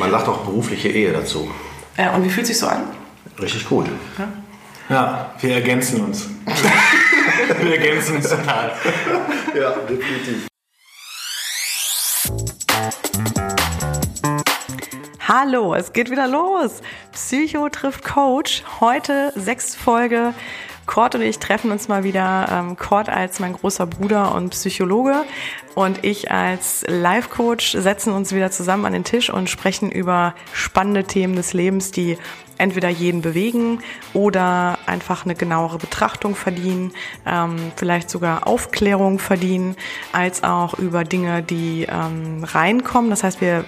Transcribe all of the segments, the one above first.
Man sagt auch berufliche Ehe dazu. Ja, und wie fühlt sich so an? Richtig gut. Ja, ja wir ergänzen uns. wir ergänzen uns total. Ja, definitiv. Hallo, es geht wieder los. Psycho trifft Coach. Heute sechste Folge. Kurt und ich treffen uns mal wieder. Ähm, Kurt als mein großer Bruder und Psychologe und ich als Life-Coach setzen uns wieder zusammen an den Tisch und sprechen über spannende Themen des Lebens, die entweder jeden bewegen oder einfach eine genauere Betrachtung verdienen, ähm, vielleicht sogar Aufklärung verdienen, als auch über Dinge, die ähm, reinkommen. Das heißt, wir,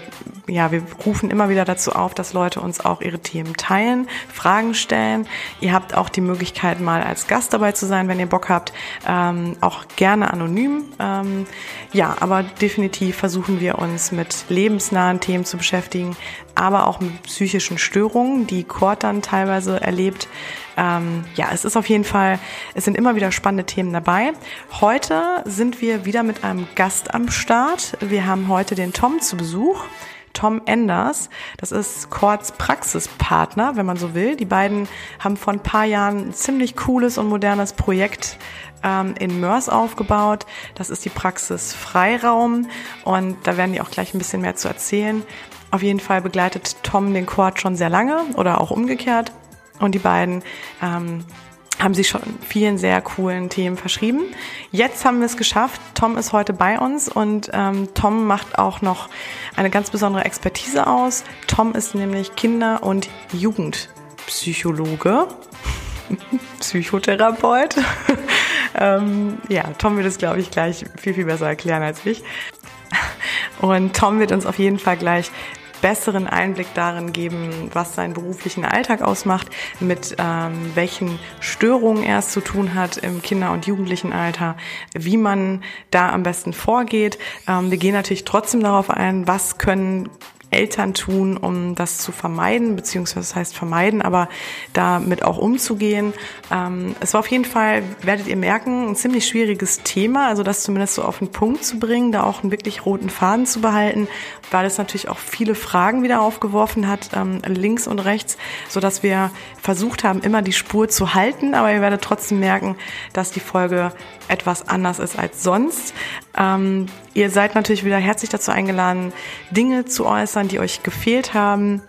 ja, wir rufen immer wieder dazu auf, dass Leute uns auch ihre Themen teilen, Fragen stellen. Ihr habt auch die Möglichkeit, mal als Gast dabei zu sein, wenn ihr Bock habt, ähm, auch gerne anonym. Ähm, ja, aber definitiv versuchen wir uns mit lebensnahen Themen zu beschäftigen, aber auch mit psychischen Störungen, die Kurt dann teilweise erlebt. Ähm, ja, es ist auf jeden Fall, es sind immer wieder spannende Themen dabei. Heute sind wir wieder mit einem Gast am Start. Wir haben heute den Tom zu Besuch. Tom Enders. Das ist Korts Praxispartner, wenn man so will. Die beiden haben vor ein paar Jahren ein ziemlich cooles und modernes Projekt ähm, in Mörs aufgebaut. Das ist die Praxis Freiraum und da werden die auch gleich ein bisschen mehr zu erzählen. Auf jeden Fall begleitet Tom den Quad schon sehr lange oder auch umgekehrt und die beiden ähm, haben sich schon vielen sehr coolen Themen verschrieben. Jetzt haben wir es geschafft. Tom ist heute bei uns und ähm, Tom macht auch noch eine ganz besondere Expertise aus. Tom ist nämlich Kinder- und Jugendpsychologe, Psychotherapeut ähm, ja, Tom wird es, glaube ich, gleich viel, viel besser erklären als ich. Und Tom wird uns auf jeden Fall gleich besseren Einblick darin geben, was seinen beruflichen Alltag ausmacht, mit ähm, welchen Störungen er es zu tun hat im Kinder- und Jugendlichenalter, wie man da am besten vorgeht. Ähm, wir gehen natürlich trotzdem darauf ein, was können Eltern tun, um das zu vermeiden, beziehungsweise das heißt vermeiden, aber damit auch umzugehen. Ähm, es war auf jeden Fall, werdet ihr merken, ein ziemlich schwieriges Thema, also das zumindest so auf den Punkt zu bringen, da auch einen wirklich roten Faden zu behalten, weil es natürlich auch viele Fragen wieder aufgeworfen hat, ähm, links und rechts, so dass wir versucht haben, immer die Spur zu halten, aber ihr werdet trotzdem merken, dass die Folge etwas anders ist als sonst. Ähm, ihr seid natürlich wieder herzlich dazu eingeladen, Dinge zu äußern, die euch gefehlt haben.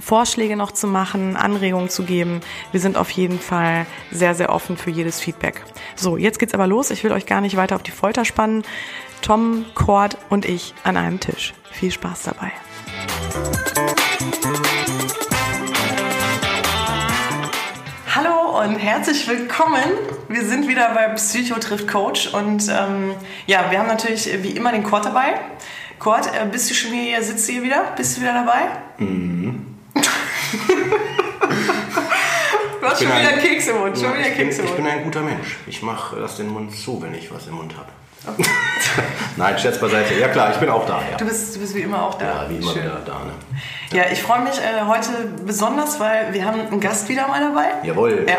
Vorschläge noch zu machen, Anregungen zu geben. Wir sind auf jeden Fall sehr, sehr offen für jedes Feedback. So, jetzt geht's aber los. Ich will euch gar nicht weiter auf die Folter spannen. Tom, Cord und ich an einem Tisch. Viel Spaß dabei. Und herzlich willkommen. Wir sind wieder bei Psycho trifft Coach und ähm, ja, wir haben natürlich wie immer den Kurt dabei. Kurt, äh, bist du schon hier, sitzt du hier wieder? Bist du wieder dabei? Mhm. du hast schon wieder ein, Keks im Mund, schon wieder Keks im Mund. Ich bin ein guter Mensch. Ich mache das den Mund zu, wenn ich was im Mund habe. Nein, Scherz beiseite. Ja klar, ich bin auch da. Ja. Du, bist, du bist wie immer auch da. Ja, wie immer Schön. wieder da. Ne? Ja, ich freue mich äh, heute besonders, weil wir haben einen Gast wieder mal dabei. Jawohl. Ja.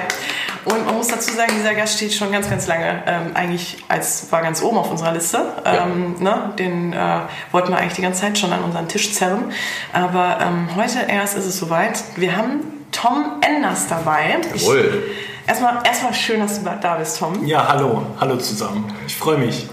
Und man muss dazu sagen, dieser Gast steht schon ganz, ganz lange, ähm, eigentlich als war ganz oben auf unserer Liste. Ähm, ja. ne, den äh, wollten wir eigentlich die ganze Zeit schon an unseren Tisch zerren. Aber ähm, heute erst ist es soweit. Wir haben Tom Enders dabei. Jawohl. Ich, erstmal, erstmal schön, dass du da bist, Tom. Ja, hallo. Hallo zusammen. Ich freue mich.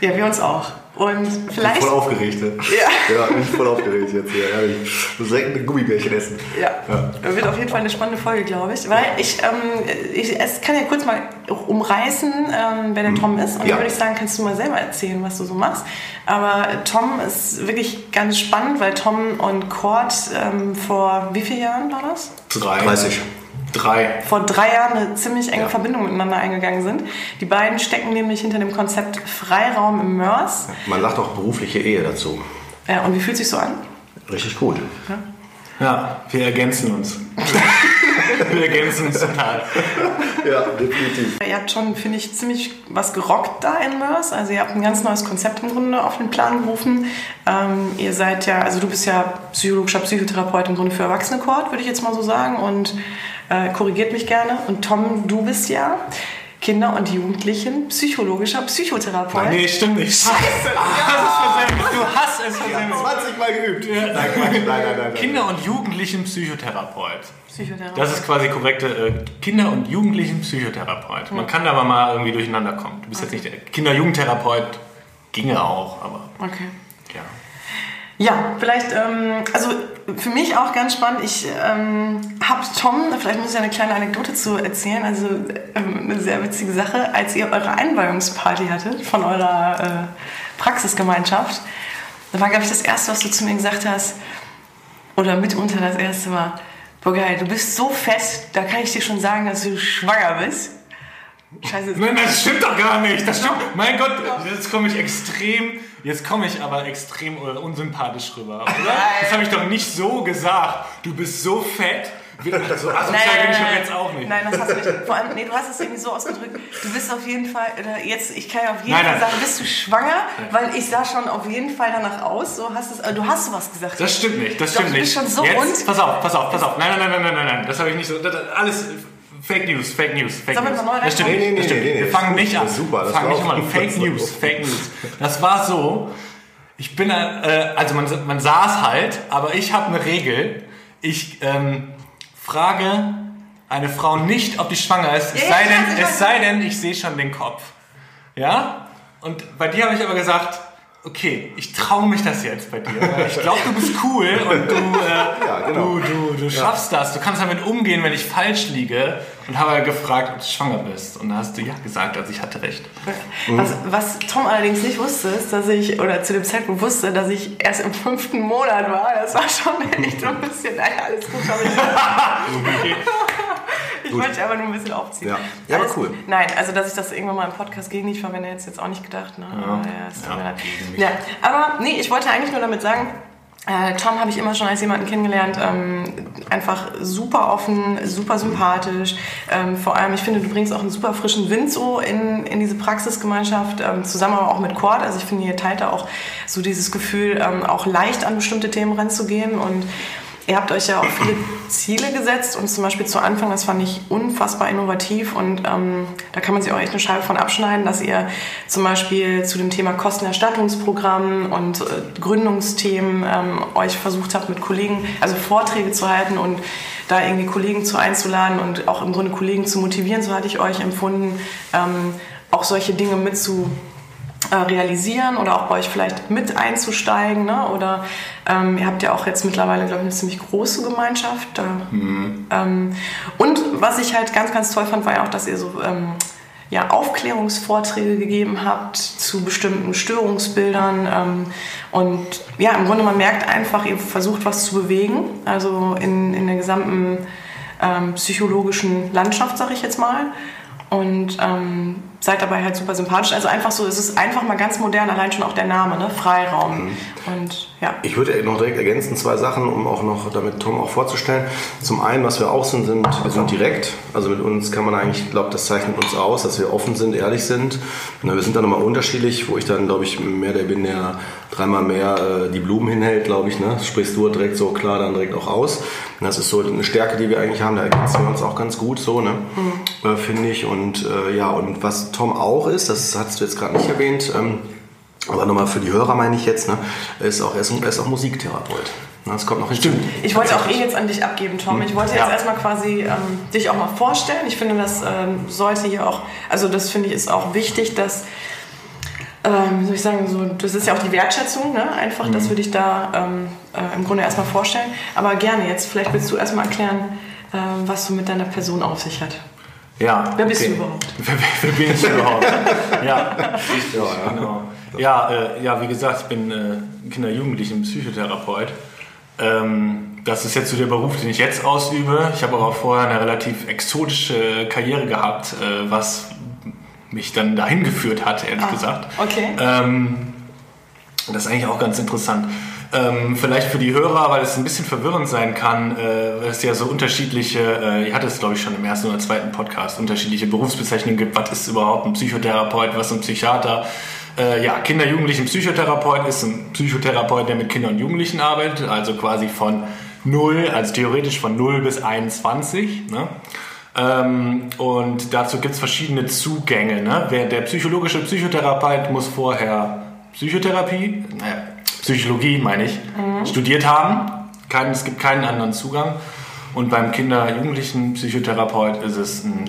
Ja, wir uns auch. Und vielleicht. Ich bin voll aufgeregt. Ne? Ja. ja, bin voll aufgeregt jetzt hier. Ja, ich muss direkt ein Gummibärchen essen. Ja. ja. Wird auf jeden Fall eine spannende Folge, glaube ich. Weil ich, ähm, ich es kann ja kurz mal umreißen, ähm, wer der mhm. Tom ist. Und ja. dann würde ich sagen, kannst du mal selber erzählen, was du so machst. Aber Tom ist wirklich ganz spannend, weil Tom und Cord ähm, vor wie vielen Jahren war das? Drei. 30 drei. vor drei Jahren eine ziemlich enge ja. Verbindung miteinander eingegangen sind. Die beiden stecken nämlich hinter dem Konzept Freiraum im Mörs. Man sagt auch berufliche Ehe dazu. Ja, und wie fühlt sich so an? Richtig gut. Ja, ja wir ergänzen uns. wir ergänzen uns total. Ja, definitiv. Ihr habt schon, finde ich, ziemlich was gerockt da in Mörs. Also ihr habt ein ganz neues Konzept im Grunde auf den Plan gerufen. Ähm, ihr seid ja, also du bist ja psychologischer Psychotherapeut im Grunde für Erwachsene Kord, würde ich jetzt mal so sagen. Und äh, korrigiert mich gerne. Und Tom, du bist ja Kinder- und Jugendlichen psychologischer Psychotherapeut. Nee, stimmt nicht. Scheiße! Ah, das ist versemmelt. Du hast es versemmelt. 20 Mal geübt. Nein, nein, nein, nein, nein. Kinder- und Jugendlichen Psychotherapeut. Psychotherapeut. Das ist quasi korrekte äh, Kinder- und Jugendlichen Psychotherapeut. Man kann da aber mal irgendwie durcheinander kommen. Du bist jetzt nicht der Kinder-Jugendtherapeut, ginge auch, aber okay. ja. Ja, vielleicht, ähm, also für mich auch ganz spannend. Ich ähm, habe Tom, vielleicht muss ich eine kleine Anekdote zu erzählen, also ähm, eine sehr witzige Sache, als ihr eure Einweihungsparty hattet von eurer äh, Praxisgemeinschaft. Da war, glaube ich, das Erste, was du zu mir gesagt hast, oder mitunter das Erste war, boah geil, du bist so fest, da kann ich dir schon sagen, dass du schwanger bist. Scheiße. Nein, das stimmt doch gar nicht. Das stimmt. Mein Gott, jetzt komme ich extrem, jetzt komme ich aber extrem äh, unsympathisch rüber, oder? Das habe ich doch nicht so gesagt. Du bist so fett. So asozial bin ich doch jetzt auch nicht. Nein, das hast du nicht. Vor allem, nee, du hast es irgendwie so ausgedrückt. Du bist auf jeden Fall, oder jetzt, ich kann ja auf jeden Nein, Fall nein. sagen, bist du schwanger? Weil ich sah schon auf jeden Fall danach aus. So hast es, äh, du hast sowas gesagt. Das stimmt nicht, das Doch, stimmt du nicht. bist schon so Jetzt, rund. pass auf, pass auf, pass auf. Nein, nein, nein, nein, nein, nein, das habe ich nicht so. Das, alles Fake News, Fake News, Fake Sollen wir News. mal neu Das stimmt nicht, Nee, das nee, stimmt nee, nee, Wir fangen nicht an. super, das fangen nicht an. Fake News, Fake News. Das war so, ich bin, äh, also man, man saß halt, aber ich habe eine Regel. Ich ähm, frage eine Frau nicht, ob die schwanger ist, es Ja, sei denn, es sei denn, ich sehe schon den Kopf. Ja? Und bei dir habe ich aber gesagt, okay, ich traue mich das jetzt bei dir. weil Ich glaube, du bist cool und du, äh, Ja, genau. du, du, du schaffst das. Du kannst damit umgehen, wenn ich falsch liege. Und habe gefragt, ob du schwanger bist. Und da hast du ja gesagt, also ich hatte recht. Was, was Tom allerdings nicht wusste, ist, dass ich, oder zu dem Zeitpunkt wusste, dass ich erst im fünften Monat war. Das war schon echt so ein bisschen, naja, alles gut, aber ich, wollte einfach nur ein bisschen aufziehen. Ja. Ja, aber cool. Nein, also dass ich das irgendwann mal im Podcast gegen dich verwende, hätte ich jetzt auch nicht gedacht. Ne? Aber ja, Ja, ja, aber nee, ich wollte eigentlich nur damit sagen, äh, Tom habe ich immer schon als jemanden kennengelernt, ähm, einfach super offen, super sympathisch. Ähm, vor allem, ich finde, du bringst auch einen super frischen Wind so in, in diese Praxisgemeinschaft, ähm, zusammen aber auch mit Cord. Also ich finde, ihr teilt da auch so dieses Gefühl, ähm, auch leicht an bestimmte Themen ranzugehen und Ihr habt euch ja auch viele Ziele gesetzt und zum Beispiel zu Anfang, das fand ich unfassbar innovativ und ähm, da kann man sich auch echt eine Scheibe von abschneiden, dass ihr zum Beispiel zu dem Thema Kostenerstattungsprogramm und äh, Gründungsthemen ähm, euch versucht habt mit Kollegen, also Vorträge zu halten und da irgendwie Kollegen zu einzuladen und auch im Grunde Kollegen zu motivieren, so hatte ich euch empfunden, ähm, auch solche Dinge mit zu äh, realisieren oder auch bei euch vielleicht mit einzusteigen. Ne? Oder ähm, ihr habt ja auch jetzt mittlerweile, glaube ich, eine ziemlich große Gemeinschaft. Da, ähm, und was ich halt ganz, ganz toll fand, war ja auch, dass ihr so ähm, ja, Aufklärungsvorträge gegeben habt zu bestimmten Störungsbildern. Ähm, und ja, im Grunde, man merkt einfach, ihr versucht was zu bewegen. Also in, in der gesamten ähm, psychologischen Landschaft, sag ich jetzt mal. Und ähm, seid dabei halt super sympathisch. Also einfach so, es ist einfach mal ganz modern, allein schon auch der Name, ne? Freiraum. Und ja. Ich würde noch direkt ergänzen zwei Sachen, um auch noch damit Tom auch vorzustellen. Zum einen, was wir auch sind, sind wir sind direkt. Also mit uns kann man eigentlich, ich glaube, das zeichnet uns aus, dass wir offen sind, ehrlich sind. Na, wir sind dann nochmal unterschiedlich, wo ich dann, glaube ich, mehr der bin, der dreimal mehr äh, die Blumen hinhält, glaube ich. Ne? Das sprichst du direkt so klar dann direkt auch aus. Und das ist so eine Stärke, die wir eigentlich haben. Da ergänzen wir uns auch ganz gut so, ne? äh, finde ich. Und äh, ja, und was Tom auch ist, das hast du jetzt gerade nicht erwähnt, ähm, aber nochmal für die Hörer meine ich jetzt, ne, ist auch, er ist, er ist auch Musiktherapeut. Ne, Das kommt noch hinzu. Ich wollte auch eh jetzt an dich abgeben, Tom. Ich wollte jetzt Ja. erstmal quasi ähm, dich auch mal vorstellen. Ich finde, das ähm, sollte hier auch, also das finde ich ist auch wichtig, dass, ähm, wie soll ich sagen, so, das ist ja auch die Wertschätzung, ne? einfach, dass wir dich da ähm, äh, im Grunde erstmal vorstellen. Aber gerne jetzt, vielleicht willst du erstmal erklären, ähm, was so mit deiner Person auf sich hat. Ja. Wer bist okay. du überhaupt? Wer, wer, wer bin ich überhaupt? ja, Ja, ja. genau. Ja, äh, ja, wie gesagt, ich bin äh, Kinder- und Jugendlichen Psychotherapeut. Ähm, das ist jetzt so der Beruf, den ich jetzt ausübe. Ich habe aber vorher eine relativ exotische Karriere gehabt, äh, was mich dann dahin geführt hat, ehrlich gesagt. Okay. Ähm, das ist eigentlich auch ganz interessant. Ähm, vielleicht für die Hörer, weil es ein bisschen verwirrend sein kann, äh, weil es ja so unterschiedliche, äh, ihr hattet es glaube ich schon im ersten oder zweiten Podcast, unterschiedliche Berufsbezeichnungen gibt. Was ist überhaupt ein Psychotherapeut, was ist ein Psychiater? Äh, ja, Kinder-, Jugendlichen Psychotherapeut ist ein Psychotherapeut, der mit Kindern und Jugendlichen arbeitet, also quasi von 0, also theoretisch von 0 bis 21. Ne? Ähm, und dazu gibt es verschiedene Zugänge. Ne? Wer, der psychologische Psychotherapeut muss vorher Psychotherapie, naja, Psychologie meine ich, mhm. studiert haben. Kein, es gibt keinen anderen Zugang. Und beim Kinder-Jugendlichen Psychotherapeut ist es ein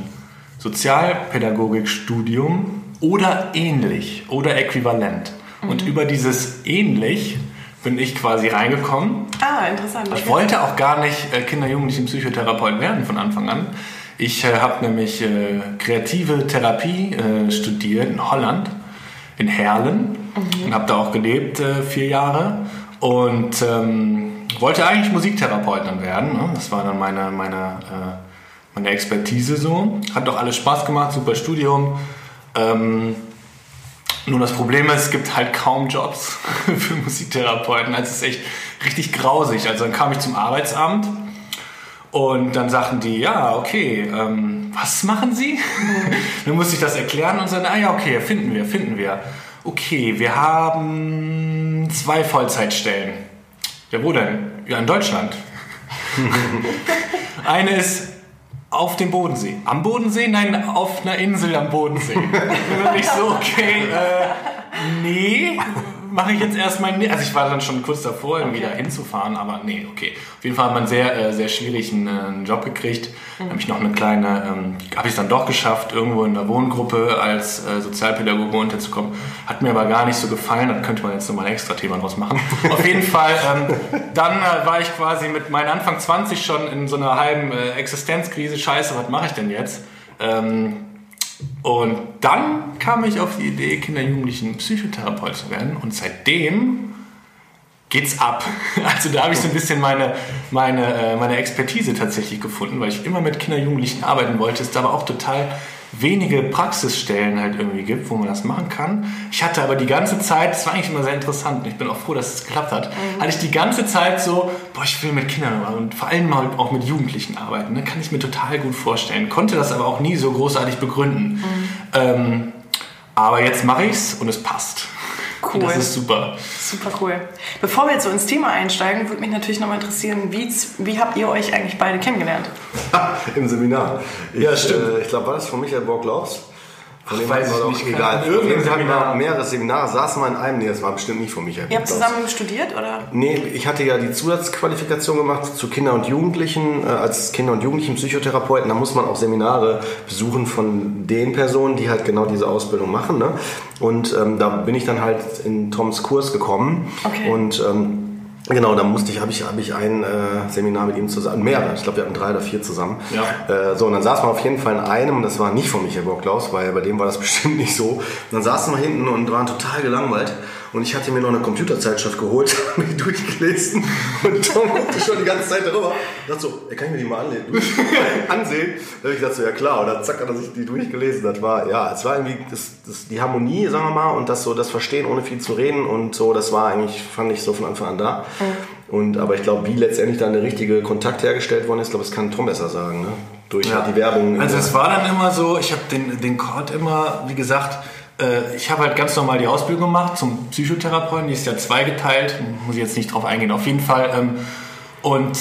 Sozialpädagogikstudium oder ähnlich oder äquivalent. Mhm. Und über dieses ähnlich bin ich quasi reingekommen. Ah, interessant. Ich wollte auch gar nicht äh, Kinder-Jugendlichen Psychotherapeut werden von Anfang an. Ich äh, habe nämlich äh, kreative Therapie äh, studiert in Holland, in Herlen mhm. und habe da auch gelebt äh, vier Jahre und ähm, wollte eigentlich Musiktherapeut dann werden. Ne? Das war dann meine, meine, äh, meine Expertise so. Hat doch alles Spaß gemacht, super Studium. Ähm, nur das Problem ist, es gibt halt kaum Jobs für Musiktherapeuten. Also es ist echt richtig grausig. Also dann kam ich zum Arbeitsamt und dann sagten die, ja, okay, ähm, was machen Sie? dann musste ich das erklären und sagen, ah ja, okay, finden wir, finden wir. Okay, wir haben zwei Vollzeitstellen. Ja, wo denn? Ja, in Deutschland. Eine ist auf dem Bodensee. Am Bodensee? Nein, auf einer Insel am Bodensee. Und ich so, okay, äh, nee, mache ich jetzt erstmal nicht. Also ich war dann schon kurz davor, irgendwie okay. da hinzufahren, aber nee, okay. Auf jeden Fall hat man sehr, äh, sehr schwierig einen, äh, Job gekriegt. Mhm. Habe ich noch eine kleine, ähm, habe ich es dann doch geschafft, irgendwo in der Wohngruppe als äh, Sozialpädagoge unterzukommen. Hat mir aber gar nicht so gefallen, da könnte man jetzt nochmal ein extra Thema draus machen. Auf jeden Fall, ähm, dann äh, war ich quasi mit meinen Anfang 20 schon in so einer halben äh, Existenzkrise. Scheiße, was mache ich denn jetzt? Ähm, und dann kam ich auf die Idee, Kinder- Jugendlichen Psychotherapeut zu werden. Und seitdem geht's ab. Also da habe ich so ein bisschen meine, meine, äh, meine Expertise tatsächlich gefunden, weil ich immer mit Kinder- Jugendlichen arbeiten wollte. Ist aber auch total wenige Praxisstellen halt irgendwie gibt, wo man das machen kann. Ich hatte aber die ganze Zeit, das war eigentlich immer sehr interessant, und ich bin auch froh, dass es geklappt hat, mhm. hatte ich die ganze Zeit so, boah, ich will mit Kindern und vor allem auch mit Jugendlichen arbeiten. Ne? Kann ich mir total gut vorstellen. Konnte das aber auch nie so großartig begründen. Mhm. Ähm, aber jetzt mache ich es und es passt. Cool. Das ist super. Super cool. Bevor wir jetzt so ins Thema einsteigen, würde mich natürlich nochmal interessieren, wie, wie habt ihr euch eigentlich beide kennengelernt? Im Seminar. Ja, ich, stimmt. Äh, ich glaube, war das von Michael Borg-Laus? Von dem weiß ich nicht, egal. Irgendwann hatten wir mehrere Seminare, saßen wir in einem, nee, das war bestimmt nicht von Michael. Ihr habt zusammen studiert, oder? Nee, ich hatte ja die Zusatzqualifikation gemacht zu Kinder und Jugendlichen, äh, als Kinder- und Jugendlichen Psychotherapeuten. Da muss man auch Seminare besuchen von den Personen, die halt genau diese Ausbildung machen. Ne? Und ähm, da bin ich dann halt in Toms Kurs gekommen. Okay. Und ähm, Genau, da musste ich, habe ich, hab ich ein äh, Seminar mit ihm zusammen, mehrere, ich glaube, wir hatten drei oder vier zusammen. Ja. Äh, so, und dann saßen wir auf jeden Fall in einem, und das war nicht von Michael Borklaus, weil bei dem war das bestimmt nicht so. Und dann saßen wir hinten und waren total gelangweilt. Und ich hatte mir noch eine Computerzeitschrift geholt, mich durchgelesen und Tom guckte schon die ganze Zeit darüber. Ich dachte so, ey, kann ich mir die mal ansehen? ansehen? Da habe ich gedacht so, ja klar. Und dann zack, hat er sich die durchgelesen. Das war, ja, es war irgendwie das, das, die Harmonie, sagen wir mal, und das so, das Verstehen ohne viel zu reden und so, das war eigentlich, fand ich so von Anfang an da. Mhm. Und, aber ich glaube, wie letztendlich da der richtige Kontakt hergestellt worden ist, glaube das kann Tom besser sagen, ne? Durch ja. halt die Werbung. Also es war dann immer so, ich habe den, den Chord immer, wie gesagt, ich habe halt ganz normal die Ausbildung gemacht zum Psychotherapeuten, die ist ja zweigeteilt, muss ich jetzt nicht drauf eingehen, auf jeden Fall. Ähm, und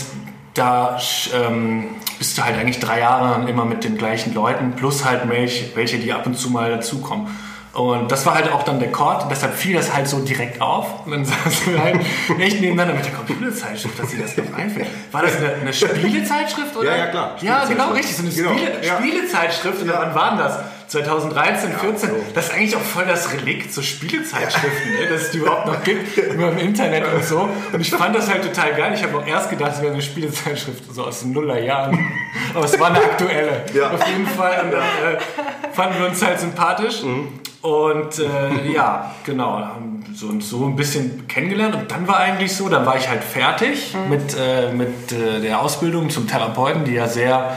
da ähm, bist du halt eigentlich drei Jahre immer mit den gleichen Leuten, plus halt welche, die ab und zu mal dazukommen. Und das war halt auch dann der Chord, und deshalb fiel das halt so direkt auf. Und dann saßen wir halt echt nebeneinander mit der Computerzeitschrift, dass sie das noch einfällt. War das eine, eine Spielezeitschrift, oder? Ja, ja, klar. Ja, genau, richtig, so eine genau. Spiele, ja. Spielezeitschrift. Und wann waren das? 2013, 14, das ist eigentlich auch voll das Relikt, so Spielezeitschriften, ne, dass es die überhaupt noch gibt, über im Internet und so. Und ich fand das halt total geil. Ich habe auch erst gedacht, es wäre eine Spielezeitschrift so aus den Nullerjahren. Aber es war eine aktuelle. Ja. Auf jeden Fall. Und äh, fanden wir uns halt sympathisch. Mhm. Und äh, ja, genau, haben so, so ein bisschen kennengelernt. Und dann war eigentlich so, dann war ich halt fertig mhm. mit, äh, mit äh, der Ausbildung zum Therapeuten, die ja sehr,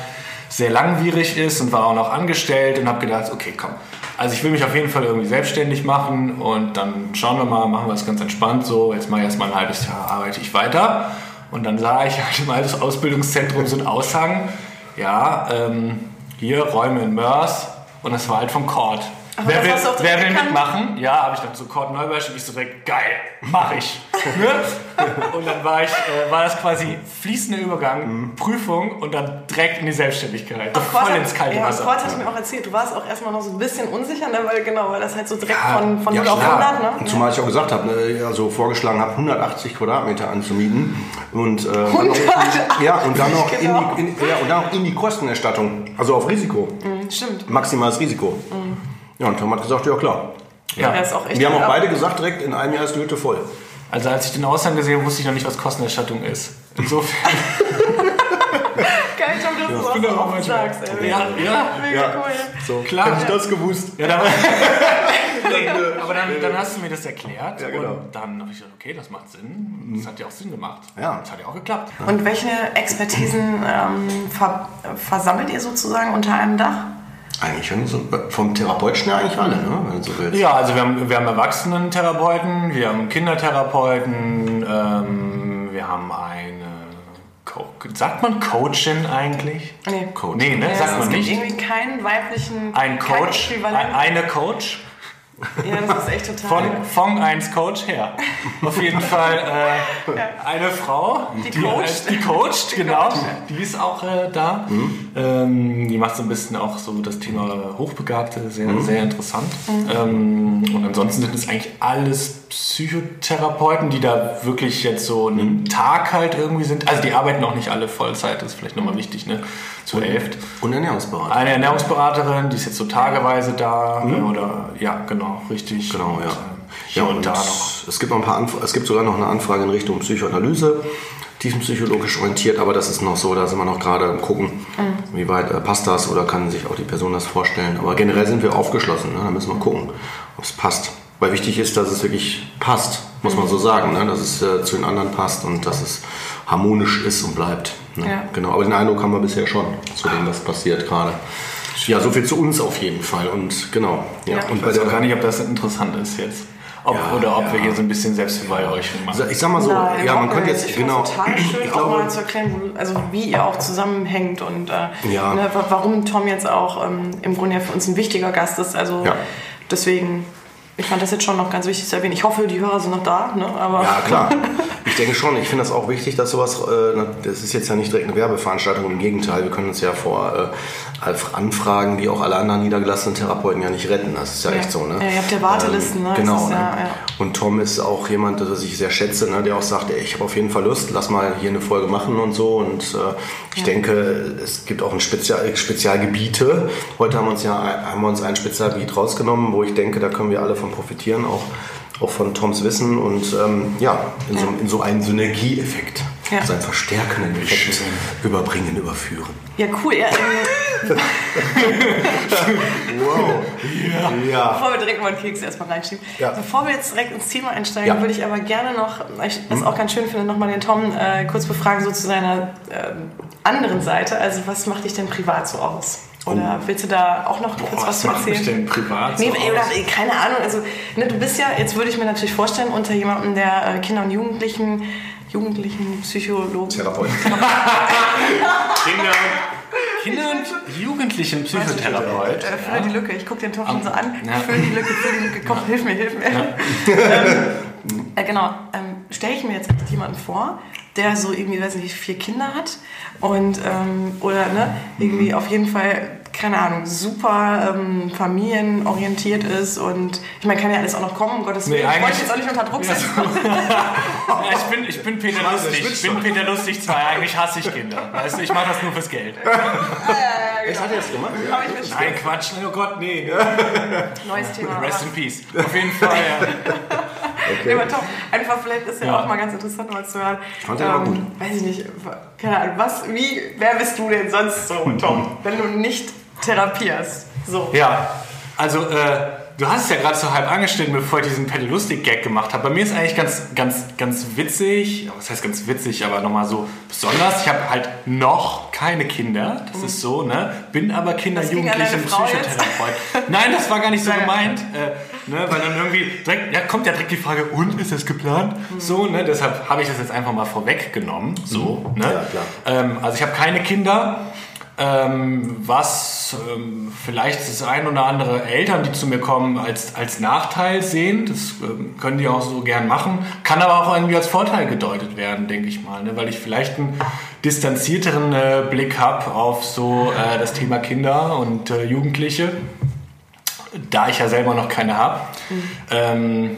sehr langwierig ist und war auch noch angestellt und habe gedacht, okay, komm. Also ich will mich auf jeden Fall irgendwie selbstständig machen und dann schauen wir mal, machen wir es ganz entspannt so. Jetzt mache ich erstmal ein halbes Jahr, arbeite ich weiter. Und dann sah ich halt im Altes Ausbildungszentrum so einen Aushang, ja, ähm, hier Räume in Mörs und das war halt vom Court. Aber wer will, auch wer will mitmachen? Ja, habe ich dann so Kord Neubersch und ich so direkt, geil, mach ich. ne? Und dann war ich, äh, war das quasi fließender Übergang, Prüfung und dann direkt in die Selbstständigkeit. Kurt Voll hat- ins kalte ja, Wasser. Kurt hat mir auch erzählt, du warst auch erstmal noch so ein bisschen unsicher, ne, weil genau, weil das halt so direkt Ja, von, von Ja, 0 auf klar. 100, ne? Und Zumal ich auch gesagt habe, ne, also vorgeschlagen habe, 180 Quadratmeter anzumieten und, äh, dann noch, 180, ja, und dann noch genau. in die, in, ja, und dann in die Kostenerstattung, also auf Risiko, Mhm, Stimmt. maximales Risiko. Ja, und Tom hat gesagt, ja klar. Ja. Er ist auch echt Wir haben auch beide gesagt, direkt in einem Jahr ist die Hütte voll. Also als ich den Aushang gesehen habe, wusste ich noch nicht, was Kostenerstattung ist. Insofern. Geil, Tom, dass du bin das auch manchmal- sagst. Ey. Ja, ja. Mega Ja. cool. So, Klar. Hätte ich das gewusst. Ja, dann, nee, aber dann, dann hast du mir das erklärt Ja, genau. und dann habe ich gesagt, okay, das macht Sinn. Das hat ja auch Sinn gemacht. Ja. Das hat ja auch geklappt. Und welche Expertisen ähm, ver versammelt ihr sozusagen unter einem Dach? Eigentlich schon so, vom Therapeutischen her eigentlich alle, ne? wenn du so willst. Ja, also wir haben, wir haben Erwachsenentherapeuten, wir haben Kindertherapeuten, ähm, wir haben eine. Co sagt man Coachin eigentlich? Nee. Coach. Nee, ne? Ja, sagt es man gibt nicht. irgendwie keinen weiblichen Ein Coach, ein- eine Coach. Ja, das ist echt total. Von Fong 1 Coach her. Auf jeden Fall äh, eine Frau, Die coacht. äh, die coacht, genau. Die ist auch äh, da. Ähm, die macht so ein bisschen auch so das Thema Hochbegabte sehr, sehr interessant. Ähm, und ansonsten sind es eigentlich alles Psychotherapeuten, die da wirklich jetzt so einen Tag halt irgendwie sind. Also die arbeiten auch nicht alle Vollzeit, das ist vielleicht nochmal wichtig, ne? Zu elft. Und Ernährungsberater. Eine Ernährungsberaterin, die ist jetzt so tageweise da äh, oder ja, genau, richtig. Genau, Und, ja. äh, ja, und, und da noch. Es gibt, noch ein paar Anf es gibt sogar noch eine Anfrage in Richtung Psychoanalyse, tiefenpsychologisch orientiert, aber das ist noch so, da sind wir noch gerade am gucken, wie weit äh, passt das oder kann sich auch die Person das vorstellen. Aber generell sind wir aufgeschlossen, ne? da müssen wir gucken, ob es passt. Weil wichtig ist, dass es wirklich passt, muss man so sagen, ne? dass es äh, zu den anderen passt und dass es harmonisch ist und bleibt. Ne? Ja. Genau, aber den Eindruck haben wir bisher schon, zu dem, was passiert gerade. Ja, so viel zu uns auf jeden Fall und genau. Ja. Ja. Und Ich bei weiß auch gar nicht, ob das interessant ist jetzt. Ob, Ja, oder ob ja. wir hier so ein bisschen Selbstbeweihräuchung machen. ich sag mal so, Nein, ja, man könnte jetzt, ich genau, find's total schön, ich auch glaube, mal zu erklären, also wie ihr auch zusammenhängt und äh, Ja. ne, wa- warum Tom jetzt auch ähm, im Grunde ja für uns ein wichtiger Gast ist. Also Ja. deswegen, ich fand das jetzt schon noch ganz wichtig zu erwähnen. Ich hoffe, die Hörer sind noch da, ne? aber Ja, klar. Ich denke schon. Ich finde das auch wichtig, dass sowas, äh, das ist jetzt ja nicht direkt eine Werbeveranstaltung, im Gegenteil. Wir können uns ja vor äh, Anfragen, wie auch alle anderen niedergelassenen Therapeuten, ja nicht retten. Das ist ja, Ja. echt so. Ne? Ja, ihr habt ja Wartelisten, ne? Das Genau. ne? ja- ja. Und Tom ist auch jemand, das ich sehr schätze, ne? der auch sagt, ey, ich habe auf jeden Fall Lust, lass mal hier eine Folge machen und so. Und äh, ich denke, es gibt auch ein Spezial, Spezialgebiete. Heute haben wir uns ja haben wir uns ein Spezialgebiet rausgenommen, wo ich denke, da können wir alle von profitieren, auch auch von Toms Wissen und ähm, ja, in, So, in so einen Synergieeffekt, Ja. so einen verstärkenden Effekt überbringen, überführen. ja, cool. Ja, ähm, Wow. Ja. Bevor wir direkt mal einen Keks erstmal reinschieben. Ja. Bevor wir jetzt direkt ins Thema einsteigen, Ja. würde ich aber gerne noch, weil ich das auch ganz schön finde, nochmal den Tom äh, kurz befragen, so zu seiner äh, anderen Seite. Also, was macht dich denn privat so aus? Oder willst du da auch noch kurz Boah, was zu macht mich erzählen? denn privat so Nee, ey, oder, aus? ey, keine Ahnung, also ne, du bist ja, jetzt würde ich mir natürlich vorstellen, unter jemandem, der äh, Kinder und Jugendlichen, Jugendlichen Psychologen, Therapeut. Kinder, Kinder und Jugendlichen Psychotherapeut. Äh, fülle die Lücke, ich gucke den Tom schon so an. Ja. Fülle die Lücke, fülle die Lücke, komm, hilf mir, hilf mir. ähm, äh, genau, ähm, stelle ich mir jetzt echt jemanden vor, der so irgendwie, weiß nicht, vier Kinder hat und, ähm, oder ne, irgendwie auf jeden Fall, keine Ahnung, super ähm, familienorientiert ist und ich meine, kann ja alles auch noch kommen, um Gottes Nee, Willen. ich wollte jetzt auch nicht unter Druck Ja, setzen. Ja, ich, bin, ich bin Peter Scheiße, Lustig. Ich bin. Peter Lustig 2. Eigentlich hasse ich Kinder. Weißt du, ich mache das nur fürs Geld. Echt, hat er das gemacht? Mit Nein, Quatsch. Oh Gott, nee. neues Thema. Rest in Peace. Auf jeden Fall. Ja. Ja, aber top. Einfach vielleicht ist ja, Ja. auch mal ganz interessant mal zu hören. fand den aber gut. Weiß ich nicht, keine Ahnung, was, wie, wer bist du denn sonst so, Tom, wenn du nicht therapierst? So. Ja, also äh, du hast es ja gerade so halb angeschnitten, bevor ich diesen Pedalustik-Gag gemacht habe. Bei mir ist eigentlich ganz, ganz, ganz witzig, was heißt ganz witzig, aber nochmal so besonders. Ich habe halt noch keine Kinder, das ist so, ne? Bin aber Kinder, Jugendliche und? Psychotherapeut. Nein, das war gar nicht so gemeint, äh, ne? Weil dann irgendwie direkt, ja, kommt ja direkt die Frage, und ist das geplant? So, ne? Deshalb habe ich das jetzt einfach mal vorweggenommen. So, ne? Ja, klar. Ähm, also ich habe keine Kinder. ähm, was ähm, vielleicht das ein oder andere Eltern, die zu mir kommen, als, als Nachteil sehen. Das ähm, können die auch so gern machen. Kann aber auch irgendwie als Vorteil gedeutet werden, denke ich mal. Ne? Weil ich vielleicht einen distanzierteren äh, Blick habe auf so äh, das Thema Kinder und äh, Jugendliche, da ich ja selber noch keine habe. Mhm. Ähm,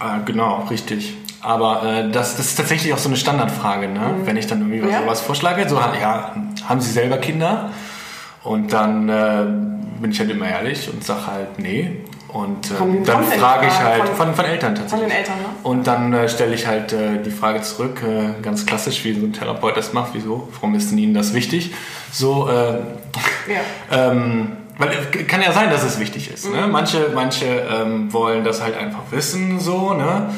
äh, genau, richtig. Aber äh, das, das ist tatsächlich auch so eine Standardfrage, ne? Mhm. wenn ich dann irgendwie ja. sowas vorschlage. So, ja, haben Sie selber Kinder? Und dann äh, bin ich halt immer ehrlich und sage halt, nee. Und äh, dann frage ich halt von, von, von, Eltern tatsächlich. Von den Eltern, ne? Und dann äh, stelle ich halt äh, die Frage zurück, äh, ganz klassisch, wie so ein Therapeut das macht. Wieso? Warum ist denn Ihnen das wichtig? So, äh, ja. ähm, weil kann ja sein, dass es wichtig ist. Ne? Mhm. Manche, manche ähm, wollen das halt einfach wissen, so, ne?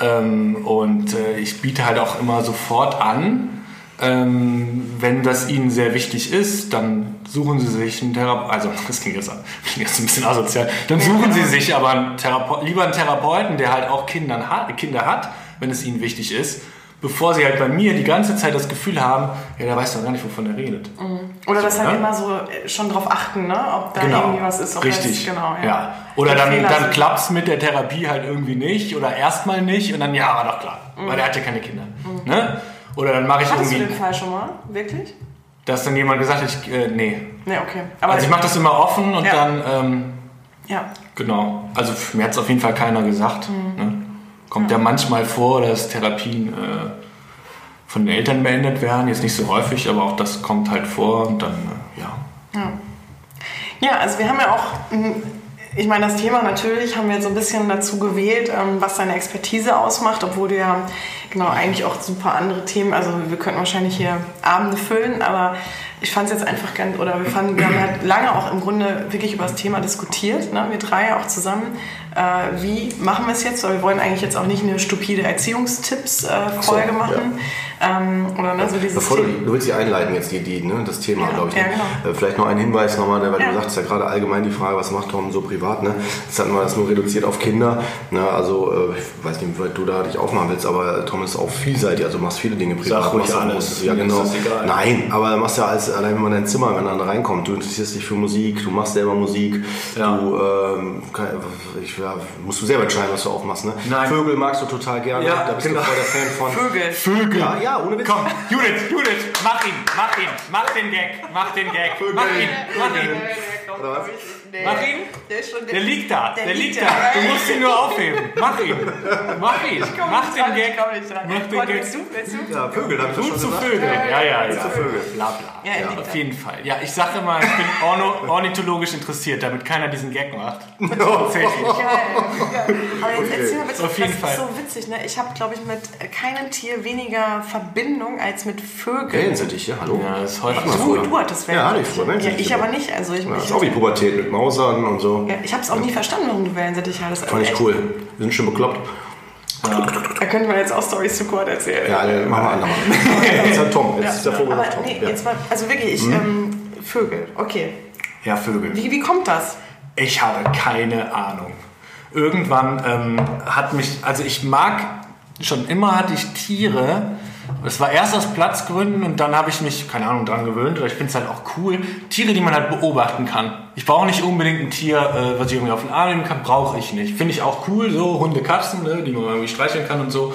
Ähm, und äh, ich biete halt auch immer sofort an, ähm, wenn das Ihnen sehr wichtig ist, dann suchen Sie sich einen Therapeuten, also das klingt jetzt, klingt jetzt ein bisschen asozial, dann suchen Sie sich aber einen lieber einen Therapeuten, der halt auch Kindern hat, Kinder hat, wenn es Ihnen wichtig ist, bevor sie halt bei mir die ganze Zeit das Gefühl haben, ja, der weiß doch gar nicht, wovon er redet. Mhm. Oder so, das halt ne? immer so äh, schon drauf achten, ne? ob da genau. irgendwie was ist. Ob Richtig. Das, genau, ja. ja. Oder dann, dann klappt es mit der Therapie halt irgendwie nicht oder erstmal nicht und dann, ja, war doch klar, mhm. weil der hat ja keine Kinder. Mhm. Ne? Oder dann mache ich Hattest irgendwie... du den Fall schon mal? Wirklich? Dass dann jemand gesagt hat, ich, äh, nee. Nee, okay. Aber also ich mache das immer offen und ja. dann... Ähm, ja. Genau. Also mir hat es auf jeden Fall keiner gesagt. Mhm. Ne? Kommt ja. ja. manchmal vor, dass Therapien äh, von den Eltern beendet werden. Jetzt nicht so häufig, aber auch das kommt halt vor und dann, äh, ja. ja. Ja, also wir haben ja auch, ich meine, das Thema natürlich haben wir so ein bisschen dazu gewählt, ähm, was deine Expertise ausmacht, obwohl du ja genau eigentlich auch super andere Themen, also wir könnten wahrscheinlich hier Abende füllen, aber ich fand es jetzt einfach ganz, oder wir fanden, wir haben halt lange auch im Grunde wirklich über das Thema diskutiert, ne? wir drei auch zusammen. Äh, wie machen wir es jetzt? Weil wir wollen eigentlich jetzt auch nicht eine stupide Erziehungstipps-Folge äh, so, machen. Ja. Ähm, oder ne, so dieses Bevor du, du willst sie einleiten jetzt, die, die, ne, das Thema, ja, glaube ich. Ja, ne? genau. äh, vielleicht noch ein Hinweis nochmal, ne, weil du sagst ja gerade allgemein die Frage, was macht Tom so privat? Ne? Jetzt hatten wir das nur reduziert auf Kinder. Ne? Also äh, ich weiß nicht, wie weit du da dich aufmachen willst, aber Tom ist auch vielseitig, also du machst viele Dinge privat. Sag ruhig alles. Ja, genau. Nein, aber du machst ja als allein wenn man in dein Zimmer, wenn reinkommt, du interessierst dich für Musik, du machst selber Musik, ja. du ähm, ich, ja, musst du selber entscheiden, was du aufmachst. Ne? Nein. Vögel magst du total gerne, ja, da bist genau. du voll der Fan von. Vögel. Vögel. Ja, ja, ohne Witz. Komm, Judith, Judith, mach ihn, mach ihn, mach den Gag, mach den Gag, Vögel. mach ihn, mach ihn. Oder was? Nee. Mach ihn. Der, schon, der, der liegt da. Der, der liegt, liegt da. Du musst ihn nur aufheben. Mach ihn. Mach ihn. Mach den Gag. Mach den Gag. Willst du? Willst du? Ja, Vögel, hab ich schon zu gesagt. Vögel. Ja, ja, ja. Zu Vögel. Bla, bla. Ja, ja auf jeden Fall. Ja, ich sage immer, ich bin ornithologisch interessiert, damit keiner diesen Gag macht. Tatsächlich. Geil. Aber jetzt erzähl mal bitte, auf jeden das Fall. ist so witzig. Ne? Ich habe, glaube ich, mit keinem Tier weniger Verbindung als mit Vögeln. Wellensittich, ja, hallo? Ja, das ist häufig. Du, du hattest Wellensittich. Ja, hatte ich früher. Ja, ich aber nicht. Also ich, ja, ist auch die Pubertät mit Mausern und so. Ja, ich habe es auch nie verstanden, warum du Wellensittich hattest. Fand ich cool. Wir sind schon bekloppt. Ja. Da könnte man jetzt auch Storys zu Quad erzählen. Ja, ja machen wir andermal. jetzt ja Tom. Jetzt ja. ist der Vogel Aber Tom. Nee, jetzt mal, also wirklich, hm? ähm, Vögel, okay. Ja, Vögel. Wie, wie kommt das? Ich habe keine Ahnung. Irgendwann ähm, hat mich, also ich mag, schon immer hatte ich Tiere, es war erst aus Platzgründen und dann habe ich mich, keine Ahnung, dran gewöhnt. Oder ich finde es halt auch cool. Tiere, die man halt beobachten kann. Ich brauche nicht unbedingt ein Tier, äh, was ich irgendwie auf den Arm nehmen kann. Brauche ich nicht. Finde ich auch cool, so Hunde, Katzen, ne, die man irgendwie streicheln kann und so.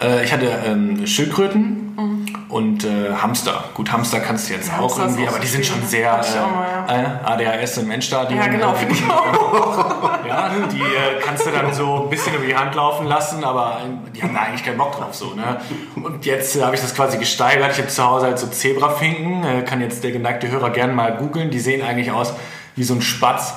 Äh, ich hatte ähm, Schildkröten mhm. und äh, Hamster. Gut, Hamster kannst du jetzt ja, auch irgendwie, aber die sind schon sehr äh, mal, ja. ADHS im Endstadium. Ja, genau, finde ich auch. ja, die äh, kannst du dann so ein bisschen über die Hand laufen lassen, aber die haben da eigentlich keinen Bock drauf. So, ne? Und jetzt äh, habe ich das quasi gesteigert. Ich habe zu Hause halt so Zebrafinken. Äh, kann jetzt der geneigte Hörer gerne mal googeln. Die sehen eigentlich aus wie so ein Spatz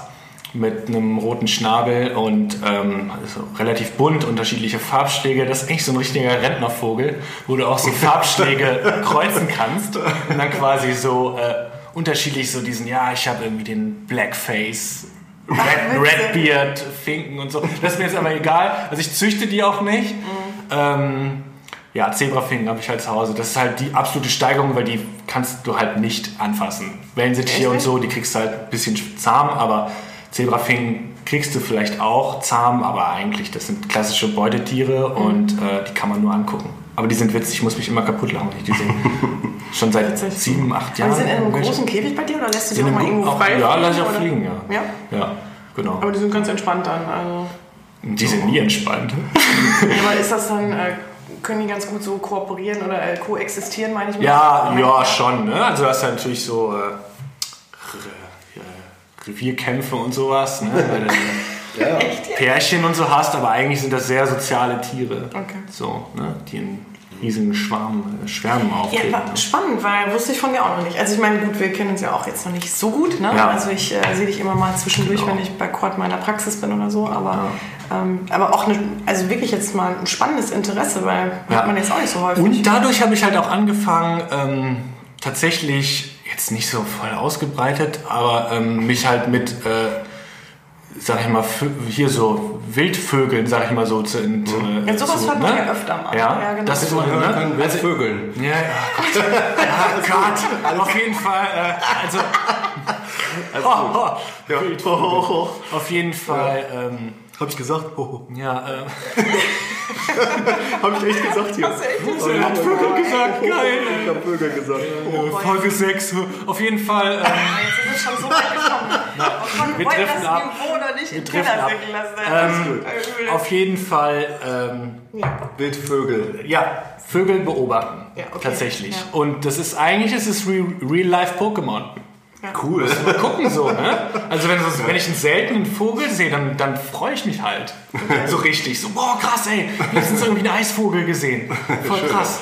mit einem roten Schnabel und ähm, also relativ bunt, unterschiedliche Farbschläge. Das ist eigentlich so ein richtiger Rentnervogel, wo du auch so Farbschläge kreuzen kannst und dann quasi so äh, unterschiedlich so diesen, ja, ich habe irgendwie den Blackface, Red, Redbeard, Finken und so. Das ist mir jetzt aber egal. Also ich züchte die auch nicht. Mhm. Ähm, ja, Zebrafinken habe ich halt zu Hause. Das ist halt die absolute Steigerung, weil die kannst du halt nicht anfassen. Wellensittiche und so, die kriegst du halt ein bisschen zahm, aber Zebrafinken kriegst du vielleicht auch zahm, aber eigentlich das sind klassische Beutetiere mhm. und äh, die kann man nur angucken. Aber die sind witzig, ich muss mich immer kaputt lachen, wenn ich die sehe. Schon seit sieben, acht Aber Jahren. die sind in einem großen Käfig bei dir oder lässt du die auch mal irgendwo auch- frei? Ja, lass ich auch oder? fliegen, ja. Ja? Ja, genau. Aber die sind ganz entspannt dann. Also. Die sind nie entspannt. Aber ist das dann, äh, können die ganz gut so kooperieren oder äh, koexistieren, meine ich mal? Ja, ja, schon. Ne? Also du hast ja natürlich so äh, Ja, Revierkämpfe und sowas, ne? weil du Echt? Pärchen und so hast, aber eigentlich sind das sehr soziale Tiere. Okay. So, ne? die in riesigen Schwarm, äh, Schwärmen Ja, auftreten. war spannend, weil wusste ich von dir auch noch nicht. Also ich meine, gut, wir kennen uns ja auch jetzt noch nicht so gut. Ne? Ja. Also ich äh, sehe dich immer mal zwischendurch, wenn ich bei Quad meiner Praxis bin oder so. Aber, ähm, aber auch eine, also wirklich jetzt mal ein spannendes Interesse, weil Ja. hat man jetzt auch nicht so häufig. Und dadurch habe ich halt auch angefangen, ähm, tatsächlich, jetzt nicht so voll ausgebreitet, aber ähm, mich halt mit, äh, sag ich mal, hier so Wildvögeln, sag ich mal so, zu, zu, Ja, sowas zu, hört man ja öfter mal. Ja, Ja, genau. das ist so, Man hören ne? können, wer vögeln. Ja, ja, Gott. Ja, Gott. Auf jeden Fall, äh, also. Oh, oh, Wild. Auf jeden Fall, ähm, Hab ich gesagt? Oh, ja, ähm, hab ich echt gesagt hier. Hast du echt Oh, er hat Vögel gesagt, geil. Ich hab Vögel gesagt. äh, Folge 6. Auf jeden Fall, ähm, Jetzt ist es schon so weit gekommen. Von wir treffen das ab. Den treffen ab. ähm, auf jeden Fall, ähm, Wildvögel. ja, Vögel beobachten. Ja, okay. Tatsächlich. Ja. Und das ist eigentlich, es ist Re- Real-Life-Pokémon. Cool. Mal gucken so, ne? Also wenn, so, wenn ich einen seltenen Vogel sehe, dann, dann freue ich mich halt. So richtig. So, boah, krass, ey. Letztens irgendwie einen Eisvogel gesehen. Voll krass.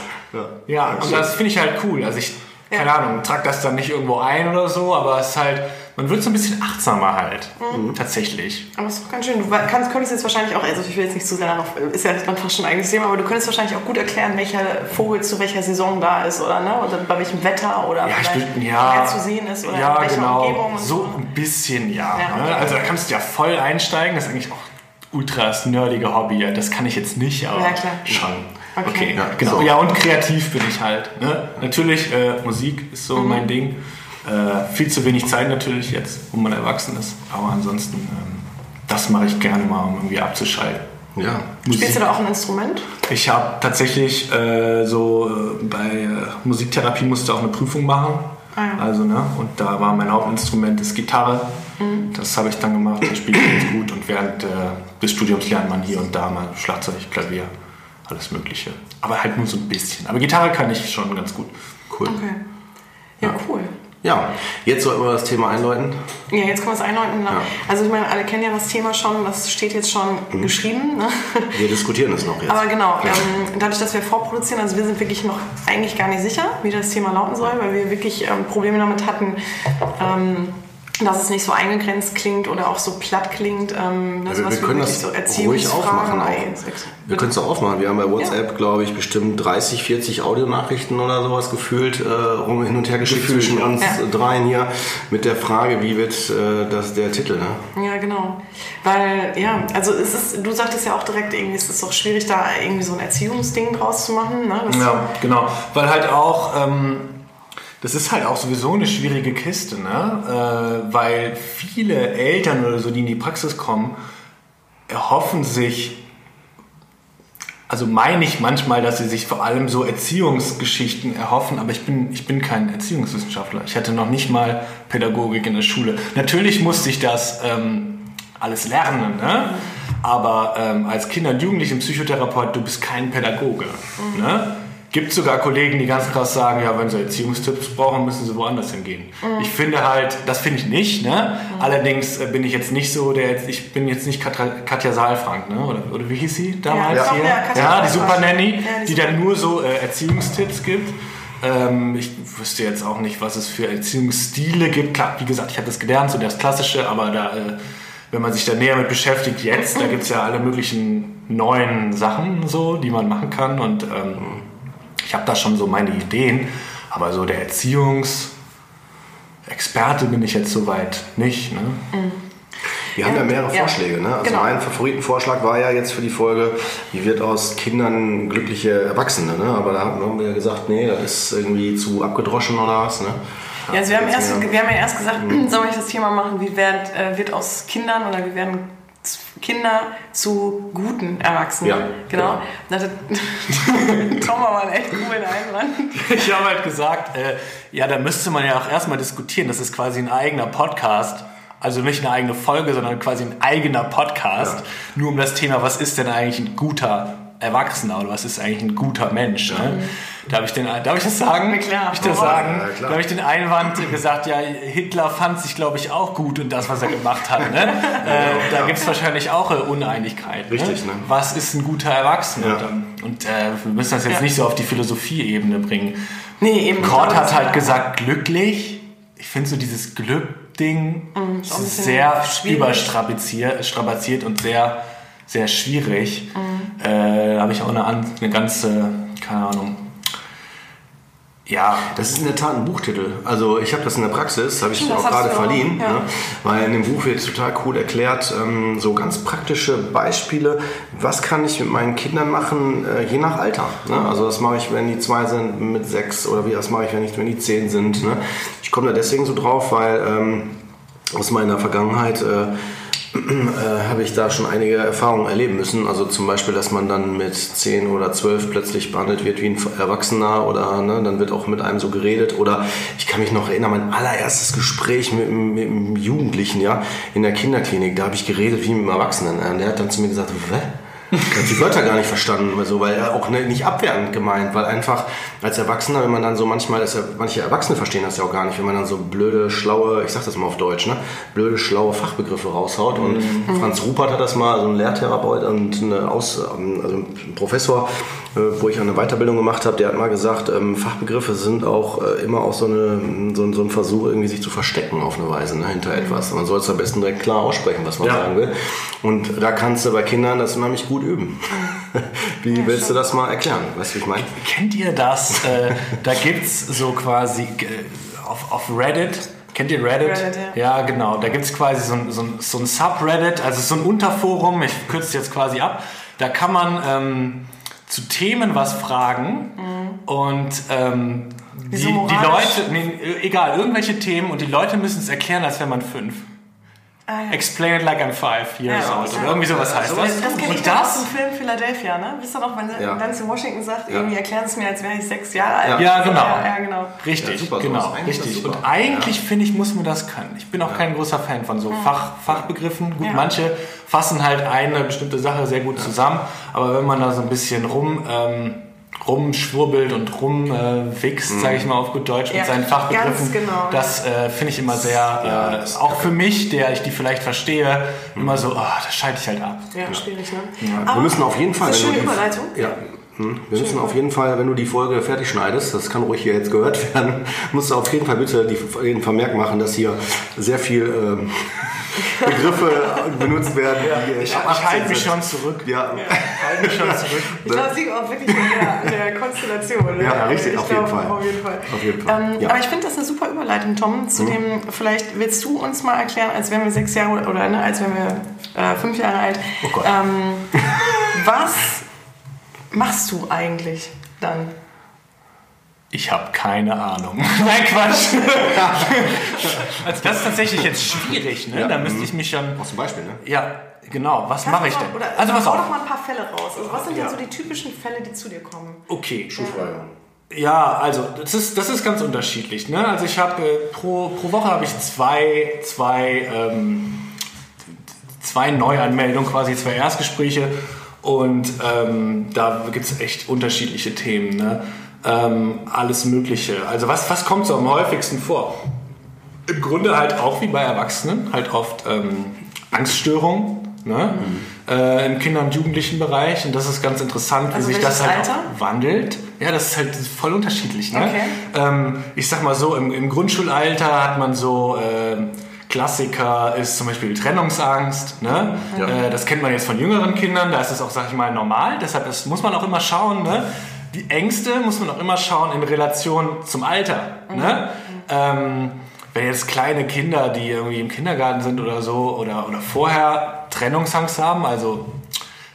Ja, und das finde ich halt cool. Also ich, keine Ja. Ahnung, trag das dann nicht irgendwo ein oder so, aber es ist halt, man wird so ein bisschen achtsamer halt. Mhm. Tatsächlich. Aber ist doch ganz schön. Du kannst, könntest jetzt wahrscheinlich auch, also ich will jetzt nicht zu sehr darauf, ist ja dann fast schon ein eigenes Thema, aber du könntest wahrscheinlich auch gut erklären, welcher Vogel zu welcher Saison da ist, oder ne? Oder bei welchem Wetter oder Ja, bin, ja, wer zu sehen ist oder ja, in welcher genau. Umgebung so so. ein bisschen, ja. Ja, ne? okay. Also da kannst du ja voll einsteigen. Das ist eigentlich auch ultra das nerdige Hobby. Ja, Das kann ich jetzt nicht, aber Ja, klar. schon. Okay. Okay, Ja, genau. so. Ja, und kreativ bin ich halt. Ne? Natürlich, äh, Musik ist so Mhm. mein Ding. Äh, viel zu wenig Zeit natürlich jetzt, wo man erwachsen ist. Aber ansonsten, ähm, das mache ich gerne mal, um irgendwie abzuschalten. Ja. Spielst du da auch ein Instrument? Ich habe tatsächlich äh, so äh, bei äh, Musiktherapie musste auch eine Prüfung machen. Ah ja. Also, ne? Und da war mein Hauptinstrument ist Gitarre. Mhm. Das habe ich dann gemacht. Das spiele ich ganz gut. Und während äh, des Studiums lernt man hier und da mal Schlagzeug, Klavier, alles Mögliche. Aber halt nur so ein bisschen. Aber Gitarre kann ich schon ganz gut. Cool. Okay. Ja, cool. Ja, jetzt sollten wir das Thema einläuten. Ja, jetzt können wir es einläuten. Ja. Also ich meine, alle kennen ja das Thema schon, das steht jetzt schon Mhm. geschrieben. Ne? Wir diskutieren es noch jetzt. Aber genau, ähm, dadurch, dass wir vorproduzieren, also wir sind wirklich noch eigentlich gar nicht sicher, wie das Thema lauten soll, weil wir wirklich ähm, Probleme damit hatten, ähm, dass es nicht so eingegrenzt klingt oder auch so platt klingt. Ähm, Ja, das, wir, was wir können wirklich das so ruhig aufmachen. Wir können es auch aufmachen. Wir haben bei WhatsApp, glaube ich, bestimmt 30, 40 Audionachrichten oder sowas gefühlt äh, rum hin und her geschickt Gefühlt, zwischen ja. uns Ja. dreien hier mit der Frage, wie wird äh, das der Titel? Ne? Ja, genau. Weil, ja, also es ist, du sagtest ja auch direkt, irgendwie es ist doch schwierig, da irgendwie so ein Erziehungsding draus zu machen. Ne? Ja, genau. Weil halt auch, ähm, das ist halt auch sowieso eine schwierige Kiste, ne? Äh, weil viele Eltern oder so, die in die Praxis kommen, erhoffen sich, also meine ich manchmal, dass sie sich vor allem so Erziehungsgeschichten erhoffen, aber ich bin, ich bin kein Erziehungswissenschaftler. Ich hatte noch nicht mal Pädagogik in der Schule. Natürlich musste ich das ähm, alles lernen, ne? aber ähm, als Kinder- und Jugendlichen-Psychotherapeut, du bist kein Pädagoge. Ne? Gibt sogar Kollegen, die ganz krass sagen, ja, wenn sie Erziehungstipps brauchen, müssen sie woanders hingehen. Ich finde halt, das finde ich nicht. Ne? Allerdings äh, bin ich jetzt nicht so, der jetzt, ich bin jetzt nicht Katja, Katja Saalfrank, ne? oder, oder wie hieß sie damals Ja, hier? ja, Katja ja, die. Super Nanny, Ja, die die dann nur so äh, Erziehungstipps gibt. Ähm, ich wüsste jetzt auch nicht, was es für Erziehungsstile gibt. Klar, wie gesagt, ich habe das gelernt, so das Klassische, aber da, äh, wenn man sich da näher mit beschäftigt, jetzt, da gibt es ja alle möglichen neuen Sachen, so, die man machen kann. Und ähm, ich habe da schon so meine Ideen, aber so der Erziehungsexperte bin ich jetzt soweit nicht. Ne? Wir haben ja mehrere Ja, Vorschläge. Ne? Also genau. mein Favoritenvorschlag war ja jetzt für die Folge, wie wird aus Kindern glückliche Erwachsene? Ne? Aber da haben wir ja gesagt, nee, das ist irgendwie zu abgedroschen oder was. Ne? Ja, also wir haben, erst, wir haben ja erst gesagt, soll ich das Thema machen, wie wird, äh, wird aus Kindern oder wie werden Kinder zu guten Erwachsenen. Ja, genau. genau. Tom aber einen echt coolen Einwand. Ich habe halt gesagt, äh, ja, da müsste man ja auch erstmal diskutieren. Das ist quasi ein eigener Podcast. Also nicht eine eigene Folge, sondern quasi ein eigener Podcast. Ja. Nur um das Thema, was ist denn eigentlich ein guter Erwachsener oder was ist eigentlich ein guter Mensch? Ne? Darf, ich den, darf ich das sagen? Ja, klar. Darf ich das sagen? Ja, klar. da habe ich den Einwand gesagt, ja, Hitler fand sich, glaube ich, auch gut und das, was er gemacht hat. Ne? äh, da gibt es wahrscheinlich auch eine Uneinigkeit. Richtig, ne? ne? Was ist ein guter Erwachsener? Ja. Und, äh, wir müssen das jetzt Ja. nicht so auf die Philosophie-Ebene bringen. Nee, eben. Kort hat Das- halt gesagt, glücklich. Ich finde so dieses Glück-Ding bisschen sehr überstrapaziert strapaziert und sehr, sehr schwierig. Mhm. Äh, da habe ich auch eine, eine ganze, keine Ahnung. Ja, Das ist in der Tat ein Buchtitel. Also ich habe das in der Praxis, habe ich das auch gerade verliehen, ja. ne? weil in dem Buch wird total cool erklärt, ähm, so ganz praktische Beispiele, was kann ich mit meinen Kindern machen, äh, je nach Alter. Ne? Also das mache ich, wenn die zwei sind, mit sechs oder wie das mache ich, wenn, ich, wenn die zehn sind. Ne? Ich komme da deswegen so drauf, weil ähm, aus meiner Vergangenheit äh, äh, habe ich da schon einige Erfahrungen erleben müssen. Also zum Beispiel, dass man dann mit 10 oder 12 plötzlich behandelt wird wie ein Erwachsener oder ne, dann wird auch mit einem so geredet. Oder ich kann mich noch erinnern, mein allererstes Gespräch mit, einem- mit einem Jugendlichen ja, in der Kinderklinik, da habe ich geredet wie mit einem Erwachsenen. Und der hat dann zu mir gesagt, Wä? Ich habe die Wörter gar nicht verstanden, so, weil er auch ne, nicht abwertend gemeint, weil einfach als Erwachsener, wenn man dann so manchmal, ja, manche Erwachsene verstehen das ja auch gar nicht, wenn man dann so blöde, schlaue, ich sag das mal auf Deutsch, ne, blöde, schlaue Fachbegriffe raushaut. Und Franz Rupert hat das mal, so ein Lehrtherapeut und eine Aus, ähm, also ein Professor, wo ich eine Weiterbildung gemacht habe, der hat mal gesagt, ähm, Fachbegriffe sind auch äh, immer auch so, eine, so, ein- so ein Versuch, irgendwie sich zu verstecken auf eine Weise ne, hinter etwas. Man soll es am besten direkt klar aussprechen, was man Ja. sagen will. Und da kannst du bei Kindern das unheimlich gut üben. Wie willst du das mal erklären? Weißt du, wie ich meine? kennt ihr das? äh, da gibt es so quasi äh, auf, auf Reddit. Kennt ihr Reddit? Reddit, ja. genau. Da gibt es quasi so ein, so, ein, so ein Subreddit, also so ein Unterforum, ich kürze es jetzt quasi ab. Da kann man ähm, zu Themen was fragen und ähm, die, die? Leute, nee, egal, irgendwelche Themen und die Leute müssen es erklären, als wäre man fünf. Ah, ja. Explain it like I'm five years Ja, old. ja. Oder irgendwie sowas heißt das. Das kenne ich dann aus das dem Film Philadelphia, ne? Wisst ihr noch, wenn Ja. Denzel Washington sagt, Ja. irgendwie erklären Sie es mir, als wäre ich sechs Jahre alt. Ja, genau. Ja, ja, genau. Richtig, Ja, super, genau, richtig. das super. Und eigentlich finde ich, muss man das können. Ich bin auch kein großer Fan von so Fach, Fachbegriffen. Gut, Ja. manche fassen halt eine bestimmte Sache sehr gut zusammen, aber wenn man da so ein bisschen rum ähm, rumschwurbelt und rumwichst, sage ich mal auf gut Deutsch, Ja, mit seinen Fachbegriffen, ganz genau. das äh, finde ich immer sehr, Ja, äh, auch für mich, der ich die vielleicht verstehe, immer so, ah, das schalte ich halt ab. Ja, schwierig, ne? Wir müssen auf jeden Fall. Eine wenn schöne du die- Überleitung. Ja. Hm. Wir müssen auf jeden Fall, wenn du die Folge fertig schneidest, das kann ruhig hier jetzt gehört werden, musst du auf jeden Fall bitte die, den Vermerk machen, dass hier sehr viel ähm, Begriffe benutzt werden. die Ich, ab ich 18 halte mich schon zurück. Ja, halte mich schon zurück. Ich glaube, sie auch wirklich in der, der Konstellation. Ja, richtig, ich auf jeden glaube, Fall. Auf jeden Fall. Auf jeden Fall, Ähm, ja. Aber ich finde das eine super Überleitung, Tom, zu dem, vielleicht willst du uns mal erklären, als wären wir sechs Jahre oder ne, als wären wir äh, fünf Jahre alt. Oh Gott. Ähm, was machst du eigentlich dann? Ich habe keine Ahnung. Nein, Quatsch. also das ist tatsächlich jetzt schwierig, ne? Da müsste ich mich schon. Zum Beispiel, ne? Ja, genau. Was mache ich denn? Oder, Also pass hau auf. doch mal ein paar Fälle raus. Also was sind Ja. denn so die typischen Fälle, die zu dir kommen? Okay. Schuhfrei. Ja, also das ist, das ist ganz unterschiedlich. Ne? Also ich habe äh, pro, pro Woche habe ich zwei, zwei, ähm, zwei Neuanmeldungen, quasi zwei Erstgespräche und ähm, da gibt es echt unterschiedliche Themen. Ne? Ähm, alles Mögliche. Also was, was kommt so am häufigsten vor? Im Grunde halt auch wie bei Erwachsenen, halt oft ähm, Angststörungen. Ne? Äh, Im Kinder- und Jugendlichen-Bereich. Und das ist ganz interessant, Also wie sich das halt wandelt. Ja, das ist halt voll unterschiedlich. Ne? Okay. Ähm, ich sag mal so, im, im Grundschulalter hat man so ähm, Klassiker ist zum Beispiel Trennungsangst. Ne? Ja. Äh, das kennt man jetzt von jüngeren Kindern, da ist es auch, sag ich mal, normal. Deshalb das muss man auch immer schauen. Ne? Die Ängste muss man auch immer schauen in Relation zum Alter. Ne? Ähm, wenn jetzt kleine Kinder, die irgendwie im Kindergarten sind oder so oder, oder vorher Trennungsangst haben, also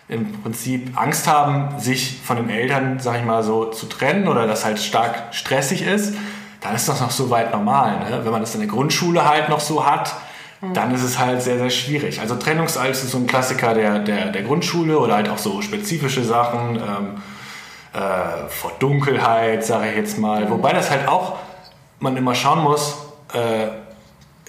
im Prinzip Angst haben, sich von den Eltern, sag ich mal, so zu trennen oder das halt stark stressig ist, dann ist das noch so weit normal. Ne? Wenn man das in der Grundschule halt noch so hat, mhm. dann ist es halt sehr, sehr schwierig. Also Trennungsangst ist so ein Klassiker der, der, der Grundschule oder halt auch so spezifische Sachen. Ähm, äh, vor Dunkelheit, sage ich jetzt mal. Wobei das halt auch man immer schauen muss, äh,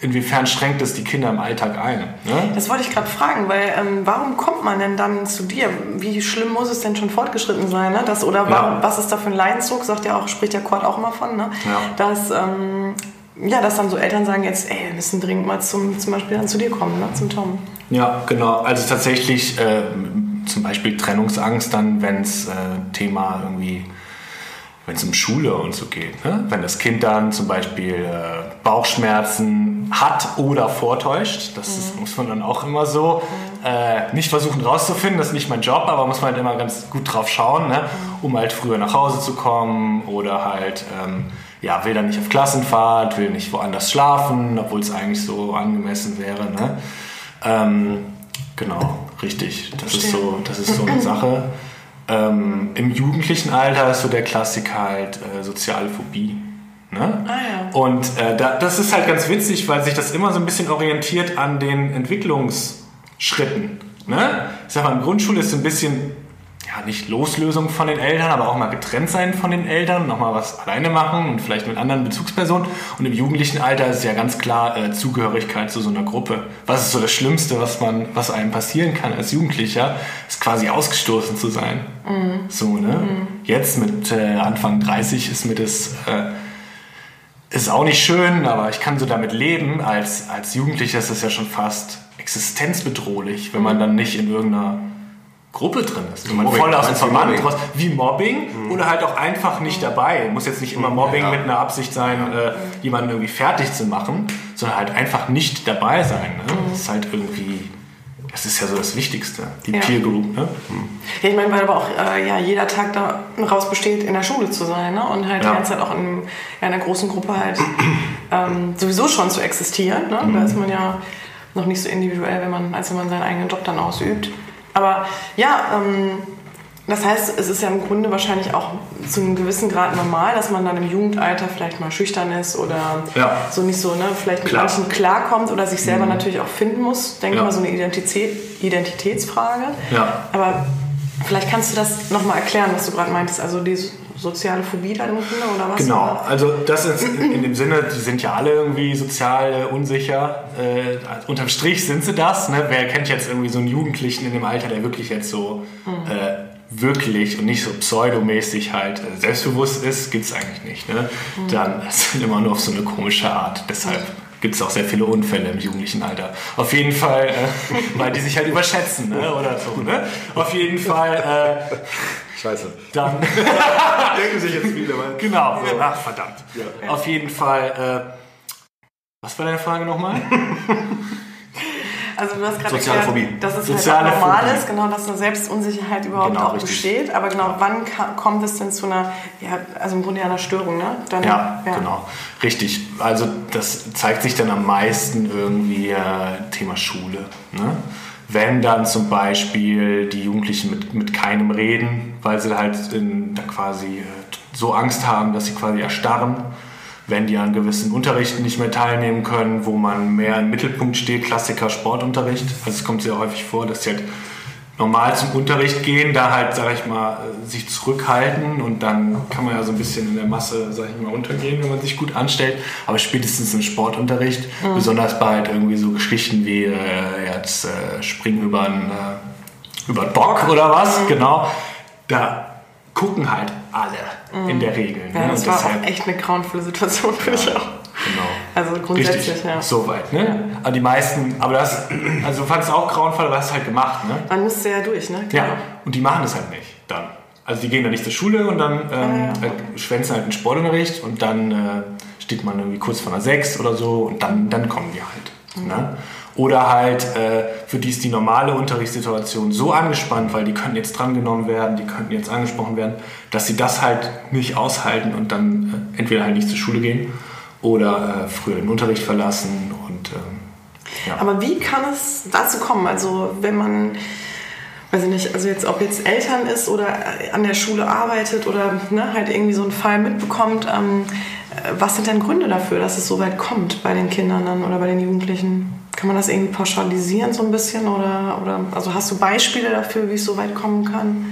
inwiefern schränkt es die Kinder im Alltag ein? Ne? Das wollte ich gerade fragen, weil ähm, warum kommt man denn dann zu dir? Wie schlimm muss es denn schon fortgeschritten sein? Ne? Das, oder ja. was ist da für ein Leidensdruck? Sagt ja auch, spricht der Kurt auch immer von, ne? Ja. Dass, ähm, ja, dass dann so Eltern sagen jetzt, ey, wir müssen dringend mal zum, zum Beispiel dann zu dir kommen, ne? zum Tom. Ja, genau. Also tatsächlich äh, zum Beispiel Trennungsangst dann, wenn es äh, Thema irgendwie wenn es um Schule und so geht. Ne? Wenn das Kind dann zum Beispiel äh, Bauchschmerzen hat oder vortäuscht, das mhm. ist, muss man dann auch immer so mhm. äh, nicht versuchen rauszufinden, das ist nicht mein Job, aber muss man halt immer ganz gut drauf schauen, ne? Mhm. um halt früher nach Hause zu kommen oder halt, ähm, ja, will dann nicht auf Klassenfahrt, will nicht woanders schlafen, obwohl es eigentlich so angemessen wäre. Ne? Ähm, genau, richtig. Das ist, so, das ist so eine Sache. Ähm, Im jugendlichen Alter ist so der Klassiker halt äh, soziale Phobie. Ne? Ah, ja. Und äh, da, das ist halt ganz witzig, weil sich das immer so ein bisschen orientiert an den Entwicklungsschritten. Ne? Ich sag mal, in Grundschule ist so ein bisschen ja, nicht Loslösung von den Eltern, aber auch mal getrennt sein von den Eltern, nochmal was alleine machen und vielleicht mit anderen Bezugspersonen. Und im jugendlichen Alter ist ja ganz klar äh, Zugehörigkeit zu so einer Gruppe. Was ist so das Schlimmste, was, man, was einem passieren kann als Jugendlicher, ist quasi ausgestoßen zu sein. Mhm. So, ne? Mhm. Jetzt mit äh, Anfang 30 ist mir das... Äh, ist auch nicht schön, aber ich kann so damit leben. Als, als Jugendlicher ist das ja schon fast existenzbedrohlich, wenn man dann nicht in irgendeiner Gruppe drin ist. Wenn man Mobbing. voll aus dem Verband raus, wie Mobbing mhm. oder halt auch einfach nicht dabei. Muss jetzt nicht immer mhm. Mobbing ja. mit einer Absicht sein, äh, jemanden irgendwie fertig zu machen, sondern halt einfach nicht dabei sein. Ne? Mhm. Das ist halt irgendwie, das ist ja so das Wichtigste, die ja. Peer Group. Ne? Mhm. Ja, ich meine, weil aber auch äh, ja, jeder Tag daraus besteht, in der Schule zu sein ne? und halt ja. die ganze Zeit auch in, in einer großen Gruppe halt ähm, sowieso schon zu existieren. Ne? Da mhm. ist man ja noch nicht so individuell, wenn man, als wenn man seinen eigenen Job dann ausübt. Aber ja, ähm, das heißt, es ist ja im Grunde wahrscheinlich auch zu einem gewissen Grad normal, dass man dann im Jugendalter vielleicht mal schüchtern ist oder ja. so nicht so, ne, vielleicht mit Klar. manchen klarkommt oder sich selber mhm. natürlich auch finden muss. Denke ja. mal, so eine Identität, Identitätsfrage. Ja. Aber vielleicht kannst du das nochmal erklären, was du gerade meintest. Also diese soziale Phobie da drin oder was? Genau, also das ist in dem Sinne, die sind ja alle irgendwie sozial unsicher. Äh, unterm Strich sind sie das. Ne? Wer kennt jetzt irgendwie so einen Jugendlichen in dem Alter, der wirklich jetzt so mhm. äh, wirklich und nicht so pseudomäßig halt äh, selbstbewusst ist, gibt es eigentlich nicht. Ne? Mhm. Dann sind immer nur auf so eine komische Art. Deshalb. Gibt es auch sehr viele Unfälle im jugendlichen Alter. Auf jeden Fall, äh, weil die sich halt überschätzen ne? oder so. Ne? Auf jeden Fall. Äh, Scheiße. Dann denken sich jetzt viele. Weil genau, so, ach verdammt. Ja. Auf jeden Fall. Äh, was war deine Frage nochmal? Also du hast gerade erklärt, Phobie. dass es Soziale halt normal Phobie. ist, genau, dass eine Selbstunsicherheit überhaupt genau, auch richtig. besteht. Aber genau, wann kommt es denn zu einer, ja, also im Grunde einer Störung, ne? Dann, ja, ja, genau, richtig. Also das zeigt sich dann am meisten irgendwie äh, Thema Schule. Ne? wenn dann zum Beispiel die Jugendlichen mit, mit keinem reden, weil sie halt in, da quasi äh, so Angst haben, dass sie quasi erstarren, wenn die an gewissen Unterrichten nicht mehr teilnehmen können, wo man mehr im Mittelpunkt steht, Klassiker Sportunterricht. Also es kommt sehr häufig vor, dass sie halt normal zum Unterricht gehen, da halt, sag ich mal, sich zurückhalten und dann kann man ja so ein bisschen in der Masse, sag ich mal, untergehen, wenn man sich gut anstellt. Aber spätestens im Sportunterricht, mhm. besonders bei halt irgendwie so Geschichten wie äh, jetzt äh, Springen über einen, äh, über Bock oder was, mhm. genau, da gucken halt alle mhm. in der Regel. Ja, ne? das war deshalb, auch echt eine grauenvolle Situation, finde ja. ich auch. Genau. Also grundsätzlich, Richtig, ja. Soweit, ne? Ja. Aber die meisten, aber das, also du fandest auch grauenvoll, aber hast es halt gemacht, ne? Man musste ja durch, ne? Genau. Ja, und die machen es halt nicht dann. Also die gehen dann nicht zur Schule und dann ähm, ah, ja. äh, schwänzen halt einen Sportunterricht und dann äh, steht man irgendwie kurz vor einer 6 oder so und dann, dann kommen die halt. Mhm. Ne? Oder halt, äh, für die ist die normale Unterrichtssituation so angespannt, weil die könnten jetzt drangenommen werden, die könnten jetzt angesprochen werden, dass sie das halt nicht aushalten und dann äh, entweder halt nicht zur Schule gehen oder äh, früher den Unterricht verlassen. Und, ähm, ja. Aber wie kann es dazu kommen? Also wenn man, weiß ich nicht, also jetzt ob jetzt Eltern ist oder an der Schule arbeitet oder ne, halt irgendwie so einen Fall mitbekommt, ähm, was sind denn Gründe dafür, dass es so weit kommt bei den Kindern dann oder bei den Jugendlichen? Kann man das irgendwie pauschalisieren so ein bisschen oder, oder also hast du Beispiele dafür, wie es so weit kommen kann?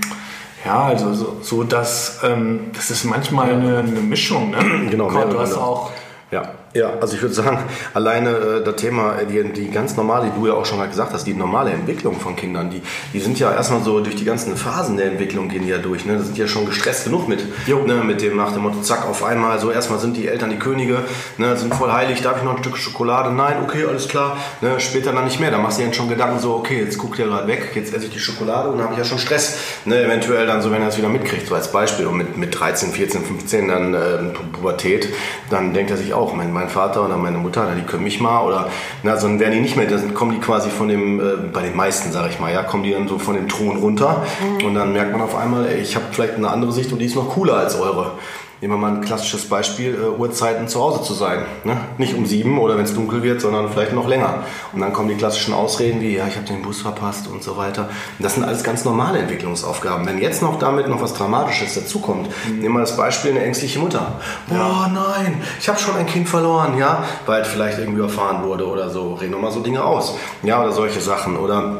Ja, also so, so dass ähm, das ist manchmal eine, eine Mischung. Ne? Genau, Gott, du hast auch Ja, ja, also ich würde sagen, alleine äh, das Thema, äh, die, die ganz normale, die du ja auch schon mal gesagt hast, die normale Entwicklung von Kindern, die, die sind ja erstmal so durch die ganzen Phasen der Entwicklung gehen die ja durch. Ne? Das sind ja schon gestresst genug mit. Ne? Mit dem nach dem Motto, zack, auf einmal, so erstmal sind die Eltern die Könige, ne? sind voll heilig, darf ich noch ein Stück Schokolade? Nein, okay, alles klar. Ne? Später dann nicht mehr. Da machst du dir dann schon Gedanken so, okay, jetzt guckt ihr gerade weg, jetzt esse ich die Schokolade und dann habe ich ja schon Stress. Ne? Eventuell dann so, wenn er es wieder mitkriegt, so als Beispiel. Und mit, mit 13, 14, 15 dann äh, Pu- Pubertät, dann denkt er sich auch, mein, mein Vater oder meine Mutter, na, die können mich mal oder na, so, dann werden die nicht mehr, dann kommen die quasi von dem, äh, bei den meisten sage ich mal, ja, kommen die dann so von dem Thron runter und dann merkt man auf einmal, ey, ich habe vielleicht eine andere Sicht und die ist noch cooler als eure. Nehmen wir mal ein klassisches Beispiel, äh, Uhrzeiten zu Hause zu sein. Ne? Nicht um sieben oder wenn es dunkel wird, sondern vielleicht noch länger. Und dann kommen die klassischen Ausreden wie, ja, ich habe den Bus verpasst und so weiter. Und das sind alles ganz normale Entwicklungsaufgaben. Wenn jetzt noch damit noch was Dramatisches dazukommt, nehmen wir das Beispiel eine ängstliche Mutter. Boah, nein, ich habe schon ein Kind verloren, ja, weil vielleicht irgendwie erfahren wurde oder so. Reden wir mal so Dinge aus. Ja, oder solche Sachen. Oder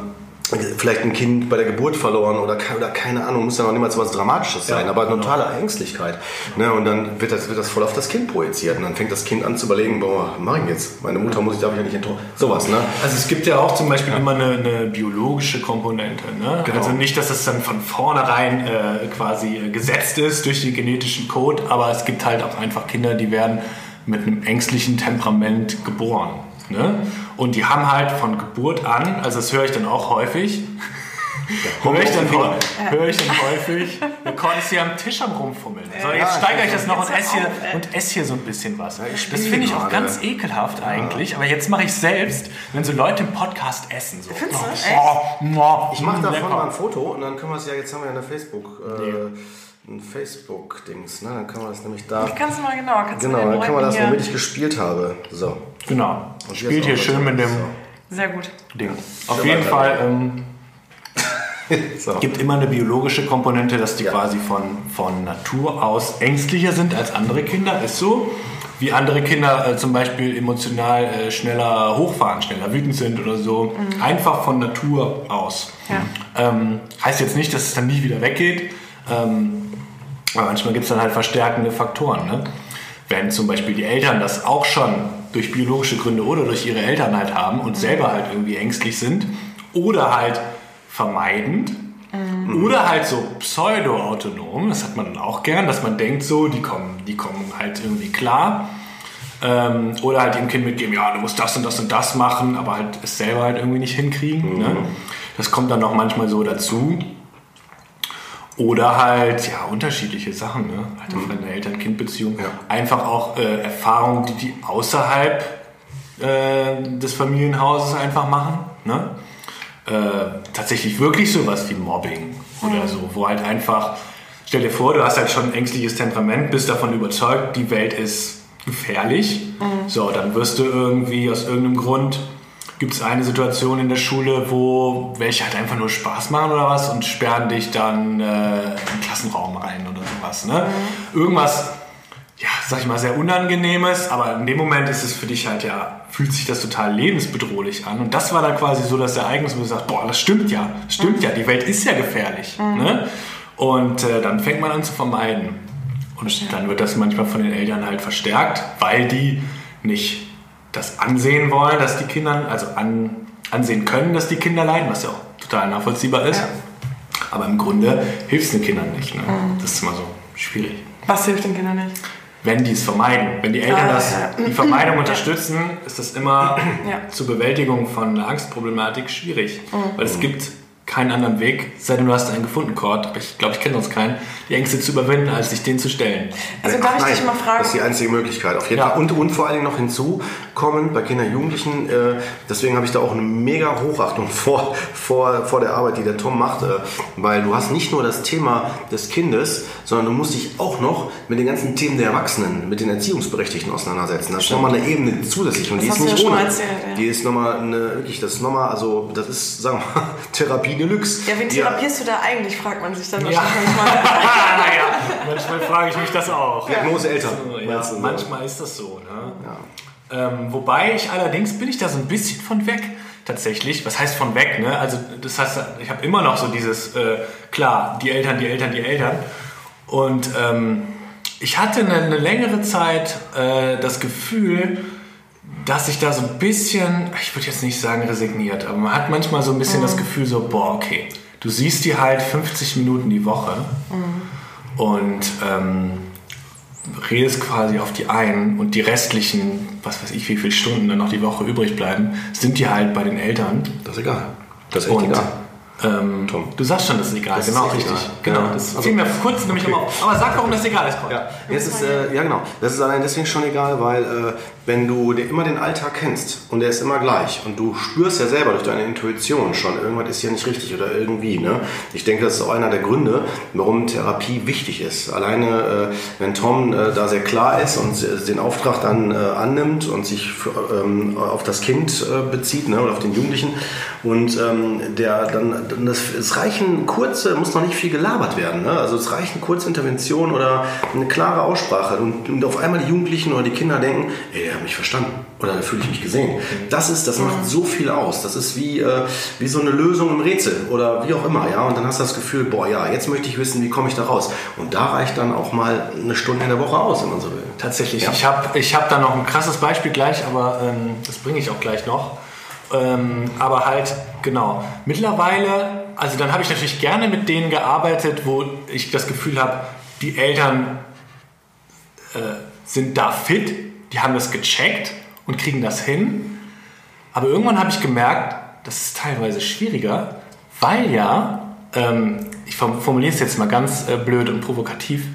vielleicht ein Kind bei der Geburt verloren oder, oder keine Ahnung, muss ja noch niemals was Dramatisches sein, aber totale Ängstlichkeit. Ne? Und dann wird das, wird das voll auf das Kind projiziert und dann fängt das Kind an zu überlegen, boah, was mach ich jetzt? Meine Mutter muss ich, darf ich ja nicht enttäuschen. Sowas, ne? Also es gibt ja auch zum Beispiel immer eine, eine biologische Komponente. Ne? Genau. Also nicht, dass es dann von vornherein äh, quasi äh, gesetzt ist durch den genetischen Code, aber es gibt halt auch einfach Kinder, die werden mit einem ängstlichen Temperament geboren. Ne? Und die haben halt von Geburt an, also das höre ich dann auch häufig, höre ich, dann, höre ich dann häufig, der Cord ist hier am Tisch am rumfummeln. So, jetzt Ja, steigere ich das noch und esse, hier, und esse hier so ein bisschen was. ich das finde ich auch ganz ekelhaft eigentlich, aber jetzt mache ich selbst, wenn so Leute im Podcast essen. So. Findest du? Oh, Echt? oh, Ich mache davon lecker. mal ein Foto und dann können wir es ja, jetzt haben wir ja eine Facebook, äh, ein Facebook-Dings, ne? Dann können wir das nämlich da. Kannst du mal genau, kannst Genau, dann wir Leuten das, womit ich gespielt habe. So. Genau. Und Spielt hier schön mit dem Sehr gut. Ding. Auf jeden Fall ähm, So. gibt immer eine biologische Komponente, dass die Ja. quasi von, von Natur aus ängstlicher sind als andere Kinder. Ist so. Wie andere Kinder äh, zum Beispiel emotional äh, schneller hochfahren, schneller wütend sind oder so. Einfach von Natur aus. Ja. Ähm, heißt jetzt nicht, dass es dann nie wieder weggeht. Ähm, aber manchmal gibt es dann halt verstärkende Faktoren. Ne? Wenn zum Beispiel die Eltern das auch schon durch biologische Gründe oder durch ihre Eltern halt haben und selber halt irgendwie ängstlich sind oder halt vermeidend oder halt so pseudo-autonom, das hat man dann auch gern, dass man denkt so, die kommen, die kommen halt irgendwie klar. Ähm, oder halt dem Kind mitgeben, ja, du musst das und das und das machen, aber halt es selber halt irgendwie nicht hinkriegen. Ne? Das kommt dann noch manchmal so dazu. Oder halt, ja, unterschiedliche Sachen, ne? Halt auf eine Eltern-Kind-Beziehung. Einfach auch äh, Erfahrungen, die die außerhalb äh, des Familienhauses einfach machen. Ne? Äh, tatsächlich wirklich sowas wie Mobbing oder so, wo halt einfach, stell dir vor, du hast halt schon ein ängstliches Temperament, bist davon überzeugt, die Welt ist gefährlich. So, dann wirst du irgendwie aus irgendeinem Grund gibt es eine Situation in der Schule, wo welche halt einfach nur Spaß machen oder was und sperren dich dann äh, in den Klassenraum rein oder sowas. Ne? Irgendwas, ja, sag ich mal, sehr Unangenehmes, aber in dem Moment ist es für dich halt ja, fühlt sich das total lebensbedrohlich an. Und das war dann quasi so das Ereignis, wo du sagst, boah, das stimmt ja, das stimmt ja, die Welt ist ja gefährlich. Ne? Und äh, dann fängt man an zu vermeiden. Und dann wird das manchmal von den Eltern halt verstärkt, weil die nicht das ansehen wollen, dass die Kinder, also an, ansehen können, dass die Kinder leiden, was ja auch total nachvollziehbar ist. Ja. Aber im Grunde hilft es den Kindern nicht. Ne? Das ist immer so schwierig. Was hilft den Kindern nicht? Wenn die es vermeiden, wenn die Eltern Ah, das, ja. die Vermeidung unterstützen, ist das immer Ja. zur Bewältigung von einer Angstproblematik schwierig. Mhm. Weil es gibt keinen anderen Weg, sei denn du hast einen gefunden, Cord, aber ich glaube, ich kenne sonst keinen, die Ängste zu überwinden, als sich denen zu stellen. Also Ach darf ich nein, dich mal fragen? Das ist die einzige Möglichkeit, auf jeden Ja. Fall. Und, und vor allen Dingen noch hinzukommen bei Kindern und Jugendlichen, äh, deswegen habe ich da auch eine mega Hochachtung vor, vor, vor der Arbeit, die der Tom macht, äh, weil du hast nicht nur das Thema des Kindes, sondern du musst dich auch noch mit den ganzen Themen der Erwachsenen, mit den Erziehungsberechtigten auseinandersetzen. Das ist nochmal eine Ebene zusätzlich und Das die ist nicht ja ohne. erzählt, ja. Die ist nochmal eine, wirklich, das ist nochmal, also das ist, sagen wir mal, Therapie Deluxe. Ja, wen therapierst du da eigentlich, fragt man sich dann Ja. wahrscheinlich manchmal. ja, manchmal frage ich mich das auch. Diagnose Eltern. Ja, du manchmal ist das so. Ne? Ähm, wobei ich allerdings bin ich da so ein bisschen von weg tatsächlich. Was heißt von weg? Ne? Also das heißt, ich habe immer noch so dieses, äh, klar, die Eltern, die Eltern, die Eltern. Und ähm, ich hatte eine, eine längere Zeit äh, das Gefühl, dass ich da so ein bisschen, ich würde jetzt nicht sagen resigniert, aber man hat manchmal so ein bisschen mhm. das Gefühl so, boah, okay, du siehst die halt 50 Minuten die Woche mhm. und ähm, redest quasi auf die einen und die restlichen, was weiß ich, wie viele Stunden dann noch die Woche übrig bleiben, sind die halt bei den Eltern. Das ist egal. Das ist echt und, egal. Ähm, Tom. Du sagst schon, das ist egal. Das genau, ist richtig. Egal. Genau, ja. das also, fiel mir kurz nämlich okay. auf. Aber sag, warum das egal ist, Ja, Jetzt ist, äh, ja genau. Das ist allein deswegen schon egal, weil äh, wenn du immer den Alltag kennst und der ist immer gleich und du spürst ja selber durch deine Intuition schon, irgendwas ist hier nicht richtig oder irgendwie. Ne? Ich denke, das ist auch einer der Gründe, warum Therapie wichtig ist. Alleine, äh, wenn Tom äh, da sehr klar ist und den Auftrag dann äh, annimmt und sich für, ähm, auf das Kind äh, bezieht ne, oder auf den Jugendlichen und ähm, der dann, das, es reichen kurze, muss noch nicht viel gelabert werden. Ne? Also es reichen kurze Interventionen oder eine klare Aussprache und, und auf einmal die Jugendlichen oder die Kinder denken, ey, der hat mich verstanden oder da fühle ich mich gesehen. Das ist, das macht so viel aus. Das ist wie, äh, wie so eine Lösung im Rätsel oder wie auch immer, ja. Und dann hast du das Gefühl, boah, ja, jetzt möchte ich wissen, wie komme ich da raus. Und da reicht dann auch mal eine Stunde in der Woche aus, wenn man so will. Tatsächlich. Ja. Ich habe ich hab da noch ein krasses Beispiel gleich, aber ähm, das bringe ich auch gleich noch. Ähm, aber halt, genau. Mittlerweile, also dann habe ich natürlich gerne mit denen gearbeitet, wo ich das Gefühl habe, die Eltern äh, sind da fit, die haben das gecheckt und kriegen das hin. Aber irgendwann habe ich gemerkt, das ist teilweise schwieriger, weil ja, ähm, ich formuliere es jetzt mal ganz äh, blöd und provokativ,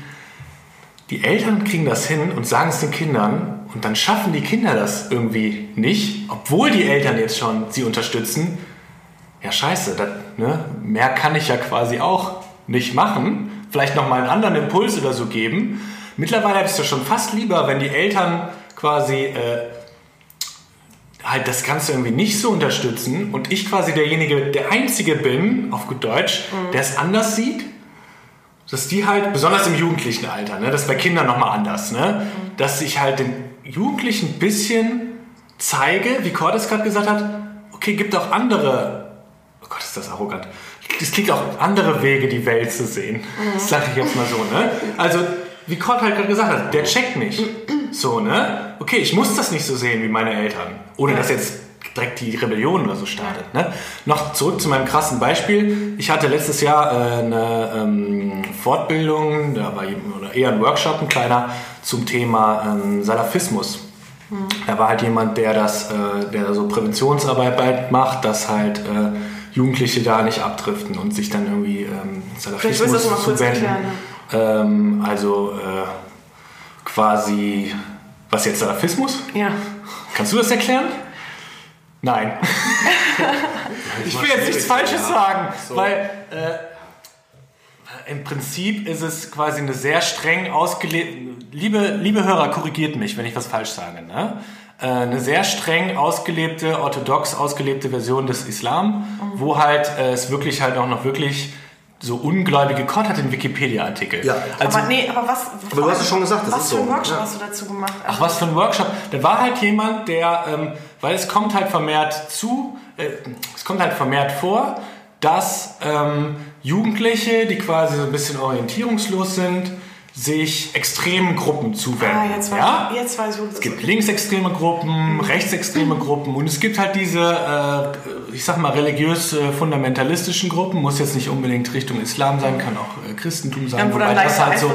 die Eltern kriegen das hin und sagen es den Kindern und dann schaffen die Kinder das irgendwie nicht, obwohl die Eltern jetzt schon sie unterstützen. Ja, scheiße, das, ne, mehr kann ich ja quasi auch nicht machen. Vielleicht nochmal einen anderen Impuls oder so geben. Mittlerweile habe ich es ja schon fast lieber, wenn die Eltern quasi äh, halt das Ganze irgendwie nicht so unterstützen und ich quasi derjenige, der Einzige bin, auf gut Deutsch, mhm. der es anders sieht. Dass die halt, besonders im jugendlichen Alter, ne, das ist bei Kindern nochmal anders, ne, mhm. dass ich halt den Jugendlichen ein bisschen zeige, wie Cordes gerade gesagt hat, okay, gibt auch andere, oh Gott, ist das arrogant, es gibt auch andere Wege, die Welt zu sehen. Mhm. Das sage ich jetzt mal so, ne? Also wie Kurt halt gerade gesagt hat, der checkt mich. So, ne? Okay, ich muss das nicht so sehen wie meine Eltern. Ohne dass jetzt direkt die Rebellion oder so startet. Ne? Noch zurück zu meinem krassen Beispiel. Ich hatte letztes Jahr äh, eine ähm, Fortbildung, da war oder eher ein Workshop, ein kleiner, zum Thema ähm, Salafismus. Mhm. Da war halt jemand, der das, äh, der so Präventionsarbeit macht, dass halt äh, Jugendliche da nicht abdriften und sich dann irgendwie ähm, Salafismus zuwenden. Ähm, also äh, quasi, was jetzt Salafismus? Ja. Kannst du das erklären? Nein. ich will jetzt nichts Falsches ja. sagen, so. weil äh, im Prinzip ist es quasi eine sehr streng ausgelebte. Liebe, liebe Hörer, korrigiert mich, wenn ich was falsch sage. Ne? Äh, eine sehr streng ausgelebte, orthodox ausgelebte Version des Islam, mhm. wo halt äh, es wirklich halt auch noch wirklich so ungläubige Gott hat den Wikipedia-Artikel. Ja. Also, aber nee, aber was? Aber du hast es schon gesagt, das was ist so. Was für ein Workshop ja. hast du dazu gemacht? Ach, was für ein Workshop? Da war halt jemand, der, ähm, weil es kommt halt vermehrt zu, äh, es kommt halt vermehrt vor, dass ähm, Jugendliche, die quasi so ein bisschen orientierungslos sind, sich extremen Gruppen zuwenden. Ah, jetzt weiß, ja? jetzt weiß ich, es gibt linksextreme Gruppen, rechtsextreme Gruppen und es gibt halt diese, äh, ich sag mal, religiös-fundamentalistischen Gruppen, muss jetzt nicht unbedingt Richtung Islam sein, kann auch äh, Christentum sein. Ja, wo dann leicht halt so,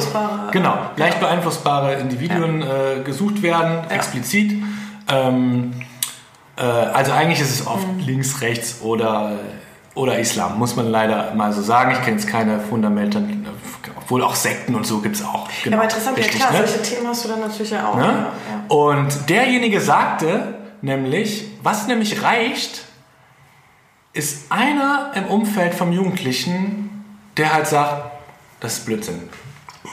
Genau, leicht beeinflussbare Individuen ja. äh, gesucht werden, ja. explizit. Ähm, äh, also eigentlich ist es oft mhm. links, rechts oder oder Islam, muss man leider mal so sagen. Ich kenne jetzt keine Fundamente, obwohl auch Sekten und so gibt es auch. Genau, ja, aber interessant, richtig, ja klar, ne? solche Themen hast du dann natürlich ja auch. Ne? Ja, ja. Und derjenige sagte nämlich, was nämlich reicht, ist einer im Umfeld vom Jugendlichen, der halt sagt, das ist Blödsinn.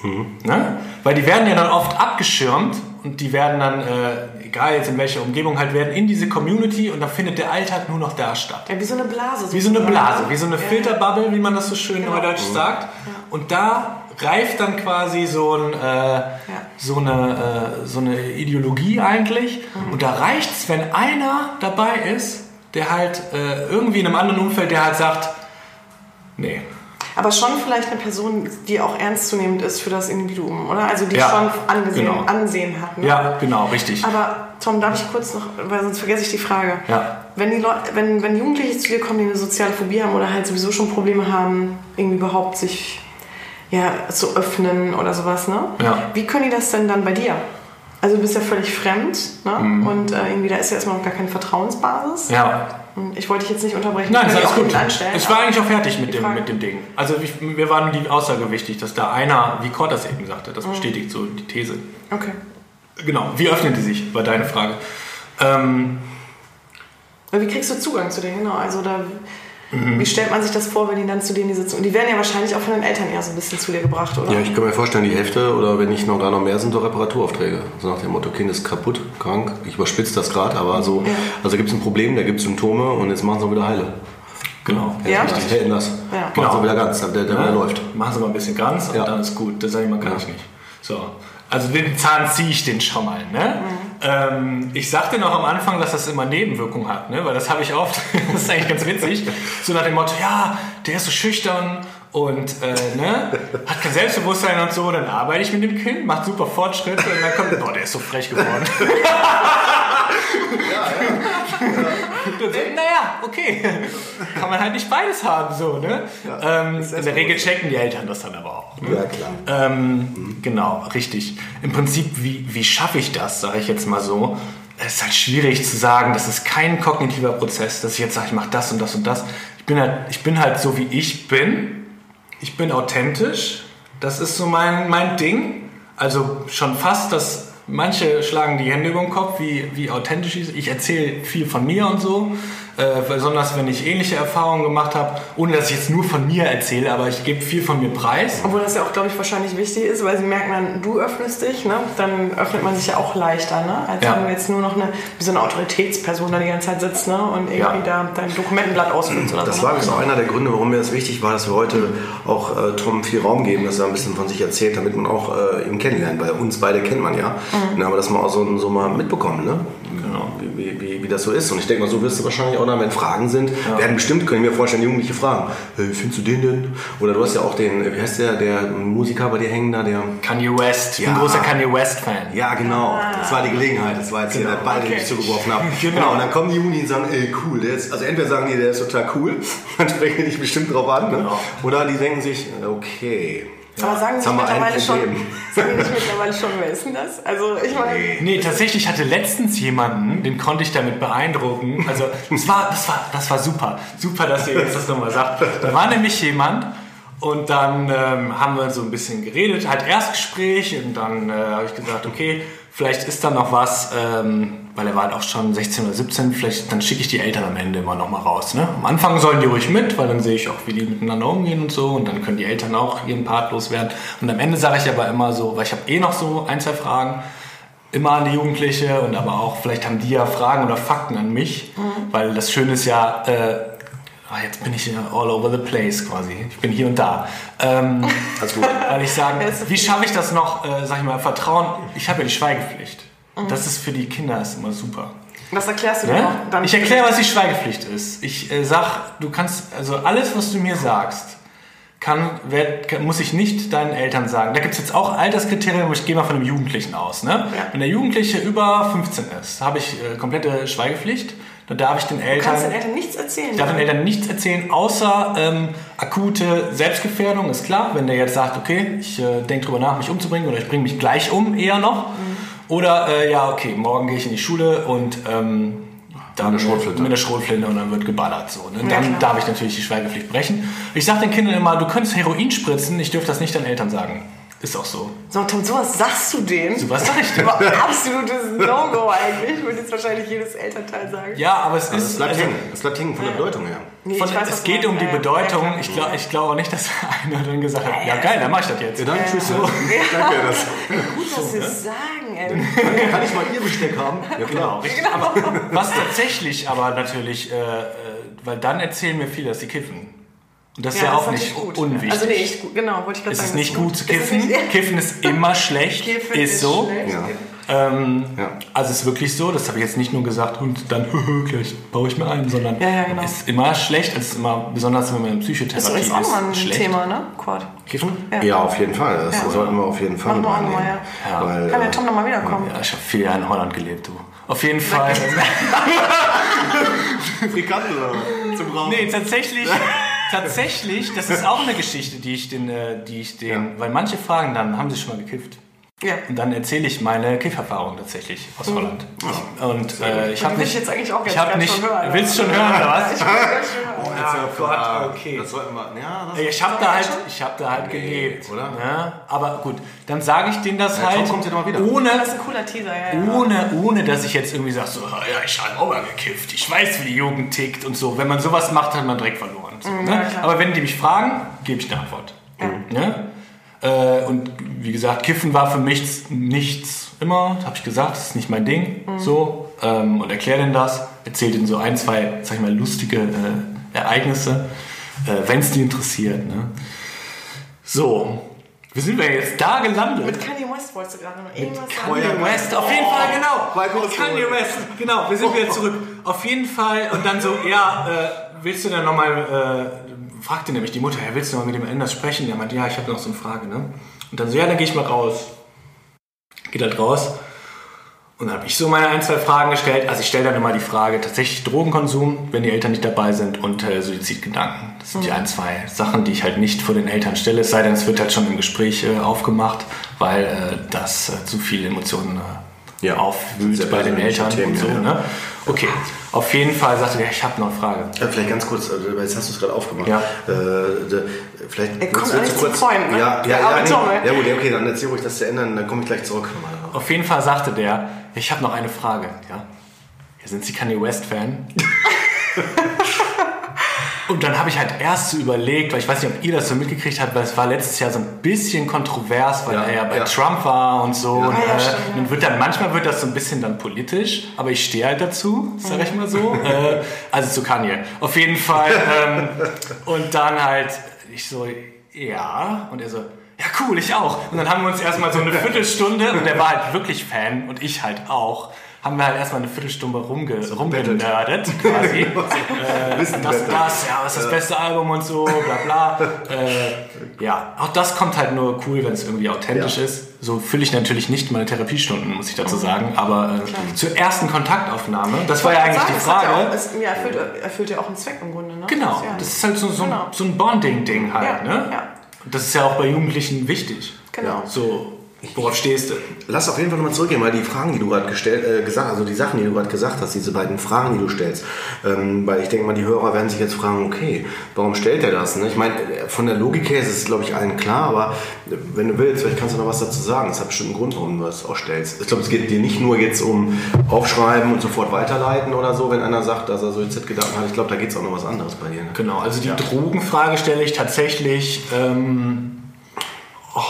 Mhm. Ne? Weil die werden ja dann oft abgeschirmt und die werden dann, äh, egal jetzt in welcher Umgebung halt, werden in diese Community und da findet der Alltag nur noch da statt. Ja, wie so eine Blase. Wie so eine Blase, wie so eine Filterbubble, wie man das so schön genau. neudeutsch mhm. sagt. Ja. Und da reift dann quasi so, ein, äh, so, eine, äh, so eine Ideologie eigentlich. Und da reicht es, wenn einer dabei ist, der halt äh, irgendwie in einem anderen Umfeld, der halt sagt, nee, Aber schon vielleicht eine Person, die auch ernstzunehmend ist für das Individuum, oder? Also die Ja, schon angesehen, genau. Ansehen hat. Ne? Ja, genau, richtig. Aber Tom, darf ich kurz noch, weil sonst vergesse ich die Frage. Ja. Wenn, die Leute, wenn, wenn Jugendliche zu dir kommen, die eine soziale Phobie haben oder halt sowieso schon Probleme haben, irgendwie überhaupt sich ja, zu öffnen oder sowas, ne? Ja. Wie können die das denn dann bei dir? Also du bist ja völlig fremd ne? und äh, irgendwie da ist ja erstmal noch gar keine Vertrauensbasis. Mhm. Ja. Ich wollte dich jetzt nicht unterbrechen. Nein, ich ist gut. anstellen, Ich war eigentlich auch fertig mit dem, Frage- mit dem Ding. Also ich, mir war nur die Aussage wichtig, dass da einer, wie Kort das eben sagte, das bestätigt so die These. Okay. Genau, wie öffnen die sich, war deine Frage. Ähm, wie kriegst du Zugang zu denen? Genau, also da, Mhm. wie stellt man sich das vor, wenn die dann zu denen die sitzen? Und die werden ja wahrscheinlich auch von den Eltern eher so ein bisschen zu dir gebracht, oder? Ja, ich kann mir vorstellen, die Hälfte oder wenn nicht noch gar noch mehr sind so Reparaturaufträge. So nach dem Motto, Kind ist kaputt, krank. Ich überspitze das gerade, aber so, Ja. also gibt es ein Problem, da gibt es Symptome und jetzt machen sie wieder heile. genau. Ja? Richtig, hätten das. Ja. Machen Genau. sie wieder ganz, der, der wieder läuft. Machen Sie mal ein bisschen ganz und Ja. dann ist gut. Das sage ich mal kann Ja. ich nicht. So. Also den Zahn ziehe ich den schon mal. Ne? Ähm, ich sagte noch am Anfang, dass das immer Nebenwirkungen hat, ne? weil das habe ich oft. das ist eigentlich ganz witzig. So nach dem Motto, ja, der ist so schüchtern und äh, ne? hat kein Selbstbewusstsein und so. Dann arbeite ich mit dem Kind, macht super Fortschritte und dann kommt, boah, der ist so frech geworden. Und so, naja, okay. Kann man halt nicht beides haben, so, ne? ähm, in der Regel checken die Eltern das dann aber auch. Ne? Ja, klar. Ähm, genau, richtig. Im Prinzip, wie, wie schaffe ich das, sage ich jetzt mal so. Es ist halt schwierig zu sagen, das ist kein kognitiver Prozess, dass ich jetzt sage, ich mache das und das und das. Ich bin halt, ich bin halt so, wie ich bin. Ich bin authentisch. Das ist so mein, mein Ding. Also schon fast das. Manche schlagen die Hände über den Kopf, wie, wie authentisch ich Ich erzähle viel von mir und so. Äh, besonders wenn ich ähnliche Erfahrungen gemacht habe, ohne dass ich jetzt nur von mir erzähle, aber ich gebe viel von mir preis. Obwohl das ja auch, glaube ich, wahrscheinlich wichtig ist, weil sie merken dann, du öffnest dich, ne? dann öffnet man sich ja auch leichter, ne? als Ja. wenn du jetzt nur noch eine, wie so eine Autoritätsperson da die ganze Zeit sitzt ne? und irgendwie Ja. da dein Dokumentenblatt ausfüllst oder Das so. war ne? übrigens auch einer der Gründe, warum mir das wichtig war, dass wir heute auch äh, Tom viel Raum geben, dass er ein bisschen von sich erzählt, damit man auch äh, ihn kennenlernt. Weil uns beide kennt man ja. Mhm. Ja, aber das mal auch so, so mal mitbekommen, ne? Genau. Wie, wie, wie, das so ist. Und ich denke mal, so wirst du wahrscheinlich auch dann, wenn Fragen sind, werden bestimmt, können wir mir vorstellen, Jugendliche fragen. Hey, wie findest du den denn? Oder du hast ja auch den, äh, wie heißt der, der Musiker bei dir hängen da, der. Kanye West. Ja. ein großer Kanye West-Fan. Ja, genau. Das war die Gelegenheit. Das war jetzt hier der Ball, den Okay. ich zugeworfen habe. Genau. Genau. Und dann kommen die Juni und sagen, ey, cool, der ist, also entweder sagen die, der ist total cool, dann sprechen die dich bestimmt drauf an, ne? Genau. Oder die denken sich, okay. Aber sagen sie mittlerweile schon, sagen nicht mittlerweile schon, wer ist denn das? Also ich meine, Nee, tatsächlich ich hatte letztens jemanden, den konnte ich damit beeindrucken. Also das war, das war, das war super. Super, dass ihr jetzt das nochmal sagt. Da war nämlich jemand und dann ähm, haben wir so ein bisschen geredet, halt Erstgespräch und dann äh, habe ich gesagt, okay, vielleicht ist da noch was, ähm, weil er war halt auch schon 16 oder 17, vielleicht dann schicke ich die Eltern am Ende immer noch mal raus. Ne? Am Anfang sollen die ruhig mit, weil dann sehe ich auch, wie die miteinander umgehen und so und dann können die Eltern auch ihren Part loswerden. Und am Ende sage ich aber immer so, weil ich habe eh noch so ein, zwei Fragen, immer an die Jugendliche und aber auch, vielleicht haben die ja Fragen oder Fakten an mich, weil das Schöne ist ja, äh, ah, jetzt bin ich ja all over the place quasi, ich bin hier und da. Ähm, Alles gut. weil ich sage, wie schaffe ich das noch, äh, sag ich mal, Vertrauen, ich habe ja die Schweigepflicht. Das ist für die Kinder ist immer super. was erklärst du dir Ne? auch dann? Ich erkläre, was die Schweigepflicht ist. Ich äh, sag, du kannst, also alles, was du mir sagst, kann, werd, kann, muss ich nicht deinen Eltern sagen. Da gibt es jetzt auch Alterskriterien, aber ich gehe mal von einem Jugendlichen aus. Ne? Ja. Wenn der Jugendliche über 15 ist, habe ich äh, komplette Schweigepflicht. Da darf ich den Du Eltern, kannst den Eltern nichts erzählen. ich darf den Eltern nichts erzählen, außer ähm, akute Selbstgefährdung, ist klar. Wenn der jetzt sagt, okay, ich äh, denke drüber nach, mich umzubringen oder ich bringe mich gleich um, eher noch. Oder äh, ja, okay, morgen gehe ich in die Schule und ähm, dann Mit einer Schrotflinte. mit einer Schrotflinte und dann wird geballert. So, ne? Ja, Dann klar. darf ich natürlich die Schweigepflicht brechen. Ich sage den Kindern immer, du könntest Heroin spritzen, ich dürfte das nicht deinen Eltern sagen. Ist auch so. So, Tom, sowas sagst du denen? So, was sag ich denn? Absolutes No-Go eigentlich, würde jetzt wahrscheinlich jedes Elternteil sagen. Ja, aber es Also es ist. bleibt also- hängen. Es bleibt hängen von der Bedeutung her. Nee, Von, weiß, es geht um die ja, Bedeutung. Ich glaube ich glaub auch nicht, dass einer dann gesagt hat, ja geil, dann mach ich das jetzt. Ja, dann tschüss. Danke, das. Gut, dass sie es sagen, ey. Kann ich mal ihr Besteck haben? Ja, Genau, klar. richtig. Aber was tatsächlich aber natürlich, äh, äh, weil dann erzählen mir viele, dass sie kiffen. Und das ist ja, das auch nicht ich gut. unwichtig. Also nee, ich, genau, wollte ich gerade es sagen. ist nicht gut zu Es ist kiffen. nicht- Kiffen ist immer schlecht. Kiffen ist so. schlecht. Ja. Ähm, Ja. Also es ist wirklich so, das habe ich jetzt nicht nur gesagt und dann gleich baue ich mir ein, sondern Ja, ja, genau. es ist immer schlecht, es ist immer, besonders wenn man in Psychotherapie ist übrigens auch ist, mal ein schlecht. Thema, ne? Quad. Kiffen? Ja. Ja, auf jeden Fall. Das Ja. sollten wir auf jeden Fall Machen ja. Ja. Weil, Kann der äh, Tom nochmal wiederkommen? Ja, ich habe vier Jahre in Holland gelebt, du. Auf jeden Fall. Frikandel oder? zum Rauchen. nee, tatsächlich, tatsächlich, das ist auch eine Geschichte, die ich den, äh, die ich den, weil manche fragen dann, haben sie schon mal gekifft? Ja. Und dann erzähle ich meine Kifferfahrung tatsächlich aus Holland. Und äh, ich habe nicht, ich jetzt eigentlich auch ich ganz habe gern nicht, schon hören. willst du schon hören oder was? Ich will ganz schön hören. Ja, Gott, okay. Das sollten wir. Ja, das Ich habe da halt, ich habe da halt gelebt, oder? Ja, aber gut, dann sage ich denen das Ja, halt, kommt ja wieder. ohne, Das ist ein cooler Teaser, ja. ja. ohne, ohne, dass ich jetzt irgendwie sage, so, ah ja, ich habe auch mal gekifft, ich weiß, wie die Jugend tickt und so. Wenn man sowas macht, hat man direkt verloren. So, Mhm, ne? ja, klar. Aber wenn die mich fragen, gebe ich eine Antwort. Ne? Äh, und wie gesagt, Kiffen war für mich nichts immer, habe ich gesagt, das ist nicht mein Ding. Mhm. So, ähm, und erkläre denen das, erzähle denen so ein, zwei, sag ich mal, lustige äh, Ereignisse, äh, wenn es die interessiert. Ne? So, wie sind wir jetzt da gelandet? Mit Kanye West wolltest du gerade noch irgendwas Kanye sagen? West, auf jeden Fall, genau. Kanye. West, genau, wir sind wieder zurück. Auf jeden Fall, und dann so, ja, äh, willst du denn nochmal, äh, fragte nämlich die Mutter, ja, willst du noch mit dem Enders sprechen? Der meinte, ja, ich habe noch so eine Frage, ne? Und dann so, ja, dann gehe ich mal raus. Geht halt raus. Und dann habe ich so meine ein, zwei Fragen gestellt. Also ich stelle dann immer die Frage, tatsächlich Drogenkonsum, wenn die Eltern nicht dabei sind und äh, Suizidgedanken. Das sind die ein, zwei Sachen, die ich halt nicht vor den Eltern stelle. Es sei denn, es wird halt schon im Gespräch äh, aufgemacht, weil äh, das äh, zu viele Emotionen äh, Ja. aufwühlt bei den Eltern Themen, und so. ja, ja. Ne? Okay, auf jeden Fall sagte der, ich habe noch eine Frage. Ja, vielleicht ganz kurz, weil jetzt hast du es gerade aufgemacht. Ja. Äh, de- vielleicht Er kommt willst du zum kurz- Point, ne? Ja, ja, ja, arme nee. Ey. ja gut, ja, okay, dann erzähl ruhig das zu ändern, dann komme ich gleich zurück. Auf jeden Fall sagte der, ich habe noch eine Frage. Ja? ja sind Sie Kanye West-Fan? Und dann habe ich halt erst so überlegt, weil ich weiß nicht, ob ihr das so mitgekriegt habt, weil es war letztes Jahr so ein bisschen kontrovers, weil Ja, er ja bei ja. Trump war und so. und, ja, äh, stimmt, ja. und wird dann, manchmal wird das so ein bisschen dann politisch, aber ich stehe halt dazu, sag ich mal so. äh, also zu Kanye. Auf jeden Fall. Ähm, und dann halt, ich so, ja. Und er so, ja cool, ich auch. Und dann haben wir uns erstmal so eine Viertelstunde, und er war halt wirklich Fan und ich halt auch, haben wir halt erstmal eine Viertelstunde rumge rumgenördet quasi. äh, das, das, ja, was ist das beste Album und so, bla bla. Äh, ja, auch das kommt halt nur cool, wenn es irgendwie authentisch Ja. ist. So fülle ich natürlich nicht meine Therapiestunden, muss ich dazu sagen. Aber äh, zur ersten Kontaktaufnahme, das war ja eigentlich die Das hat ja Frage. auch, es, ja, erfüllt, erfüllt ja auch einen Zweck im Grunde, ne? Genau, ja, das ist halt so, so, Genau. so ein Bonding-Ding halt, Ja, ne? ja. Das ist ja auch bei Jugendlichen wichtig. Genau. So, worauf stehst du? Lass auf jeden Fall nochmal zurückgehen, weil die Fragen, die du gerade gestellt, äh, gesagt, also die Sachen, die du gerade gesagt hast, diese beiden Fragen, die du stellst, ähm, weil ich denke mal, die Hörer werden sich jetzt fragen, okay, warum stellt er das? Ne? Ich meine, äh, von der Logik her ist es, glaube ich, allen klar, aber äh, wenn du willst, vielleicht kannst du noch was dazu sagen. Es hat bestimmt einen Grund, warum du das auch stellst. Ich glaube, es geht dir nicht nur jetzt um Aufschreiben und sofort weiterleiten oder so, wenn einer sagt, dass er Suizidgedanken hat. Ich glaube, da geht es auch noch was anderes bei dir. Ne? Genau, also die Drogenfrage stelle ich tatsächlich ähm,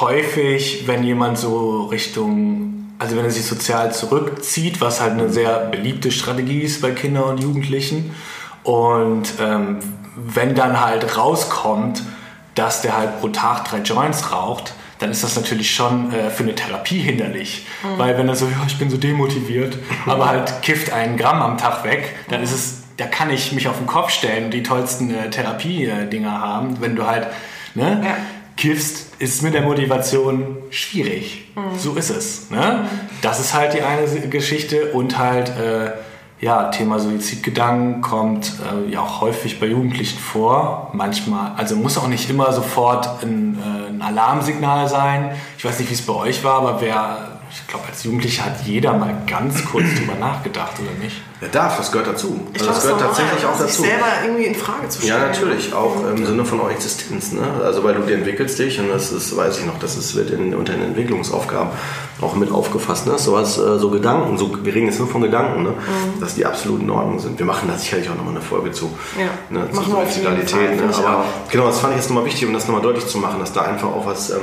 häufig, wenn jemand so Richtung, also wenn er sich sozial zurückzieht, was halt eine sehr beliebte Strategie ist bei Kindern und Jugendlichen. Und ähm, wenn dann halt rauskommt, dass der halt pro Tag drei Joints raucht, dann ist das natürlich schon äh, für eine Therapie hinderlich. Weil wenn er so, ja, ich bin so demotiviert, aber halt kifft einen Gramm am Tag weg, dann ist es, da kann ich mich auf den Kopf stellen und die tollsten äh, Therapie-Dinger haben. Wenn du halt ne, Ja. kiffst, ist mit der Motivation schwierig. So ist es. Ne? Das ist halt die eine Geschichte und halt äh, ja, Thema Suizidgedanken kommt äh, ja auch häufig bei Jugendlichen vor. Manchmal, also muss auch nicht immer sofort ein, äh, ein Alarmsignal sein. Ich weiß nicht, wie es bei euch war, aber wer, ich glaube, als Jugendlicher hat jeder mal ganz kurz drüber nachgedacht, oder nicht? Er darf, das gehört dazu. Ich Also das gehört tatsächlich auch sich dazu. selber irgendwie in Frage zu stellen. Ja, natürlich, auch im Sinne von eurer Existenz. Ne? Also weil du dir entwickelst dich und das ist, weiß ich noch, das ist, wird in, unter den Entwicklungsaufgaben auch mit aufgefasst. Ne? Sowas, äh, so Gedanken, so, wir reden jetzt nur von Gedanken, ne? dass die absolut in Ordnung sind. Wir machen da sicherlich auch nochmal eine Folge zu. Ja, Ne, zu Suizidalität. Ne? Aber auch. genau, das fand ich jetzt nochmal wichtig, um das nochmal deutlich zu machen, dass da einfach auch was, ähm,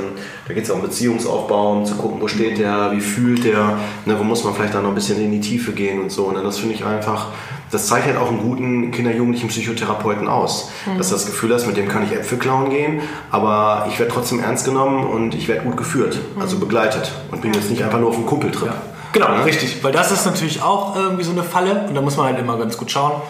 da geht es auch um Beziehungsaufbau, um zu gucken, wo steht der, wie fühlt der, ne, wo muss man vielleicht dann noch ein bisschen in die Tiefe gehen und so. Ne? Das finde ich einfach, das zeichnet auch einen guten Kinder-Jugendlichen Psychotherapeuten aus. Mhm. Dass du das Gefühl hast, mit dem kann ich Äpfel klauen gehen, aber ich werde trotzdem ernst genommen und ich werde gut geführt, mhm. also begleitet und bin jetzt nicht einfach nur auf einem Kumpeltrip. Ja. Genau, ja? richtig, weil das ist natürlich auch irgendwie so eine Falle und da muss man halt immer ganz gut schauen.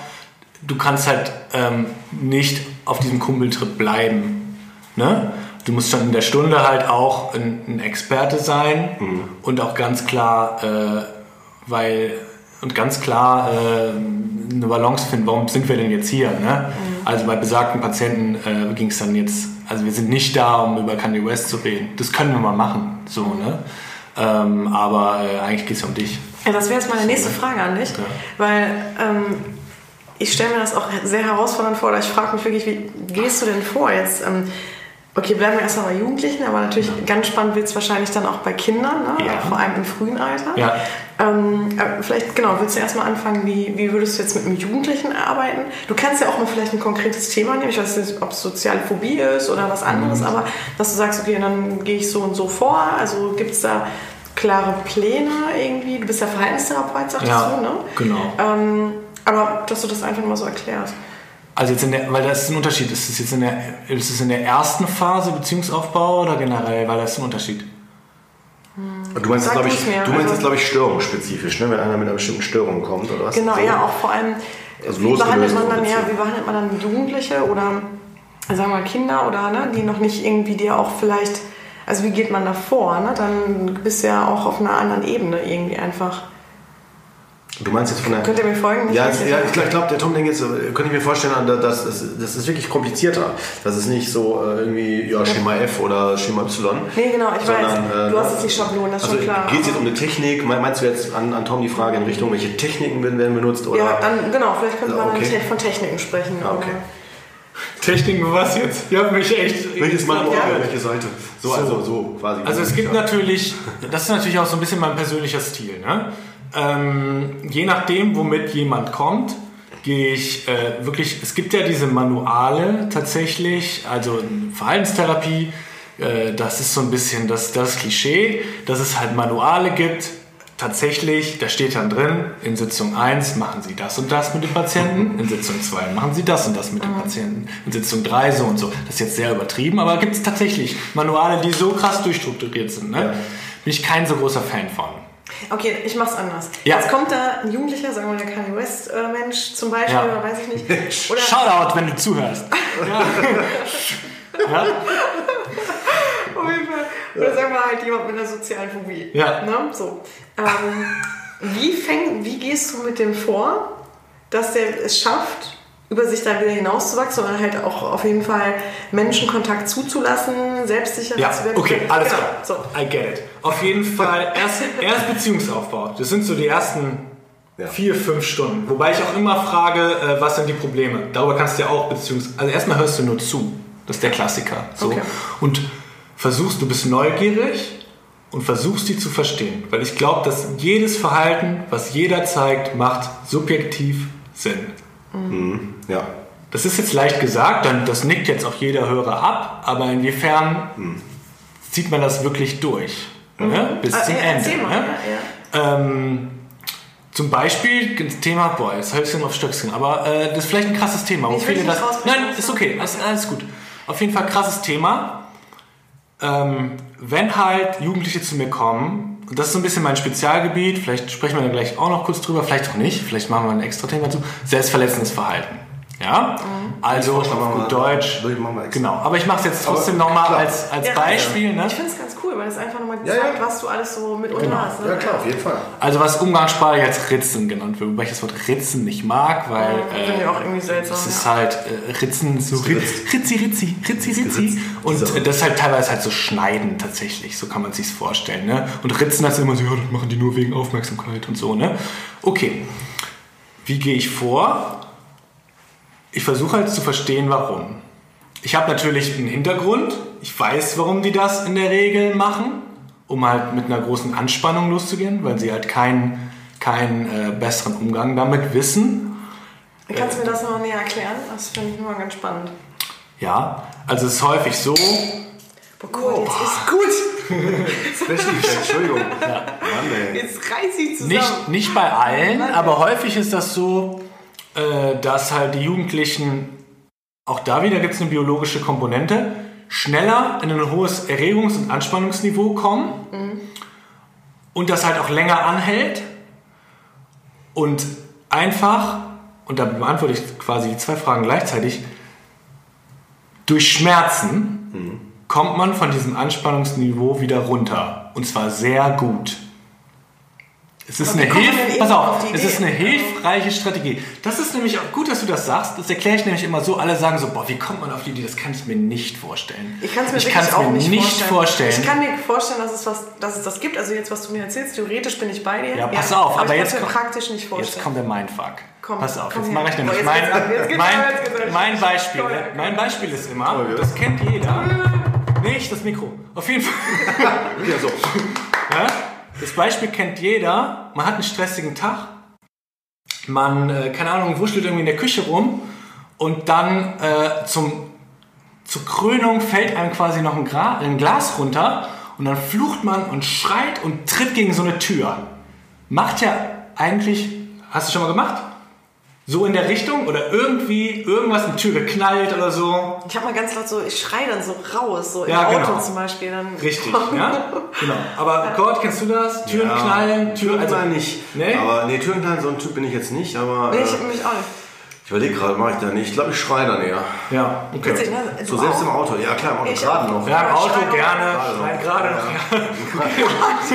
Du kannst halt ähm, nicht auf diesem Kumpeltrip bleiben. Ne? Du musst schon in der Stunde halt auch ein, ein Experte sein mhm. und auch ganz klar, äh, weil und ganz klar äh, eine Balance finden, warum sind wir denn jetzt hier? Ne? Mhm. Also bei besagten Patienten äh, ging es dann jetzt, also wir sind nicht da, um über Kanye West zu reden. Das können wir mal machen, so, ne? Ähm, aber äh, eigentlich geht es ja um dich. Ja, das wäre jetzt meine nächste Frage an dich, ja. weil ähm, ich stelle mir das auch sehr herausfordernd vor, oder ich frage mich wirklich, wie gehst du denn vor jetzt? Ähm, Okay, bleiben wir erstmal bei Jugendlichen, aber natürlich ganz spannend wird es wahrscheinlich dann auch bei Kindern, ne? ja. vor allem im frühen Alter. Ja. Ähm, äh, vielleicht, genau, willst du erstmal anfangen, wie, wie würdest du jetzt mit einem Jugendlichen arbeiten? Du kannst ja auch mal vielleicht ein konkretes Thema nehmen, ich weiß nicht, ob es soziale Phobie ist oder was anderes, mhm. aber dass du sagst, okay, dann gehe ich so und so vor, also gibt es da klare Pläne irgendwie? Du bist ja Verhaltenstherapeut, sagst ja, du, ne? genau. Ähm, aber dass du das einfach mal so erklärst. Also jetzt in der, weil das ist ein Unterschied. Ist es jetzt in der, ist es in der ersten Phase Beziehungsaufbau oder generell? Weil das ist ein Unterschied. Du meinst, glaube ich, du meinst also, glaube ich, störungsspezifisch, ne? wenn einer mit einer bestimmten Störung kommt oder was? Genau, so. ja, auch vor allem, also wie, behandelt man dann, ja, wie behandelt man dann Jugendliche oder sagen wir mal Kinder oder ne, die noch nicht irgendwie dir auch vielleicht, also wie geht man da vor? Ne? Dann bist du ja auch auf einer anderen Ebene irgendwie einfach. Du meinst jetzt von der. Könnt ihr mir folgen? Ja, ja ich glaube, glaub, der Tom denkt jetzt, äh, könnte ich mir vorstellen, das, das, das ist wirklich komplizierter. Das ist nicht so äh, irgendwie ja, Schema F oder Schema Y. Nee, genau, ich sondern, weiß. Du hast jetzt die Schablonen, das ist also schon klar. Geht es jetzt um eine Technik? Meinst du jetzt an, an Tom die Frage in Richtung, welche Techniken werden benutzt? Oder? Ja, dann, genau, vielleicht könnte man okay. von Techniken sprechen. Ah, okay. Techniken, was jetzt? Ihr habt mich echt. Welches Manual, ja. welche Seite? So, so, also so quasi. Also es gibt natürlich, das ist natürlich auch so ein bisschen mein persönlicher Stil. Ne? Ähm, je nachdem, womit jemand kommt, gehe ich äh, wirklich, es gibt ja diese Manuale tatsächlich, also Verhaltenstherapie, äh, das ist so ein bisschen das, das Klischee, dass es halt Manuale gibt. Tatsächlich, da steht dann drin, in Sitzung 1 machen Sie das und das mit dem Patienten, in Sitzung 2 machen Sie das und das mit dem mhm. Patienten, in Sitzung 3 so und so. Das ist jetzt sehr übertrieben, aber gibt es tatsächlich Manuale, die so krass durchstrukturiert sind. Ne? Ja. Bin ich kein so großer Fan von. Okay, ich mach's anders. Ja. Jetzt kommt da ein Jugendlicher, sagen wir mal der Kanye West-Mensch zum Beispiel, ja. oder weiß ich nicht. Oder Shoutout, wenn du zuhörst. ja. Auf jeden Fall. Oder sagen wir halt jemand mit einer sozialen Phobie. Ja. Ne? So. Ähm, wie, fäng, wie gehst du mit dem vor, dass der es schafft, über sich da wieder hinauszuwachsen, sondern halt auch auf jeden Fall Menschenkontakt zuzulassen, selbstsicher ja, zu werden. Okay, alles genau. klar. So. I get it. Auf jeden Fall erst, erst Beziehungsaufbau. Das sind so die ersten ja. vier, fünf Stunden. Wobei ich auch immer frage, äh, was sind die Probleme? Darüber kannst du ja auch Beziehungs... Also erstmal hörst du nur zu. Das ist der Klassiker. So. Okay. Und versuchst, du bist neugierig und versuchst die zu verstehen. Weil ich glaube, dass jedes Verhalten, was jeder zeigt, macht subjektiv Sinn. Mhm. Ja. Das ist jetzt leicht gesagt, dann das nickt jetzt auch jeder Hörer ab, aber inwiefern mhm. zieht man das wirklich durch? Mhm. Ne? Bis ah, zum Ende. Ne? Ja, ja. Ähm, zum Beispiel das Thema, boah, jetzt Hölzchen auf Stöckchen, aber äh, das ist vielleicht ein krasses Thema. Wo viele das, nein, ist okay, alles, alles gut. Auf jeden Fall krasses Thema. Ähm, wenn halt Jugendliche zu mir kommen, und das ist so ein bisschen mein Spezialgebiet, vielleicht sprechen wir da gleich auch noch kurz drüber, vielleicht auch nicht, vielleicht machen wir ein extra Thema dazu, selbstverletzendes Verhalten. Ja, mhm. also auf gut Deutsch. Genau, aber ich mache es jetzt trotzdem nochmal als, als ja, Beispiel. Ne? Ich finde es ganz cool, weil es einfach nochmal zeigt, ja, ja. was du alles so mit genau. hast. Ne? Ja klar, auf jeden Fall. Also was umgangssprachlich als Ritzen genannt wird, wobei ich das Wort Ritzen nicht mag, weil ja, äh, auch irgendwie seltsam, es ist halt äh, Ritzen so Ritzi, Ritzi, Ritzi, Ritzi, Ritzi. Und so. das ist halt teilweise halt so Schneiden tatsächlich, so kann man sich vorstellen. Ne? Und Ritzen, ist immer so, ja, das machen die nur wegen Aufmerksamkeit und so. Ne? Okay, wie gehe ich vor? Ich versuche halt zu verstehen, warum. Ich habe natürlich einen Hintergrund. Ich weiß, warum die das in der Regel machen, um halt mit einer großen Anspannung loszugehen, weil sie halt keinen keinen äh, besseren Umgang damit wissen. Kannst du mir das noch näher erklären? Das finde ich immer ganz spannend. Ja, also es ist häufig so. Oh Gott, jetzt ist gut. Special Entschuldigung. Mann, ey. Jetzt reiß ich zusammen. Nicht, nicht bei allen, Mann, aber häufig ist das so, äh, dass halt die Jugendlichen, auch da wieder gibt es eine biologische Komponente, schneller in ein hohes Erregungs- und Anspannungsniveau kommen und das halt auch länger anhält und einfach, und da beantworte ich quasi die zwei Fragen gleichzeitig, durch Schmerzen kommt man von diesem Anspannungsniveau wieder runter. Und zwar sehr gut. Es ist eine, Hilf Pass auf es ist eine hilfreiche Strategie. Das ist nämlich auch gut, dass du das sagst. Das erkläre ich nämlich immer so. Alle sagen so, boah, wie kommt man auf die Idee? Das kann ich mir nicht vorstellen. Ich kann es mir ich wirklich kann's auch mir nicht, nicht vorstellen. Ich kann mir vorstellen, dass es, was, dass es das gibt. Also jetzt, was du mir erzählst, theoretisch bin ich bei dir. Ja, pass auf, aber, aber ich jetzt kann es mir kommt- praktisch nicht vorstellen. Jetzt kommt der Mindfuck. Komm, Pass auf, komm jetzt mache ich nämlich jetzt mein, mein, mein Beispiel. Mein. Beispiel ist immer, Oh, ja. das kennt jeder. Nicht das Mikro. Auf jeden Fall. Ja, so. Ja? Das Beispiel kennt jeder. Man hat einen stressigen Tag. Man, äh, keine Ahnung, wuschelt irgendwie in der Küche rum und dann äh, zum, zur Krönung fällt einem quasi noch ein, Gra ein Glas runter und dann flucht man und schreit und tritt gegen so eine Tür. Macht ja eigentlich, hast du schon mal gemacht? So in der Richtung oder irgendwie irgendwas in die Tür geknallt oder so. Ich habe mal ganz laut so, ich schreie dann so raus, so Ja, im Auto genau. zum Beispiel. Dann Richtig, ja? Genau. Aber Gott, kennst du das? Türen Ja, knallen, Türen, also nicht. Nee? Aber nee, Türknallen, so ein Typ bin ich jetzt nicht, aber Nee, äh, ich mich auch nicht. ich überlege gerade, mache ich da nicht. Ich glaube, ich schreie dann eher. Ja, okay. Witzig, ne? So selbst auch? im Auto. Ja, klar, im Auto gerade auch. noch. Ja, im Ja, Auto gerne, Gerade noch. schreien gerade noch.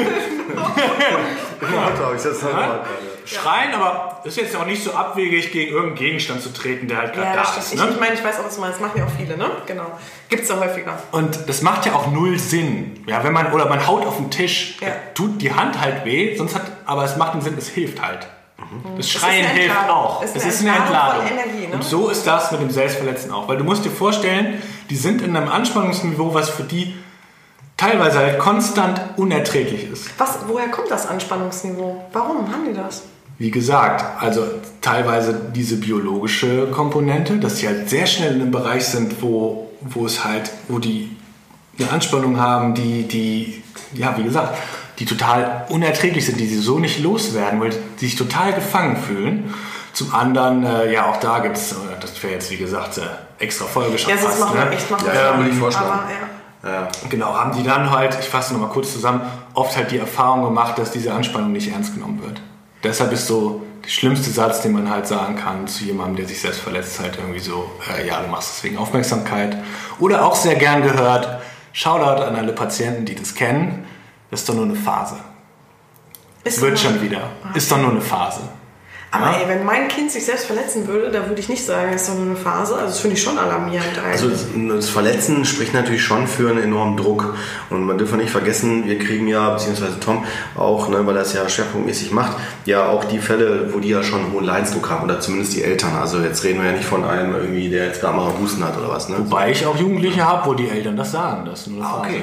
Im Auto habe ich das halt mal. Schreien, aber ist jetzt auch nicht so abwegig, gegen irgendeinen Gegenstand zu treten, der halt gerade Ja, da ist. stimmt. Ich, Ne? ich meine, ich weiß auch, was du meinst. Das machen ja auch viele, ne? Genau. Gibt's ja häufiger. Und das macht ja auch null Sinn. Ja, wenn man, oder man haut auf den Tisch, Ja. tut die Hand halt weh, sonst hat, aber es macht einen Sinn, es hilft halt. Das Schreien eine hilft Entladung. auch. Es Es ist ist eine eine Entladung Entladung. von Energie, ne? Und so ist das mit dem Selbstverletzen auch. Weil du musst dir vorstellen, die sind in einem Anspannungsniveau, was für die teilweise halt konstant unerträglich ist. Was, woher kommt das Anspannungsniveau? Warum haben die das? Wie gesagt, also teilweise diese biologische Komponente, dass sie halt sehr schnell in einem Bereich sind, wo, wo es halt, wo die eine Anspannung haben, die, die, ja, wie gesagt, die total unerträglich sind, die sie so nicht loswerden, weil die sich total gefangen fühlen. Zum anderen, äh, ja, auch da gibt es, das wäre jetzt wie gesagt eine extra Folge schon Ja, sonst fast, machen wir ne? echt machen Ja, ja, würde ich vorschlagen. Aber, ja. Ja. Genau, haben die dann halt, ich fasse nochmal kurz zusammen, oft halt die Erfahrung gemacht, dass diese Anspannung nicht ernst genommen wird. Deshalb ist so der schlimmste Satz, den man halt sagen kann zu jemandem, der sich selbst verletzt, halt irgendwie so, äh, ja, du machst es wegen Aufmerksamkeit. Oder auch sehr gern gehört, Shoutout an alle Patienten, die das kennen, das ist doch nur eine Phase. Ist Wird schon wieder. Ist doch nur eine Phase. Aber Ja. ey, wenn mein Kind sich selbst verletzen würde, da würde ich nicht sagen, es ist doch nur eine Phase. Also das finde ich schon alarmierend Also eigentlich. das, das Verletzen spricht natürlich schon für einen enormen Druck. Und man darf nicht vergessen, wir kriegen ja, beziehungsweise Tom auch, ne, weil er es ja schwerpunktmäßig macht, ja auch die Fälle, wo die ja schon einen hohen Leidensdruck haben, oder zumindest die Eltern. Also jetzt reden wir ja nicht von einem irgendwie, der jetzt gerade mal Husten hat oder was. Ne? Wobei ich auch Jugendliche habe, wo die Eltern das sagen, das ist nur eine Ah, Phase. okay.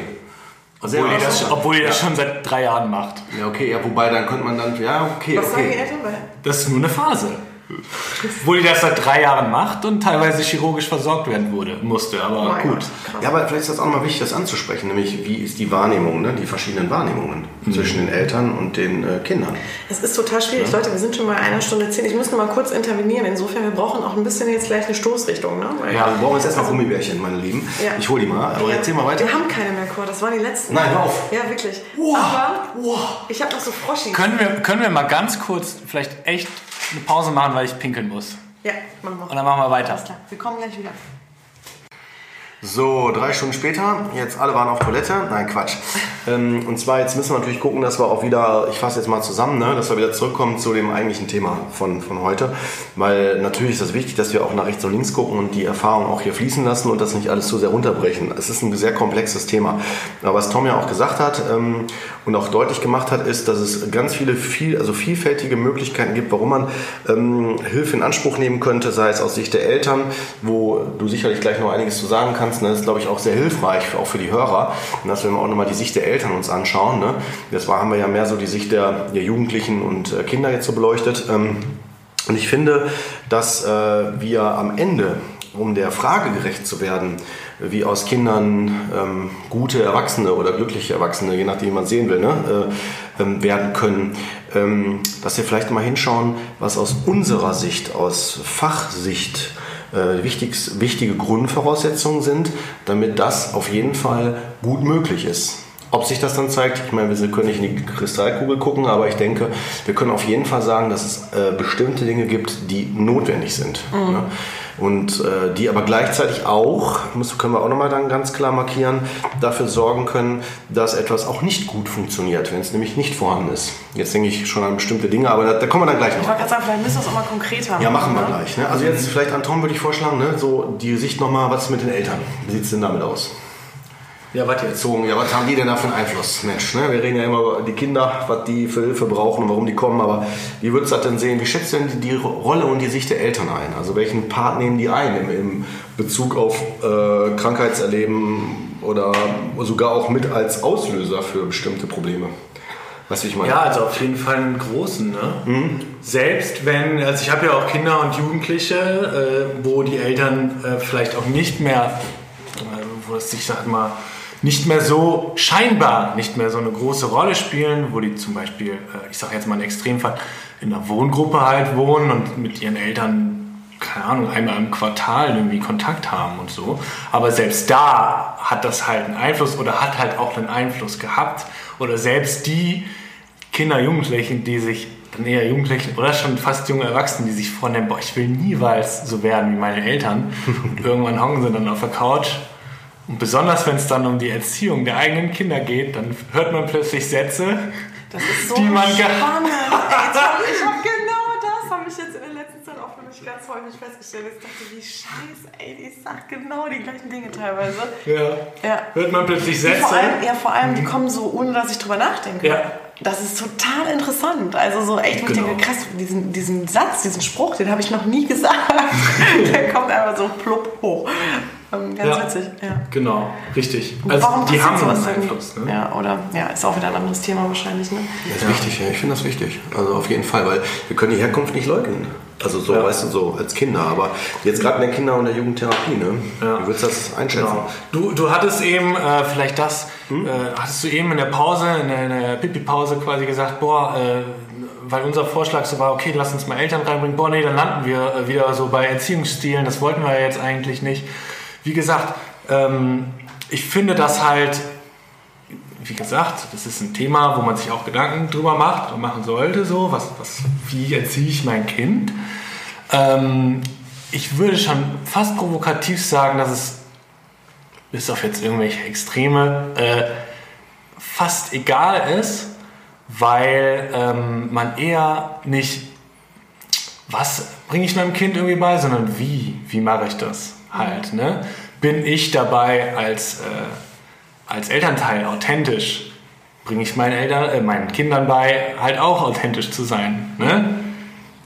Obwohl, die das, interessant. obwohl die das schon seit drei Jahren macht. Ja, okay, ja, wobei dann könnte man dann, ja, okay, Was sagen die okay. Eltern? Das ist nur eine Phase. Obwohl die das seit drei Jahren macht und teilweise chirurgisch versorgt werden wurde, musste, aber Oh mein gut. Ja, aber vielleicht ist das auch nochmal wichtig, das anzusprechen, nämlich wie ist die Wahrnehmung, ne? die verschiedenen Wahrnehmungen zwischen den Eltern und den äh, Kindern. Es ist total schwierig. Leute, wir sind schon bei einer Stunde zehn. Ich muss noch mal kurz intervenieren. Insofern, wir brauchen auch ein bisschen jetzt gleich eine Stoßrichtung. Ne? Weil Ja. Wir brauchen jetzt erstmal Gummibärchen, meine Lieben. Ja. Ich hole die mal, aber Ja. erzähl mal weiter. Wir haben keine mehr, Kurt. Das waren die letzten. Nein, hör auf. Ja, wirklich. Wow. Aber Wow. ich habe noch so Froschis. Können wir, können wir mal ganz kurz vielleicht echt eine Pause machen, weil ich pinkeln muss? Ja, machen wir. Und dann machen wir weiter. Alles klar. Wir kommen gleich wieder. So, drei Stunden später, jetzt alle waren auf Toilette. Nein, Quatsch. Ähm, und zwar, jetzt müssen wir natürlich gucken, dass wir auch wieder, ich fasse jetzt mal zusammen, ne, dass wir wieder zurückkommen zu dem eigentlichen Thema von, von heute. Weil natürlich ist es wichtig, dass wir auch nach rechts und links gucken und die Erfahrung auch hier fließen lassen und das nicht alles zu sehr runterbrechen. Es ist ein sehr komplexes Thema. Aber was Tom ja auch gesagt hat ähm, und auch deutlich gemacht hat, ist, dass es ganz viele, viel, also vielfältige Möglichkeiten gibt, warum man ähm, Hilfe in Anspruch nehmen könnte, sei es aus Sicht der Eltern, wo du sicherlich gleich noch einiges zu sagen kannst. Ne? Das ist, glaube ich, auch sehr hilfreich, auch für die Hörer. Und dass wir auch nochmal die Sicht der Eltern uns anschauen. Ne? Das war, haben wir ja mehr so die Sicht der, der Jugendlichen und äh, Kinder jetzt so beleuchtet. Ähm, und ich finde, dass äh, wir am Ende um der Frage gerecht zu werden, wie aus Kindern ähm, gute Erwachsene oder glückliche Erwachsene, je nachdem wie man sehen will, ne, äh, ähm, werden können, ähm, dass wir vielleicht mal hinschauen, was aus unserer Sicht, aus Fachsicht, äh, wichtig, wichtige Grundvoraussetzungen sind, damit das auf jeden Fall gut möglich ist. Ob sich das dann zeigt, ich meine, wir können nicht in die Kristallkugel gucken, aber ich denke, wir können auf jeden Fall sagen, dass es äh, bestimmte Dinge gibt, die notwendig sind. Mhm. Ne? Und äh, die aber gleichzeitig auch, das können wir auch nochmal dann ganz klar markieren, dafür sorgen können, dass etwas auch nicht gut funktioniert, wenn es nämlich nicht vorhanden ist. Jetzt denke ich schon an bestimmte Dinge, aber da, da kommen wir dann gleich noch. Ich wollte gerade sagen, vielleicht müssen wir es auch mal konkreter machen. Ja, machen wir ne? gleich. Ne? Also jetzt vielleicht an Tom würde ich vorschlagen, ne? so die Sicht nochmal, was ist mit den Eltern? Wie sieht es denn damit aus? Ja, was erzogen? Ja, was haben die denn da für einen Einfluss? Mensch, ne? wir reden ja immer über die Kinder, was die für Hilfe brauchen und warum die kommen, aber wie würdest du das denn sehen? Wie schätzt du denn die, Rolle und die Sicht der Eltern ein? Also welchen Part nehmen die ein im, im Bezug auf äh, Krankheitserleben oder sogar auch mit als Auslöser für bestimmte Probleme? Weißt du, ich meine? Ja, also auf jeden Fall einen großen. Ne? Mhm. Selbst wenn, also ich habe ja auch Kinder und Jugendliche, äh, wo die Eltern äh, vielleicht auch nicht mehr, äh, wo es sich, sag mal, nicht mehr so scheinbar nicht mehr so eine große Rolle spielen, wo die zum Beispiel, äh, ich sage jetzt mal ein Extremfall, in einer Wohngruppe halt wohnen und mit ihren Eltern, keine Ahnung, einmal im Quartal irgendwie Kontakt haben und so. Aber selbst da hat das halt einen Einfluss oder hat halt auch einen Einfluss gehabt. Oder selbst die Kinder, Jugendlichen, die sich dann eher Jugendlichen oder schon fast junge Erwachsene, die sich vornehmen, boah, ich will niemals so werden wie meine Eltern. Und irgendwann hocken sie dann auf der Couch und besonders wenn es dann um die Erziehung der eigenen Kinder geht, dann hört man plötzlich Sätze, so die man spannend. Ey, ich habe genau das habe ich jetzt in der letzten Zeit auch für mich ganz häufig festgestellt. Ich dachte, wie scheiße, ey, die sagt genau die gleichen Dinge teilweise. Ja. ja. Hört man plötzlich Sätze. Vor allem, ja, vor allem, die mhm. kommen so, ohne dass ich drüber nachdenke. Ja. Das ist total interessant. Also so echt, genau. ich denke, krass, diesen, diesen Satz, diesen Spruch, den habe ich noch nie gesagt. Der kommt einfach so plupp hoch. Ähm, ganz ja, witzig, ja. Genau, richtig. Also Warum die haben sowas einen Einfluss. Ne? Ja, oder ja, ist auch wieder ein anderes Thema wahrscheinlich. Ne? Das ist ja. wichtig, ja. Ich finde das wichtig. Also auf jeden Fall, weil wir können die Herkunft nicht leugnen. Also so, ja. weißt du, so als Kinder. Aber jetzt gerade in der Kinder- und der Jugendtherapie, ne? Ja. Wie würdest du das einschätzen? Genau. Du, du hattest eben äh, vielleicht das, hm? äh, hattest du eben in der Pause, in der, der Pipi-Pause quasi gesagt, boah, äh, weil unser Vorschlag so war, okay, lass uns mal Eltern reinbringen, boah, nee, dann landen wir äh, wieder so bei Erziehungsstilen, das wollten wir ja jetzt eigentlich nicht. Wie gesagt, ähm, ich finde das halt, wie gesagt, das ist ein Thema, wo man sich auch Gedanken drüber macht und machen sollte, so, was, was, wie erziehe ich mein Kind? Ähm, ich würde schon fast provokativ sagen, dass es bis auf jetzt irgendwelche Extreme äh, fast egal ist, weil ähm, man eher nicht, was bringe ich meinem Kind irgendwie bei, sondern wie, wie mache ich das? halt. Ne? Bin ich dabei als, äh, als Elternteil authentisch? Bringe ich meinen, Eltern, äh, meinen Kindern bei, halt auch authentisch zu sein? Ne?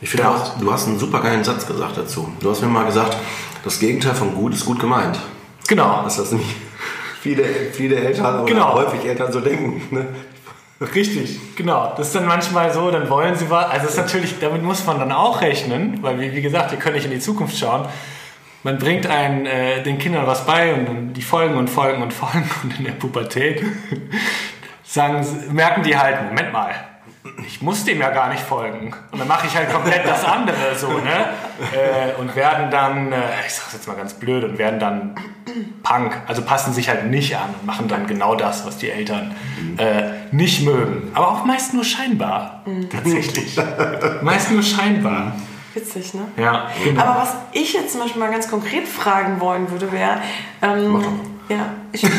Ich finde, auch, du hast einen super geilen Satz gesagt dazu. Du hast mir mal gesagt, das Gegenteil von gut ist gut gemeint. Genau. Dass das nicht viele, viele Eltern oder genau. häufig Eltern so denken. Ne? Richtig, genau. Das ist dann manchmal so, dann wollen sie was. Also, ist natürlich, damit muss man dann auch rechnen, weil, wie, wie gesagt, wir können nicht in die Zukunft schauen man bringt einen, äh, den Kindern was bei und dann die folgen und folgen und folgen und in der Pubertät sagen, merken die halt, Moment mal, ich muss dem ja gar nicht folgen. Und dann mache ich halt komplett das andere so, ne? Äh, und werden dann, äh, ich sag's jetzt mal ganz blöd, und werden dann Punk, also passen sich halt nicht an und machen dann genau das, was die Eltern äh, nicht mögen. Aber auch meist nur scheinbar, mhm. tatsächlich. meist nur scheinbar. Witzig, ne? Ja. Genau. Aber was ich jetzt zum Beispiel mal ganz konkret fragen wollen würde, wäre. Ähm, ja, ich, ich,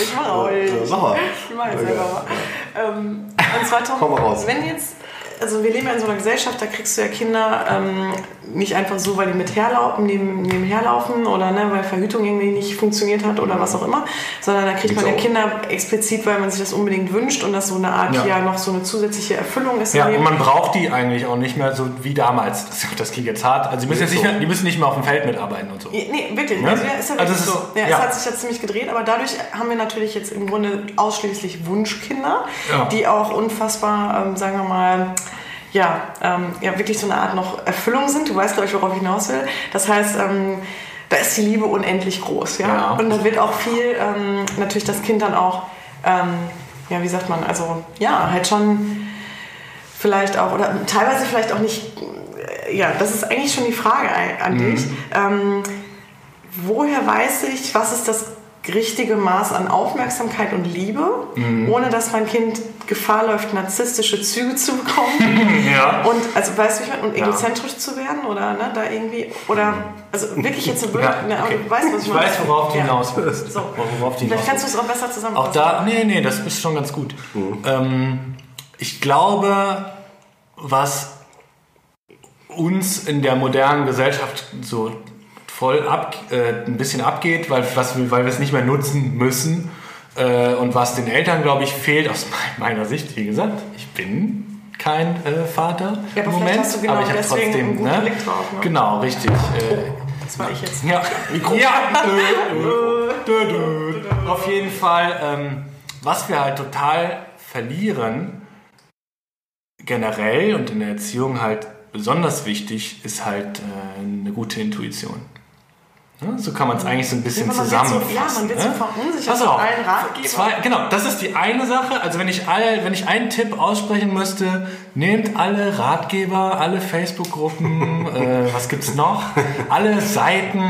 ich mache auch. Ich, ich mache jetzt selber mal. Ähm, und zwar, Tom, wenn jetzt also wir leben ja in so einer Gesellschaft, da kriegst du ja Kinder ähm, nicht einfach so, weil die mit herlaufen, neben, nebenherlaufen oder ne, weil Verhütung irgendwie nicht funktioniert hat oder was auch immer, sondern da kriegt man ja Kinder explizit, weil man sich das unbedingt wünscht und das so eine Art ja, ja noch so eine zusätzliche Erfüllung ist. Ja, und man braucht die eigentlich auch nicht mehr so wie damals. Das, das klingt jetzt hart. Also die müssen, jetzt nicht mehr, die müssen nicht mehr auf dem Feld mitarbeiten und so. Nee, wirklich. Ja? Also, ja, ist ja also so. Ja, ja. Es hat sich jetzt ziemlich gedreht, aber dadurch haben wir natürlich jetzt im Grunde ausschließlich Wunschkinder, die auch unfassbar, ähm, sagen wir mal, ja, ähm, ja wirklich so eine Art noch Erfüllung sind. Du weißt, glaube ich, worauf ich hinaus will. Das heißt, ähm, da ist die Liebe unendlich groß. Ja? Ja. Und da wird auch viel, ähm, natürlich das Kind dann auch, ähm, ja, wie sagt man, also ja, halt schon vielleicht auch, oder teilweise vielleicht auch nicht, äh, ja, das ist eigentlich schon die Frage an dich. Ähm, woher weiß ich, was ist das richtige Maß an Aufmerksamkeit und Liebe, ohne dass mein Kind Gefahr läuft, narzisstische Züge zu bekommen Ja. und also weißt du, wie ich meine, und Ja. egozentrisch zu werden oder ne, da irgendwie oder also wirklich jetzt so blöd, Ja, ne, aber okay. du weißt, was ich, Ich meine. weiß, worauf du Ja. hinaus willst. So. Worauf du hinaus Vielleicht kannst du es auch besser zusammenfassen. Auch da, nee, nee, das ist schon ganz gut. Ähm, ich glaube, was uns in der modernen Gesellschaft so voll ab, äh, ein bisschen abgeht, weil, was, weil wir es nicht mehr nutzen müssen äh, und was den Eltern, glaube ich, fehlt, aus me- meiner Sicht, wie gesagt, ich bin kein äh, Vater Ja, aber im Moment, hast du genau aber ich habe trotzdem, ne? Blick drauf, ne? Genau, richtig. Äh, das war ich jetzt. ja, ja. Dö, dö, dö. Auf jeden Fall, ähm, was wir halt total verlieren, generell und in der Erziehung halt besonders wichtig, ist halt äh, eine gute Intuition. So kann man es eigentlich so ein bisschen zusammenfassen. ja, man wird so ne? verunsichert Pass von auf, allen Ratgebern. zwei, genau, das ist die eine Sache. Also wenn ich, all, wenn ich einen Tipp aussprechen müsste, nehmt alle Ratgeber, alle Facebook-Gruppen, äh, was gibt's noch? Alle Seiten,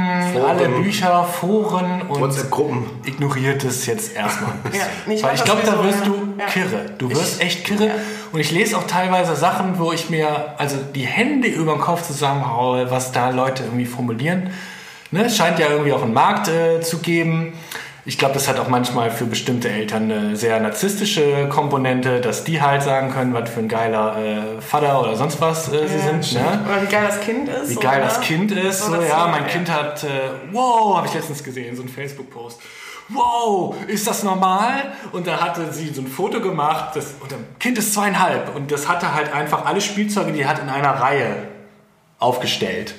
alle Bücher, Foren und WhatsApp-Gruppen. ignoriert es jetzt erstmal ein bisschen. Ja, Weil ich glaube, da wirst du Ja. kirre. Du wirst Ich- echt kirre. ja. Und ich lese auch teilweise Sachen, wo ich mir also die Hände über den Kopf zusammenhaue, was da Leute irgendwie formulieren. Ne? Es scheint ja irgendwie auch einen Markt äh, zu geben. Ich glaube, das hat auch manchmal für bestimmte Eltern eine sehr narzisstische Komponente, dass die halt sagen können, was für ein geiler äh, Vater oder sonst was äh, sie Ja, sind. Ne? Oder wie geil das Kind ist. Wie geil ne? das Kind ist. So, So, ja, mein ja. Kind hat, äh, wow, habe ich letztens gesehen, so ein Facebook-Post. Wow, ist das normal? Und da hatte sie so ein Foto gemacht, das, und das Kind ist zweieinhalb. Und das hatte halt einfach alle Spielzeuge, die hat in einer Reihe aufgestellt.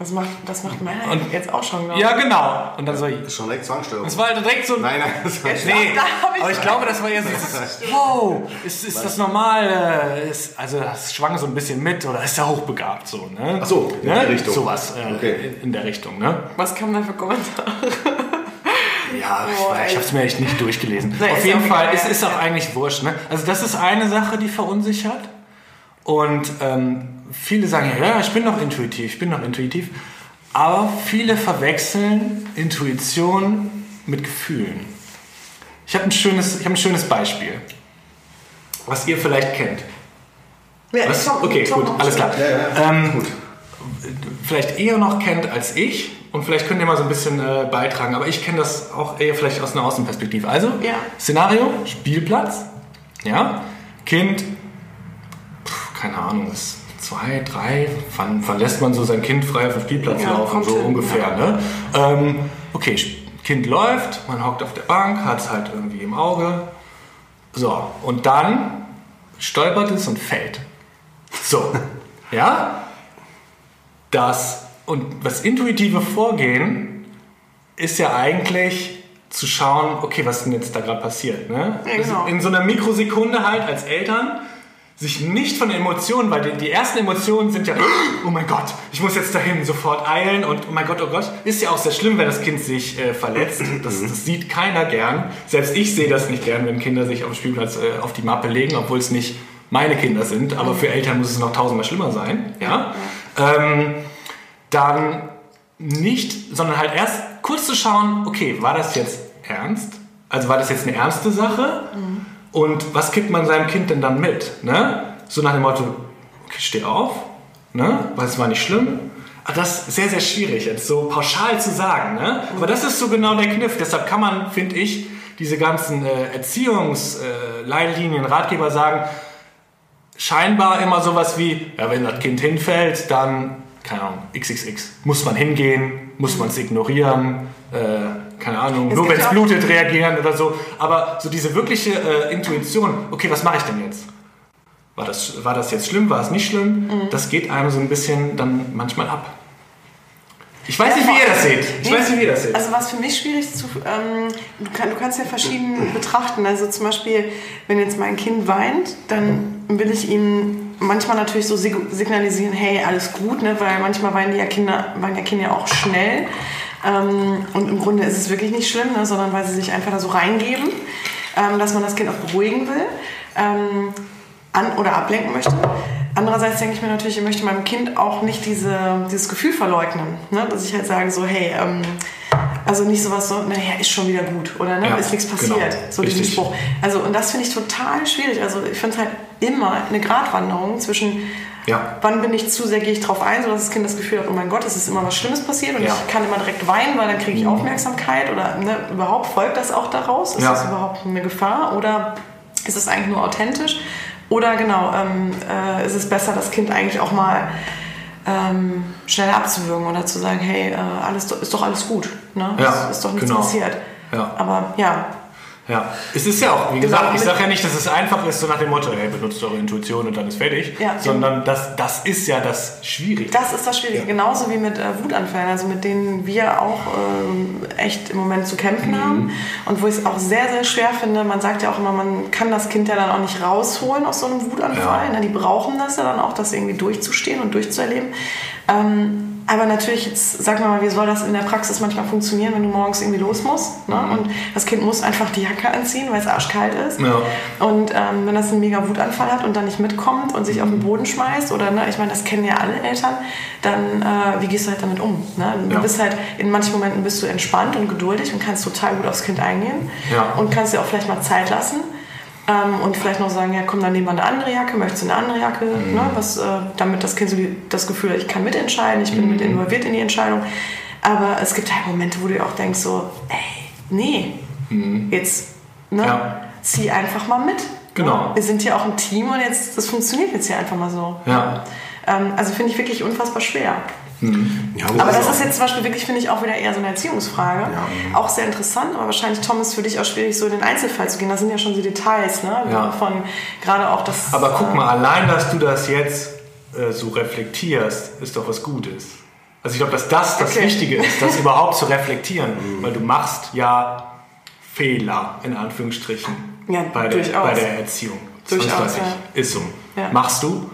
Das macht, das macht meiner Und- jetzt auch schon, glaube Ja, genau. Und dann so, Ist schon direkt Zwangsstörung. das war halt direkt so ein Nein, nein, das war Nee, Da ich aber ich glaube, das war jetzt wow, ist, ist das normal? äh, Ist, also das schwang so ein bisschen mit oder ist er hochbegabt so, ne? Ach so, in ne? die Richtung. Sowas äh, Okay. in, in der Richtung, ne? Was kam da für Kommentare? Ja, Boah, ich, ich habe es mir echt nicht durchgelesen. Nee, Auf ist jeden Fall, es ja. ist auch eigentlich wurscht. Ne? Also das ist eine Sache, die verunsichert. Und ähm, viele sagen, ja, ich bin noch intuitiv, ich bin noch intuitiv. Aber viele verwechseln Intuition mit Gefühlen. Ich habe ein, schönes- ich hab ein schönes Beispiel, was ihr vielleicht kennt. Ja, Was? komm- Okay, komm, gut, alles klar. Ja, ja, Ähm, gut. vielleicht eher noch kennt als ich und vielleicht könnt ihr mal so ein bisschen äh, beitragen, aber ich kenne das auch eher vielleicht aus einer Außenperspektive. Also, Ja. Szenario, Spielplatz, ja, Kind, pf, keine Ahnung, ist zwei, drei, wann, wann lässt man so sein Kind frei auf dem Spielplatz Ja, laufen, so hin, ungefähr, ja. ne? Ähm, okay, Kind läuft, man hockt auf der Bank, hat es halt irgendwie im Auge, so, und dann stolpert es und fällt. So, ja? Das und das intuitive Vorgehen ist ja eigentlich zu schauen, okay, was ist denn jetzt da gerade passiert? Ne? Ja, genau. In so einer Mikrosekunde halt als Eltern sich nicht von den Emotionen, weil die, die ersten Emotionen sind ja, oh mein Gott, ich muss jetzt dahin sofort eilen und oh mein Gott, oh Gott, ist ja auch sehr schlimm, wenn das Kind sich äh, verletzt. Das, das sieht keiner gern. Selbst ich sehe das nicht gern, wenn Kinder sich auf dem Spielplatz äh, auf die Mappe legen, obwohl es nicht meine Kinder sind, aber für Eltern muss es noch tausendmal schlimmer sein. Ja? Ähm, dann nicht, sondern halt erst kurz zu schauen, okay, war das jetzt ernst? Also war das jetzt eine ernste Sache? Und was gibt man seinem Kind denn dann mit? Ne? So nach dem Motto, okay, steh auf, ne? weil es war nicht schlimm. Aber das ist sehr, sehr schwierig, jetzt so pauschal zu sagen. Ne? Aber das ist so genau der Kniff. Deshalb kann man, finde ich, diese ganzen äh, Erziehungsleitlinien, Ratgeber sagen, scheinbar immer sowas wie, ja, wenn das Kind hinfällt, dann, keine Ahnung, XXX. Muss man hingehen, muss man es ignorieren, äh, keine Ahnung, nur gibt wenn es blutet reagieren oder so. Aber so diese wirkliche äh, Intuition, okay, was mache ich denn jetzt? War das, war das jetzt schlimm, war es nicht schlimm? Mhm. Das geht einem so ein bisschen dann manchmal ab. Ich weiß nicht, wie ihr das seht. Ich weiß nicht, wie ihr das seht. Also was für mich schwierig zu, ähm, du, kann, du kannst ja verschieden betrachten. Also zum Beispiel, wenn jetzt mein Kind weint, dann will ich ihnen manchmal natürlich so signalisieren, hey, alles gut, ne? weil manchmal weinen die ja Kinder, weinen ja Kinder auch schnell. Ähm, und im Grunde ist es wirklich nicht schlimm, ne? sondern weil sie sich einfach da so reingeben, ähm, dass man das Kind auch beruhigen will ähm, an oder ablenken möchte. Andererseits denke ich mir natürlich, ich möchte meinem Kind auch nicht diese, dieses Gefühl verleugnen. Ne? Dass ich halt sage so, hey, ähm, also nicht sowas so, naja, ist schon wieder gut oder ne, ja, ist nichts passiert. Genau. So diesen Spruch. Also und das finde ich total schwierig. Also ich finde es halt immer eine Gratwanderung zwischen ja. wann bin ich zu sehr, gehe ich drauf ein, sodass das Kind das Gefühl hat, oh mein Gott, es ist immer was Schlimmes passiert und ja. ich kann immer direkt weinen, weil dann kriege ich mhm. Aufmerksamkeit oder ne, überhaupt folgt das auch daraus? Ist das überhaupt eine Gefahr oder ist es eigentlich nur authentisch? Oder genau, ähm, äh, ist es besser, das Kind eigentlich auch mal ähm, schneller abzuwürgen oder zu sagen, hey, äh, alles, ist doch alles gut, ne? Ja, ist, ist doch nichts genau. passiert. Ja. Aber ja, ja, es ist ja auch, wie gesagt, genau, ich sage ja nicht, dass es einfach ist, so nach dem Motto, hey, benutzt eure Intuition und dann ist fertig, ja, sondern das, das ist ja das Schwierige. Das ist das Schwierige, ja. genauso wie mit äh, Wutanfällen, also mit denen wir auch ähm, echt im Moment zu kämpfen mhm. haben und wo ich es auch sehr, sehr schwer finde, man sagt ja auch immer, man kann das Kind ja dann auch nicht rausholen aus so einem Wutanfall, ja. ne? die brauchen das ja dann auch, das irgendwie durchzustehen und durchzuerleben. Ähm, aber natürlich, jetzt sag mal, wie soll das in der Praxis manchmal funktionieren, wenn du morgens irgendwie los musst? Ne? Mhm. Und das Kind muss einfach die Jacke anziehen, weil es arschkalt ist. Ja. Und ähm, wenn das einen mega Wutanfall hat und dann nicht mitkommt und sich auf den mhm. Boden schmeißt, oder ne, ich meine, das kennen ja alle Eltern, dann äh, wie gehst du halt damit um? Ne? Du ja. bist halt, in manchen Momenten bist du entspannt und geduldig und kannst total gut aufs Kind eingehen ja. und kannst dir auch vielleicht mal Zeit lassen. Ähm, und vielleicht noch sagen, ja komm, dann nehmen wir eine andere Jacke, möchtest du eine andere Jacke, mhm. ne, was, äh, damit das Kind so die, das Gefühl hat, ich kann mitentscheiden, ich bin mhm. mit involviert in die Entscheidung. Aber es gibt halt Momente, wo du auch denkst so, ey, nee, mhm. jetzt ne, ja. zieh einfach mal mit. Genau. Ne? Wir sind hier auch ein Team und jetzt, das funktioniert jetzt hier einfach mal so. Ja. Ähm, also finde ich wirklich unfassbar schwer. Mhm. Ja, aber das ist jetzt zum Beispiel wirklich, finde ich, auch wieder eher so eine Erziehungsfrage. Ja. Auch sehr interessant, aber wahrscheinlich, Tom, ist für dich auch schwierig, so in den Einzelfall zu gehen. Da sind ja schon so Details, ne? Ja. Von gerade auch das. Aber guck mal, allein, dass du das jetzt äh, so reflektierst, ist doch was Gutes. Also ich glaube, dass das das okay. Wichtige ist, das überhaupt zu reflektieren. Mhm. Weil du machst ja Fehler, in Anführungsstrichen, ja, bei, der, bei der Erziehung. Durchaus, ja. Ist so. Machst du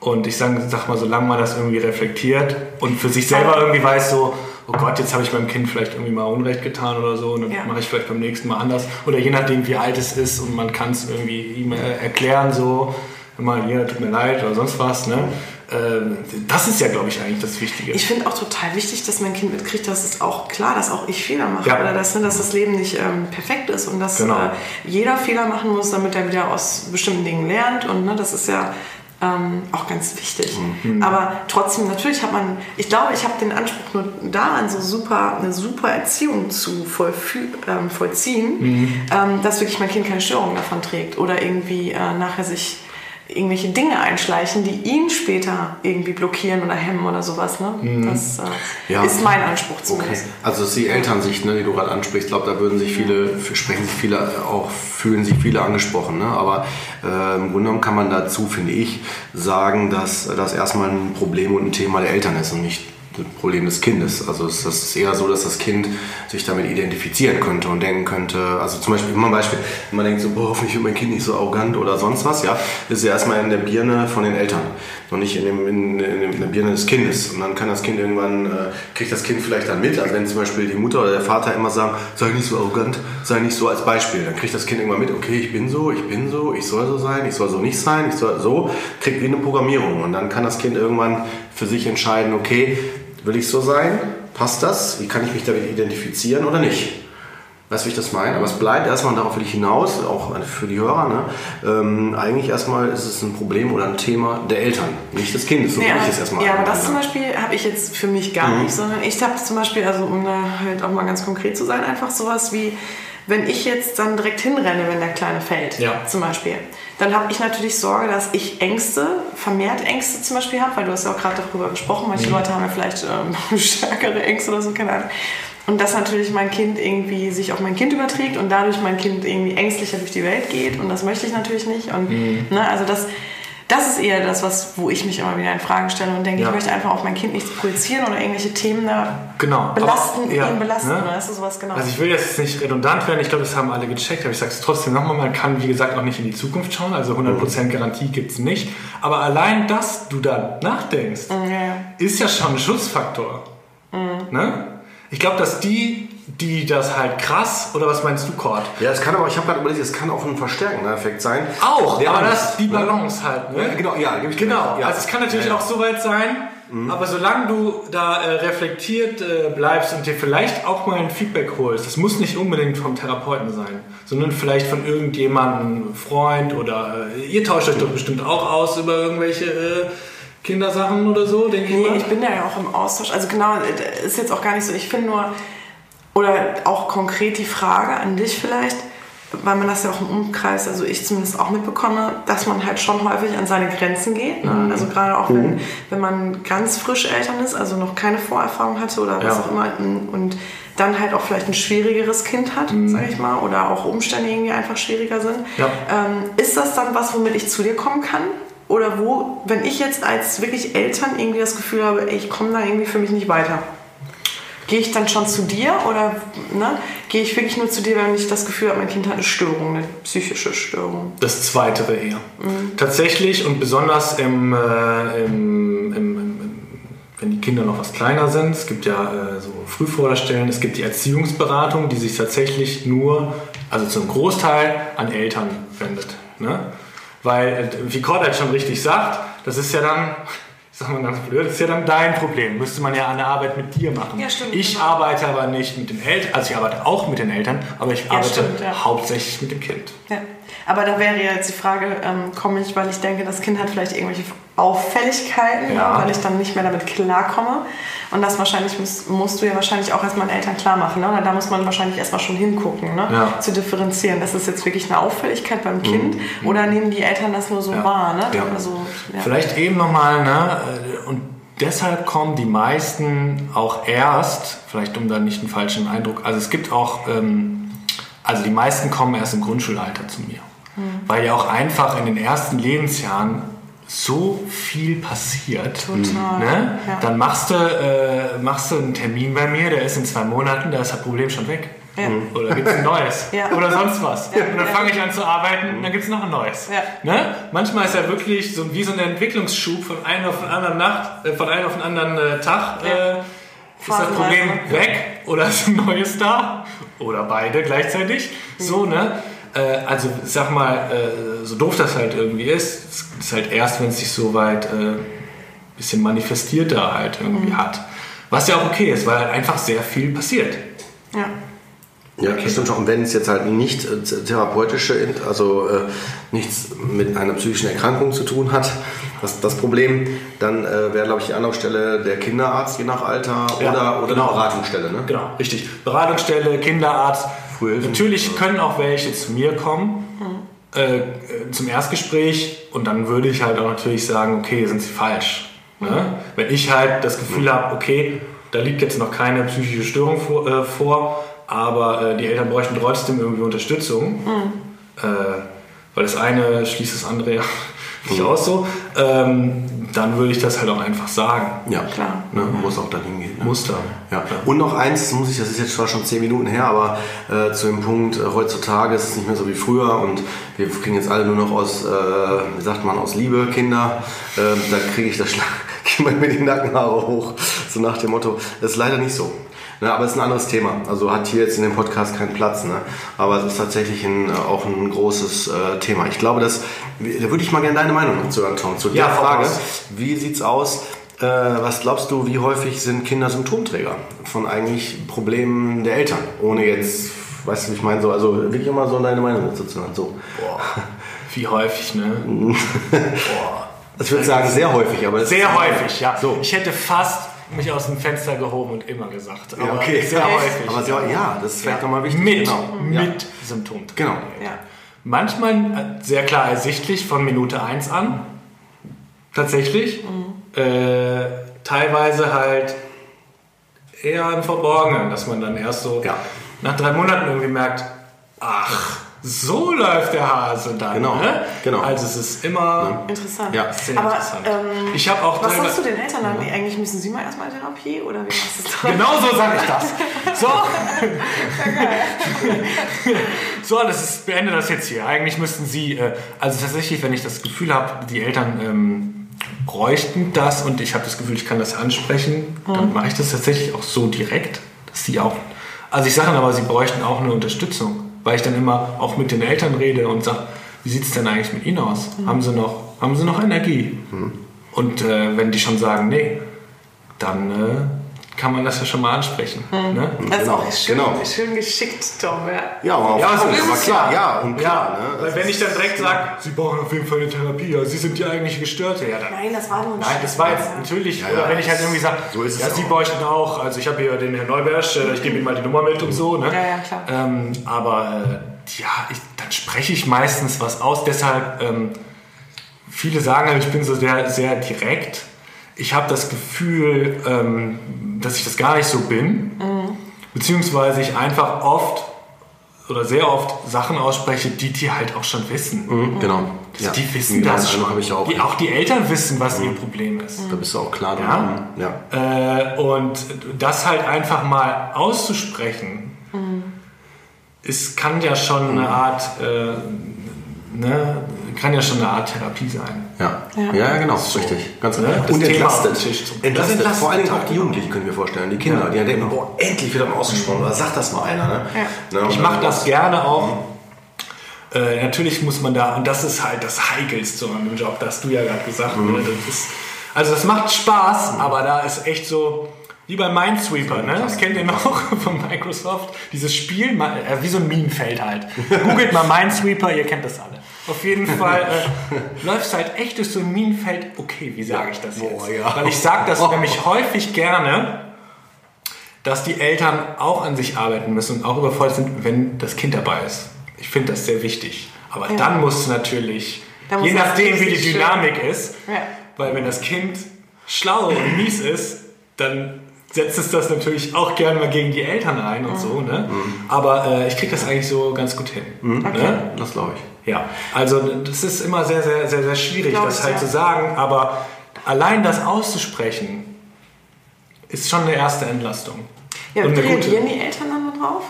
und ich sage, sag mal, solange man das irgendwie reflektiert und für sich selber irgendwie weiß, so, oh Gott, jetzt habe ich meinem Kind vielleicht irgendwie mal Unrecht getan oder so und dann ja. mache ich vielleicht beim nächsten Mal anders. Oder je nachdem, wie alt es ist und man kann es irgendwie ihm erklären, so, immer, hier, tut mir leid oder sonst was, ne? Ähm, das ist ja, glaube ich, eigentlich das Wichtige. Ich finde auch total wichtig, dass mein Kind mitkriegt, dass es auch klar, dass auch ich Fehler mache ja. oder dass, ne, dass das Leben nicht ähm, perfekt ist und dass genau. äh, jeder Fehler machen muss, damit er wieder aus bestimmten Dingen lernt und ne, das ist ja ähm, auch ganz wichtig. Mhm. Aber trotzdem, natürlich hat man, ich glaube, ich habe den Anspruch nur daran, so super, eine super Erziehung zu ähm, vollziehen, mhm. ähm, dass wirklich mein Kind keine Störungen davon trägt oder irgendwie äh, nachher sich irgendwelche Dinge einschleichen, die ihn später irgendwie blockieren oder hemmen oder sowas. Ne? Mhm. Das äh, ja. ist mein Anspruch zumindest. Okay. Also das ist die Elternsicht, ne, die du gerade ansprichst. Ich glaube, da würden sich viele, sprechen sich viele auch, fühlen sich viele angesprochen. Ne? Aber äh, im Grunde genommen kann man dazu, finde ich, sagen, dass das erstmal ein Problem und ein Thema der Eltern ist und nicht Problem des Kindes. Also es ist eher so, dass das Kind sich damit identifizieren könnte und denken könnte, also zum Beispiel, immer ein Beispiel, wenn man denkt so, boah, hoffentlich wird mein Kind nicht so arrogant oder sonst was, ja, ist ja erstmal in der Birne von den Eltern und nicht in, dem, in, in, der Birne des Kindes. Und dann kann das Kind irgendwann, äh, kriegt das Kind vielleicht dann mit, also wenn zum Beispiel die Mutter oder der Vater immer sagen, sei nicht so arrogant, sei nicht so als Beispiel, dann kriegt das Kind irgendwann mit, okay, ich bin so, ich bin so, ich soll so sein, ich soll so nicht sein, ich soll so, kriegt wie eine Programmierung und dann kann das Kind irgendwann für sich entscheiden, okay, Will ich so sein? Passt das? Wie kann ich mich damit identifizieren oder nicht? Weißt du, wie ich das meine? Aber es bleibt erstmal, und darauf will ich hinaus, auch für die Hörer, ne? ähm, eigentlich erstmal ist es ein Problem oder ein Thema der Eltern, nicht des Kindes. So ja, ich es erstmal ja, aber das zum Beispiel habe ich jetzt für mich gar mhm. nicht, sondern ich habe zum Beispiel, also um da halt auch mal ganz konkret zu sein, einfach sowas wie, wenn ich jetzt dann direkt hinrenne, wenn der Kleine fällt, ja. zum Beispiel, dann habe ich natürlich Sorge, dass ich Ängste, vermehrt Ängste zum Beispiel habe, weil du hast ja auch gerade darüber gesprochen, manche mhm. Leute haben ja vielleicht ähm, stärkere Ängste oder so, keine Ahnung. Und dass natürlich mein Kind irgendwie sich auf mein Kind überträgt und dadurch mein Kind irgendwie ängstlicher durch die Welt geht und das möchte ich natürlich nicht. Und mhm. ne, also das Das ist eher das, was, wo ich mich immer wieder in Frage stelle und denke, Ja. ich möchte einfach auf mein Kind nichts projizieren oder irgendwelche Themen da Genau. belasten, Aber, ja, ihn belasten. ne? Ist das sowas genau? Also ich will jetzt nicht redundant werden, ich glaube, das haben alle gecheckt, aber ich sage es trotzdem nochmal, man kann wie gesagt auch nicht in die Zukunft schauen, also 100% Garantie gibt es nicht. Aber allein, dass du da nachdenkst, ja. ist ja schon ein Schutzfaktor. Ne? Ich glaube, dass die, die das halt krass, oder was meinst du, Cord? Ja, es kann aber, ich habe gerade überlegt, es kann auch ein verstärkender Effekt sein. Auch, Der aber Angst, das ist die ne? Balance halt. Ne? Ja, genau, ja, gebe ich Genau. Ja. also es kann natürlich Ja, ja. auch so weit sein, aber solange du da äh, reflektiert äh, bleibst und dir vielleicht auch mal ein Feedback holst, das muss nicht unbedingt vom Therapeuten sein, sondern vielleicht von irgendjemandem, Freund oder äh, ihr tauscht euch doch bestimmt auch aus über irgendwelche äh, Kindersachen oder so, denke ich Nee, mal. ich bin da ja auch im Austausch. Also genau, äh, ist jetzt auch gar nicht so. Ich finde nur, oder auch konkret die Frage an dich vielleicht, weil man das ja auch im Umkreis, also ich zumindest auch mitbekomme, dass man halt schon häufig an seine Grenzen geht. Ne? Mhm. Also gerade auch wenn, wenn man ganz frisch Eltern ist, also noch keine Vorerfahrung hatte oder was Ja. auch immer und dann halt auch vielleicht ein schwierigeres Kind hat, sag ich mal, oder auch Umstände irgendwie einfach schwieriger sind. Mhm. Ja. Ähm, ist das dann was, womit ich zu dir kommen kann? Oder wo, wenn ich jetzt als wirklich Eltern irgendwie das Gefühl habe, ey, ich komme da irgendwie für mich nicht weiter, gehe ich dann schon zu dir oder ne, gehe ich wirklich nur zu dir, wenn ich das Gefühl habe, mein Kind hat eine Störung, eine psychische Störung? Das Zweite eher. Tatsächlich und besonders im, äh, im, im, wenn die Kinder noch was kleiner sind, es gibt ja äh, so Frühförderstellen, es gibt die Erziehungsberatung, die sich tatsächlich nur, also zum Großteil an Eltern wendet. Ne? Weil, äh, wie Cord halt schon richtig sagt, das ist ja dann, sag mal ganz blöd, das ist ja dann dein Problem. Müsste man ja eine Arbeit mit dir machen. Ja, stimmt, ich genau. arbeite aber nicht mit den Eltern, also ich arbeite auch mit den Eltern, aber ich arbeite stimmt, ja. hauptsächlich mit dem Kind. Ja. Aber da wäre jetzt die Frage, ähm, komme ich, weil ich denke, das Kind hat vielleicht irgendwelche Auffälligkeiten, Ja. weil ich dann nicht mehr damit klarkomme. Und das wahrscheinlich musst, musst du ja wahrscheinlich auch erstmal den Eltern klar machen. Ne? Da muss man wahrscheinlich erstmal schon hingucken, ne? Ja. zu differenzieren. Ist das jetzt wirklich eine Auffälligkeit beim Kind oder nehmen die Eltern das nur so Ja. wahr? Ne? Also. Vielleicht eben nochmal, ne? Und deshalb kommen die meisten auch erst, vielleicht um da nicht einen falschen Eindruck, also es gibt auch, ähm, also die meisten kommen erst im Grundschulalter zu mir. Weil ja auch einfach in den ersten Lebensjahren so viel passiert. Total. Ne? Ja. Dann machst du, äh, machst du einen Termin bei mir, der ist in zwei Monaten, da ist das Problem schon weg. Ja. Oder gibt es ein neues? Ja. Oder sonst was. Ja. Und dann Ja. fange ich an zu arbeiten und dann gibt es noch ein neues. Ja. Ne? Manchmal ist ja wirklich so wie so ein Entwicklungsschub von einem auf den anderen Nacht, äh, von einem auf den anderen äh, Tag. Ja. Äh, ist das. Problem weg oder ist ein neues da? Oder beide gleichzeitig. So, ne? Äh, also, ich sag mal, äh, so doof das halt irgendwie ist, es ist halt erst, wenn es sich so weit äh, bisschen manifestierter halt irgendwie hat. Was ja auch okay ist, weil halt einfach sehr viel passiert. Ja. Ja, das stimmt schon. Und wenn es jetzt halt nicht äh, therapeutische, also äh, nichts mit einer psychischen Erkrankung zu tun hat, das, das Problem, dann äh, wäre, glaube ich, die Anlaufstelle der Kinderarzt je nach Alter Ja, oder, oder genau. eine Beratungsstelle. Ne? Genau, richtig. Beratungsstelle, Kinderarzt. Frühhilfen. Natürlich können auch welche zu mir kommen äh, äh, zum Erstgespräch und dann würde ich halt auch natürlich sagen, okay, sind sie falsch. Ne? Wenn ich halt das Gefühl habe, okay, da liegt jetzt noch keine psychische Störung vor, äh, vor aber äh, die Eltern bräuchten trotzdem irgendwie Unterstützung, äh, weil das eine schließt das andere ja nicht aus so, ähm, dann würde ich das halt auch einfach sagen. Ja, Klar. Ne, muss auch dahin gehen. Ne? Muster. Ja. Und noch eins, das muss ich, das ist jetzt zwar schon zehn Minuten her, aber äh, zu dem Punkt, äh, heutzutage ist es nicht mehr so wie früher und wir kriegen jetzt alle nur noch aus, äh, wie sagt man, aus Liebe Kinder. Ähm, da kriege ich das Schlag, gehen mir die Nackenhaare hoch, so nach dem Motto. Das ist leider nicht so. Ne, aber es ist ein anderes Thema. Also hat hier jetzt in dem Podcast keinen Platz. Ne? Aber es ist tatsächlich ein, äh, auch ein großes äh, Thema. Ich glaube, dass, da würde ich mal gerne deine Meinung dazu hören, Tom. Zu Ja, der Frage, raus. wie sieht's aus? Äh, was glaubst du, wie häufig sind Kinder Symptomträger von eigentlich Problemen der Eltern? Ohne jetzt, weißt du, wie ich meine, so, also wirklich immer so deine Meinung dazu zu hören. So. Boah, wie häufig, ne? Boah. Ich würde sagen, sehr häufig, aber Sehr häufig, ja. So. Ich hätte fast mich aus dem Fenster gehoben und immer gesagt. Ja, Aber okay. Sehr häufig. Aber sehr, ja, das ist vielleicht nochmal wichtig. mit, Genau. Ja. mit Symptomen. Genau. Ja. Manchmal äh, sehr klar ersichtlich von Minute 1 an. Tatsächlich. Mhm. Äh, teilweise halt eher im Verborgenen, dass man dann erst so Ja. nach drei Monaten irgendwie merkt, ach, so läuft der Hase dann. Genau, Ne? genau. Also es ist immer Interessant. Ja. sehr Aber interessant. ähm, ich habe auch was sagst du den Eltern dann? Eigentlich müssen sie mal erstmal Therapie oder wie machst du das dann? Genau so sage ich das. So. so, das ist, beende das jetzt hier. Eigentlich müssten Sie, äh, also tatsächlich, wenn ich das Gefühl habe, die Eltern ähm, bräuchten das und ich habe das Gefühl, ich kann das ansprechen, dann mache ich das tatsächlich auch so direkt, dass sie auch, also ich sage dann aber, sie bräuchten auch eine Unterstützung, weil ich dann immer auch mit den Eltern rede und sage, wie sieht es denn eigentlich mit Ihnen aus? Haben Sie noch, haben Sie noch Energie? Und äh, wenn die schon sagen, nee, dann äh, kann man das ja schon mal ansprechen. Ne? Das ist Genau, auch schön, genau. schön geschickt, Tom. Ja. Ja, aber, Ja, Punkt, so ist aber es klar, ja. und klar. Ja, ne? weil wenn ich dann direkt sage, Sie brauchen auf jeden Fall eine Therapie, ja, Sie sind die eigentliche Gestörte, ja dann. Nein, das war nur ein Nein, das war jetzt natürlich, Ja, oder wenn ich halt irgendwie sage, so ist es ja, Sie auch. bräuchten auch, also ich habe hier den Herrn Neubersch, äh, ich gebe Ihnen mal die Nummer mit und so, ne? Ja, ja, klar. Ähm, aber äh, ja, ich, dann spreche ich meistens was aus, deshalb, ähm, viele sagen, halt, ich bin so sehr, sehr direkt. Ich habe das Gefühl, ähm, dass ich das gar nicht so bin, beziehungsweise ich einfach oft oder sehr oft Sachen ausspreche, die die halt auch schon wissen. Mhm, genau. Also die wissen Genau, das schon. ich auch. Die, auch die Eltern wissen, was ihr Problem ist. Da bist du auch klar Ja. dran. Ja. Äh, und das halt einfach mal auszusprechen, es kann ja schon eine Art, äh, ne, kann ja schon eine Art Therapie sein. Ja. Ja. ja, genau, richtig. Ganz Ne? Das Und entlastet. entlastet. Das entlastet Vor allen Dingen auch die Jugendlichen, können wir vorstellen. Die Kinder, die dann denken, boah, endlich wird mal ausgesprochen. Oder sagt das mal einer. Ne? Ne, und Ich mache das gerne auch. Äh, natürlich muss man da, und das ist halt das Heikelste an dem Job, das hast du ja gerade gesagt. Mhm. Ne? Das ist, also das macht Spaß, aber da ist echt so, wie bei Minesweeper, ne? das kennt ihr noch von Microsoft, dieses Spiel, äh, wie so ein Minenfeld halt. Googelt mal Minesweeper, ihr kennt das alle. Auf jeden Fall äh, läuft es halt echt durch so ein Minenfeld, okay, wie sage ich das jetzt? Boah, ja. Weil ich sage das nämlich häufig gerne, dass die Eltern auch an sich arbeiten müssen und auch überfordert sind, wenn das Kind dabei ist. Ich finde das sehr wichtig. Aber dann muss natürlich, Da muss je nachdem wie die richtig schön- Dynamik ist, Ja. weil wenn das Kind schlau und mies ist, dann setzt es das natürlich auch gerne mal gegen die Eltern ein und so. Ne? Aber äh, ich kriege das eigentlich so ganz gut hin. Ne? Das glaube ich. Ja, also das ist immer sehr, sehr, sehr, sehr schwierig, Glaub das halt ja. zu sagen, aber allein das auszusprechen ist schon eine erste Entlastung. Ja, Und wie reagieren die Eltern dann da drauf?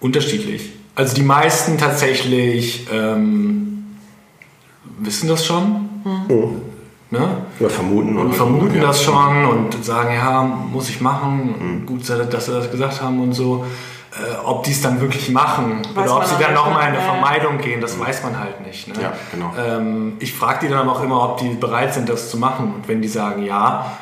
Unterschiedlich. Also die meisten tatsächlich ähm, wissen das schon. Ne? Oder vermuten. Und vermuten ja. das schon und sagen, ja, muss ich machen. Gut, dass sie das gesagt haben und so. Äh, ob die es dann wirklich machen Weiß oder ob sie dann nochmal in ne? eine Ja. Vermeidung gehen, das weiß man halt nicht. Ne? Ja, genau. ähm, ich frage die dann aber auch immer, ob die bereit sind, das zu machen. Und wenn die sagen ja,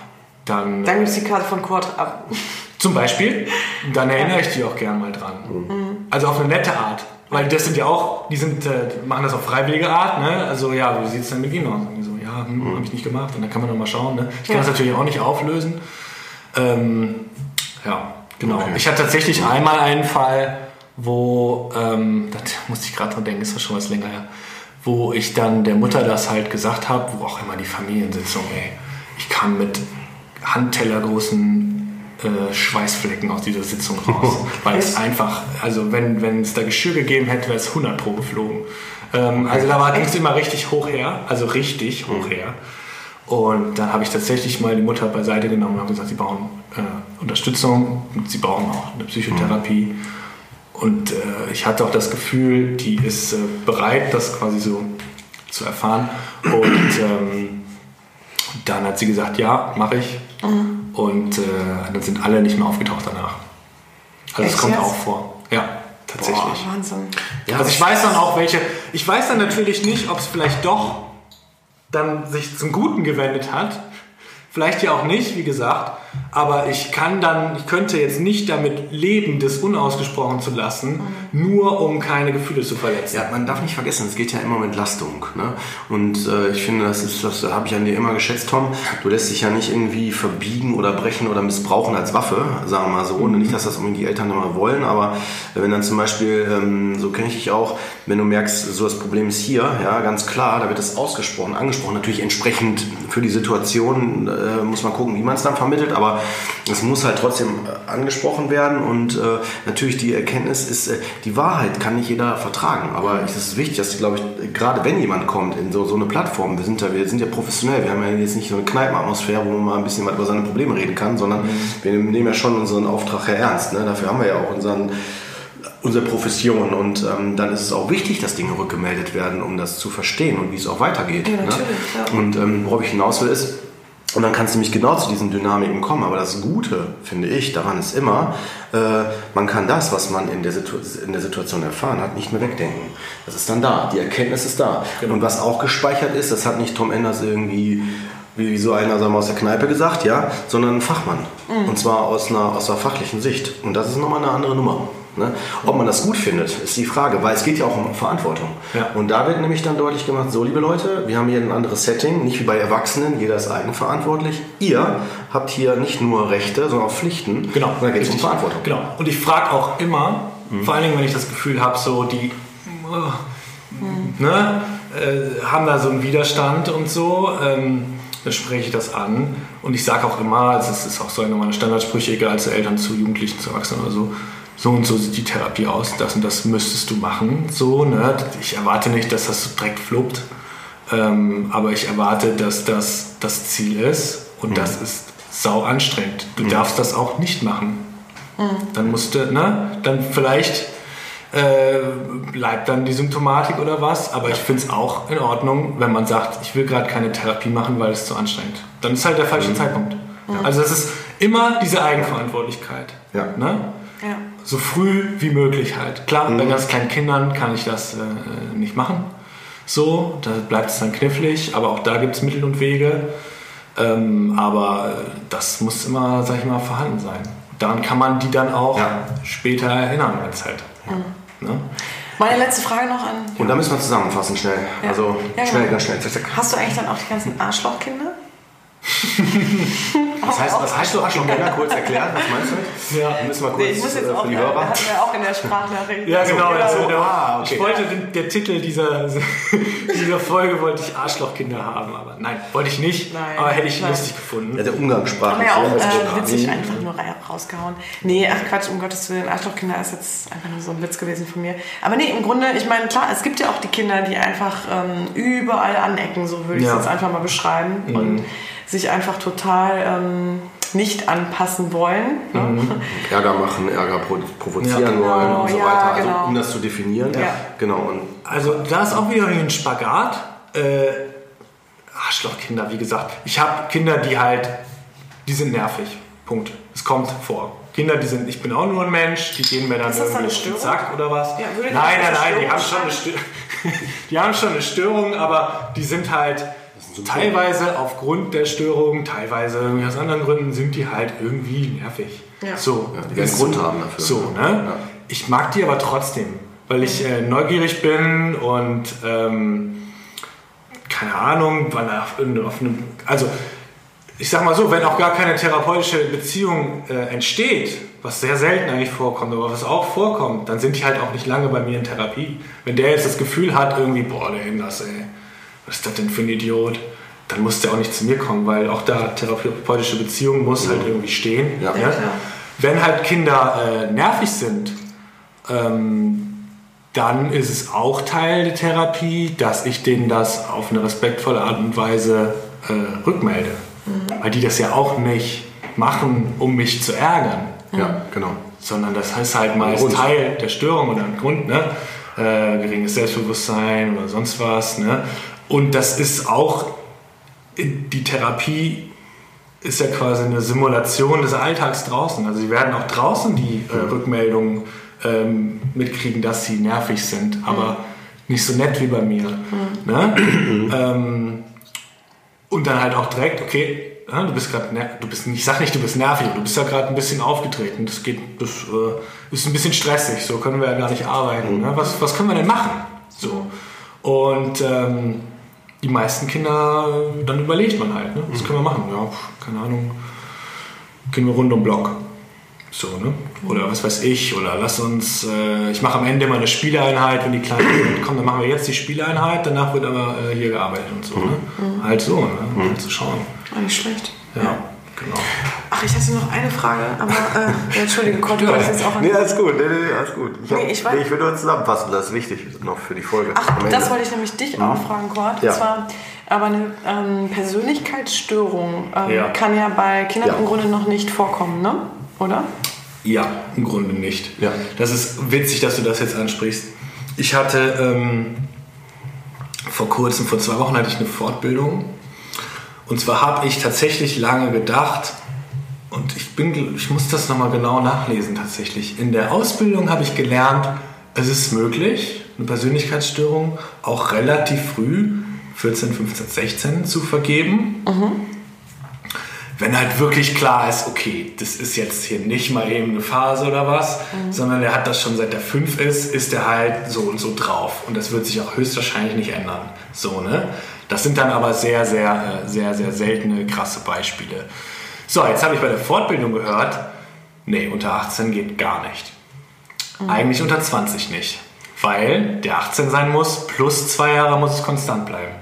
dann, Dann gibt es die Karte von Kurt ab. zum Beispiel, dann erinnere ich die auch gern mal dran. Also auf eine nette Art. Weil das sind ja auch, die sind, äh, die machen das auf freiwillige Art, ne? Also ja, wie sieht es denn mit ihnen aus? Und die so, ja, hm, habe ich nicht gemacht. Und dann kann man noch mal schauen, ne? Ich kann Ja. das natürlich auch nicht auflösen. Ähm, ja, genau. Okay. Ich hatte tatsächlich einmal einen Fall, wo, ähm, da musste ich gerade dran denken, ist das schon was länger her, wo ich dann der Mutter das halt gesagt habe, wo auch immer die Familiensitzung, ey, ich kam mit handtellergroßen äh, Schweißflecken aus dieser Sitzung raus, weil es einfach, also wenn, wenn es da Geschirr gegeben hätte, wäre es 100 pro geflogen. Ähm, also da war ging es immer richtig hoch her, also richtig hoch her. Und dann habe ich tatsächlich mal die Mutter beiseite genommen und habe gesagt, sie brauchen äh, Unterstützung und sie brauchen auch eine Psychotherapie. Und äh, ich hatte auch das Gefühl, die ist äh, bereit, das quasi so zu erfahren. Und ähm, dann hat sie gesagt, ja, mache ich. Und äh, dann sind alle nicht mehr aufgetaucht danach. Also es kommt jetzt? auch vor. Ja, tatsächlich. Boah, Wahnsinn. Ja, also ich weiß dann auch welche. Ich weiß dann natürlich nicht, ob es vielleicht doch dann sich zum Guten gewendet hat. Vielleicht ja auch nicht, wie gesagt. Aber ich kann dann, ich könnte jetzt nicht damit leben, das unausgesprochen zu lassen, nur um keine Gefühle zu verletzen. Ja, man darf nicht vergessen, es geht ja immer um Entlastung. Ne? Und äh, ich finde, das ist, das habe ich an dir immer geschätzt, Tom. Du lässt dich ja nicht irgendwie verbiegen oder brechen oder missbrauchen als Waffe, sagen wir mal so. Und nicht, dass das irgendwie die Eltern immer wollen, aber wenn dann zum Beispiel, ähm, so kenne ich dich auch, wenn du merkst, so das Problem ist hier, ja, ganz klar, da wird es ausgesprochen, angesprochen. Natürlich entsprechend für die Situation äh, muss man gucken, wie man es dann vermittelt, aber aber es muss halt trotzdem äh, angesprochen werden und äh, natürlich die Erkenntnis ist, äh, die Wahrheit kann nicht jeder vertragen, aber es ist wichtig, dass, glaube ich, gerade wenn jemand kommt in so, so eine Plattform, wir sind, ja, wir sind ja professionell, wir haben ja jetzt nicht so eine Kneipenatmosphäre, wo man mal ein bisschen über seine Probleme reden kann, sondern mhm. wir nehmen ja schon unseren Auftrag her ernst. Ne? Dafür haben wir ja auch unseren unsere Profession und ähm, dann ist es auch wichtig, dass Dinge rückgemeldet werden, um das zu verstehen und wie es auch weitergeht. Ja, ne? ja. Und ähm, worauf ich hinaus will ist, und dann kannst du nämlich genau zu diesen Dynamiken kommen. Aber das Gute, finde ich, daran ist immer, äh, man kann das, was man in der, in der, Situation erfahren hat, nicht mehr wegdenken. Das ist dann da. Die Erkenntnis ist da. Genau. Und was auch gespeichert ist, das hat nicht Tom Enders irgendwie wie so einer sagen wir, aus der Kneipe gesagt, ja, sondern ein Fachmann. Mhm. Und zwar aus einer, aus einer fachlichen Sicht. Und das ist nochmal eine andere Nummer. Ne? Ob man das gut findet, ist die Frage, weil es geht ja auch um Verantwortung. Ja. Und da wird nämlich dann deutlich gemacht, so liebe Leute, wir haben hier ein anderes Setting, nicht wie bei Erwachsenen, jeder ist eigenverantwortlich. Ihr habt hier nicht nur Rechte, sondern auch Pflichten. Genau. Und da geht es um Verantwortung. Genau. Und ich frage auch immer, mhm. vor allen Dingen, wenn ich das Gefühl habe, so die mhm. ne, äh, haben da so einen Widerstand und so. Ähm, dann spreche ich das an und ich sage auch immer, es ist auch so eine meiner Standardsprüche, egal zu Eltern, zu Jugendlichen, zu Erwachsenen oder so, so und so sieht die Therapie aus, das und das müsstest du machen. So, ne? Ich erwarte nicht, dass das direkt fluppt, ähm, aber ich erwarte, dass das das Ziel ist und mhm. das ist sau anstrengend. Du mhm. darfst das auch nicht machen. Mhm. Dann musst du, ne? Dann vielleicht äh, bleibt dann die Symptomatik oder was, aber ich finde es auch in Ordnung, wenn man sagt, ich will gerade keine Therapie machen, weil es zu anstrengend. Dann ist halt der falsche mhm. Zeitpunkt. Also es ist immer diese Eigenverantwortlichkeit. Ja. Ne? Ja so früh wie möglich halt. Klar, mhm. bei ganz kleinen Kindern kann ich das äh, nicht machen. So, da bleibt es dann knifflig, aber auch da gibt es Mittel und Wege. Ähm, aber äh, das muss immer, sag ich mal, vorhanden sein. Daran kann man die dann auch ja. später erinnern, wenn es halt. Mhm. Ne? Meine letzte Frage noch an. Und da müssen wir zusammenfassen, schnell. Ja. Also ja, schnell, genau. ganz schnell. Hast du eigentlich dann auch die ganzen Arschlochkinder? Was, heißt, was heißt du Arschlochkinder? Kurz erklärt, was meinst du? Ja. Müssen wir kurz nee, ich muss jetzt äh, auch, die Hörer. hatten wir auch in der Sprachnachricht. Ja, genau. Also, genau. Ah, okay. Ich wollte, den, der Titel dieser, dieser Folge wollte ich Arschlochkinder haben, aber nein, wollte ich nicht, nein, aber hätte ich nein. lustig gefunden. Ja, der Umgangssprache. Haben wir ja auch äh, witzig einfach nur rausgehauen. Nee, ach Quatsch, um Gottes Willen, Arschlochkinder ist jetzt einfach nur so ein Witz gewesen von mir. Aber nee, im Grunde, ich meine, klar, es gibt ja auch die Kinder, die einfach ähm, überall anecken, so würde ich es ja. jetzt einfach mal beschreiben. Mhm. Und sich einfach total ähm, nicht anpassen wollen. Ne? Mhm. Ärger machen, Ärger provozieren ja, genau, wollen und so ja, weiter. Also genau. um das zu definieren. Ja. Genau. Und also da ist auch wieder ein Spagat. Äh, Arschlochkinder, wie gesagt. Ich habe Kinder, die halt, die sind nervig. Punkt. Es kommt vor. Kinder, die sind, ich bin auch nur ein Mensch, die gehen mir dann ist irgendwie auf den Sack oder was. Ja, nein, nein, nein, die haben, schon eine die haben schon eine Störung, aber die sind halt, teilweise aufgrund der Störung, teilweise aus anderen Gründen sind die halt irgendwie nervig. Ja. So, ja, die werden Grund haben dafür. So, ne? Ja. Ich mag die aber trotzdem, weil ich äh, neugierig bin und ähm, keine Ahnung, weil auf, auf einem, also ich sag mal so, wenn auch gar keine therapeutische Beziehung äh, entsteht, was sehr selten eigentlich vorkommt, aber was auch vorkommt, dann sind die halt auch nicht lange bei mir in Therapie. Wenn der jetzt das Gefühl hat, irgendwie, boah, der Hinders, ey, was ist das denn für ein Idiot? Dann muss der auch nicht zu mir kommen, weil auch da therapeutische Beziehung muss halt irgendwie stehen. Ja. Ja? Wenn halt Kinder äh, nervig sind, ähm, dann ist es auch Teil der Therapie, dass ich denen das auf eine respektvolle Art und Weise äh, rückmelde. Mhm. Weil die das ja auch nicht machen, um mich zu ärgern. Ja, genau. Sondern das heißt halt mal Teil der Störung oder ein Grund, ne? Äh, geringes Selbstbewusstsein oder sonst was. Ne? Und das ist auch, die Therapie ist ja quasi eine Simulation des Alltags draußen. Also sie werden auch draußen die äh, mhm. Rückmeldungen ähm, mitkriegen, dass sie nervig sind, aber mhm. nicht so nett wie bei mir. Mhm. Ne? ähm, und dann halt auch direkt, okay, du bist gerade, du bist, ich sag nicht, du bist nervig, du bist ja gerade ein bisschen aufgetreten. Das geht, das äh, ist ein bisschen stressig. So können wir ja gar nicht arbeiten. Ne? Was, was können wir denn machen? So und ähm, die meisten Kinder, dann überlegt man halt, ne? was können wir machen? Ja, keine Ahnung, gehen wir rund um Block. So, ne? Oder was weiß ich, oder lass uns, äh, ich mache am Ende mal eine Spieleinheit, wenn die Kleinen sind, komm, dann machen wir jetzt die Spieleinheit, danach wird aber äh, hier gearbeitet und so. Ne? Mhm. Halt so, ne? Mhm. halt zu schauen. Auch nicht schlecht. Ja, genau. Ach, ich hatte noch eine Frage, aber äh, ja, Entschuldige, Gott, du wolltest jetzt auch Nee, alles gut, nee, nee, alles gut. Ich, hab, Nee, nee, ich ich, weiß- will nur zusammenfassen, das ist wichtig noch für die Folge. Ach, das wollte ich nämlich dich auch fragen, Cord. Ja. Und zwar, aber eine ähm, Persönlichkeitsstörung ähm, Ja. kann ja bei Kindern Ja. im Grunde noch nicht vorkommen, ne? Oder? Ja, im Grunde nicht. Ja. Das ist witzig, dass du das jetzt ansprichst. Ich hatte ähm, vor kurzem, vor zwei Wochen hatte ich eine Fortbildung. Und zwar habe ich tatsächlich lange gedacht, und ich, bin, ich muss das nochmal genau nachlesen tatsächlich. In der Ausbildung habe ich gelernt, es ist möglich, eine Persönlichkeitsstörung auch relativ früh, 14, 15, 16, zu vergeben. Wenn halt wirklich klar ist, okay, das ist jetzt hier nicht mal eben eine Phase oder was, sondern der hat das schon seit der 5 ist, ist der halt so und so drauf. Und das wird sich auch höchstwahrscheinlich nicht ändern. So, ne? Das sind dann aber sehr, sehr, äh, sehr, sehr seltene, krasse Beispiele. So, jetzt habe ich bei der Fortbildung gehört, nee, unter 18 geht gar nicht. Eigentlich unter 20 nicht. Weil der 18 sein muss, plus zwei Jahre muss es konstant bleiben.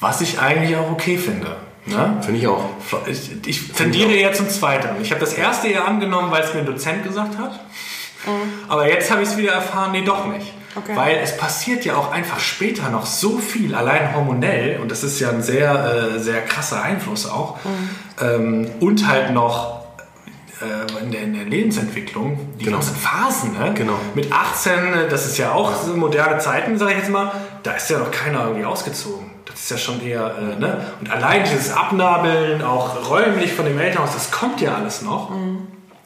Was ich eigentlich auch okay finde. Ne? Finde ich auch. Ich, ich tendiere eher zum Zweiteren. Ich habe das erste eher angenommen, weil es mir ein Dozent gesagt hat. Aber jetzt habe ich es wieder erfahren, nee, doch nicht. Okay. Weil es passiert ja auch einfach später noch so viel, allein hormonell, und das ist ja ein sehr, äh, sehr krasser Einfluss auch. Ähm, und halt noch äh, in, der, in der Lebensentwicklung, die Genau. ganzen Phasen, ne? Genau. Mit 18, äh, das ist ja auch so moderne Zeiten, sage ich jetzt mal, da ist ja noch keiner irgendwie ausgezogen. Das ist ja schon eher, äh, ne? Und allein dieses Abnabeln, auch räumlich von dem Elternhaus, das kommt ja alles noch.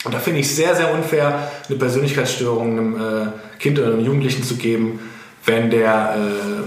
Und da finde ich es sehr, sehr unfair, eine Persönlichkeitsstörung einem äh, Kind oder einem Jugendlichen zu geben, wenn der äh,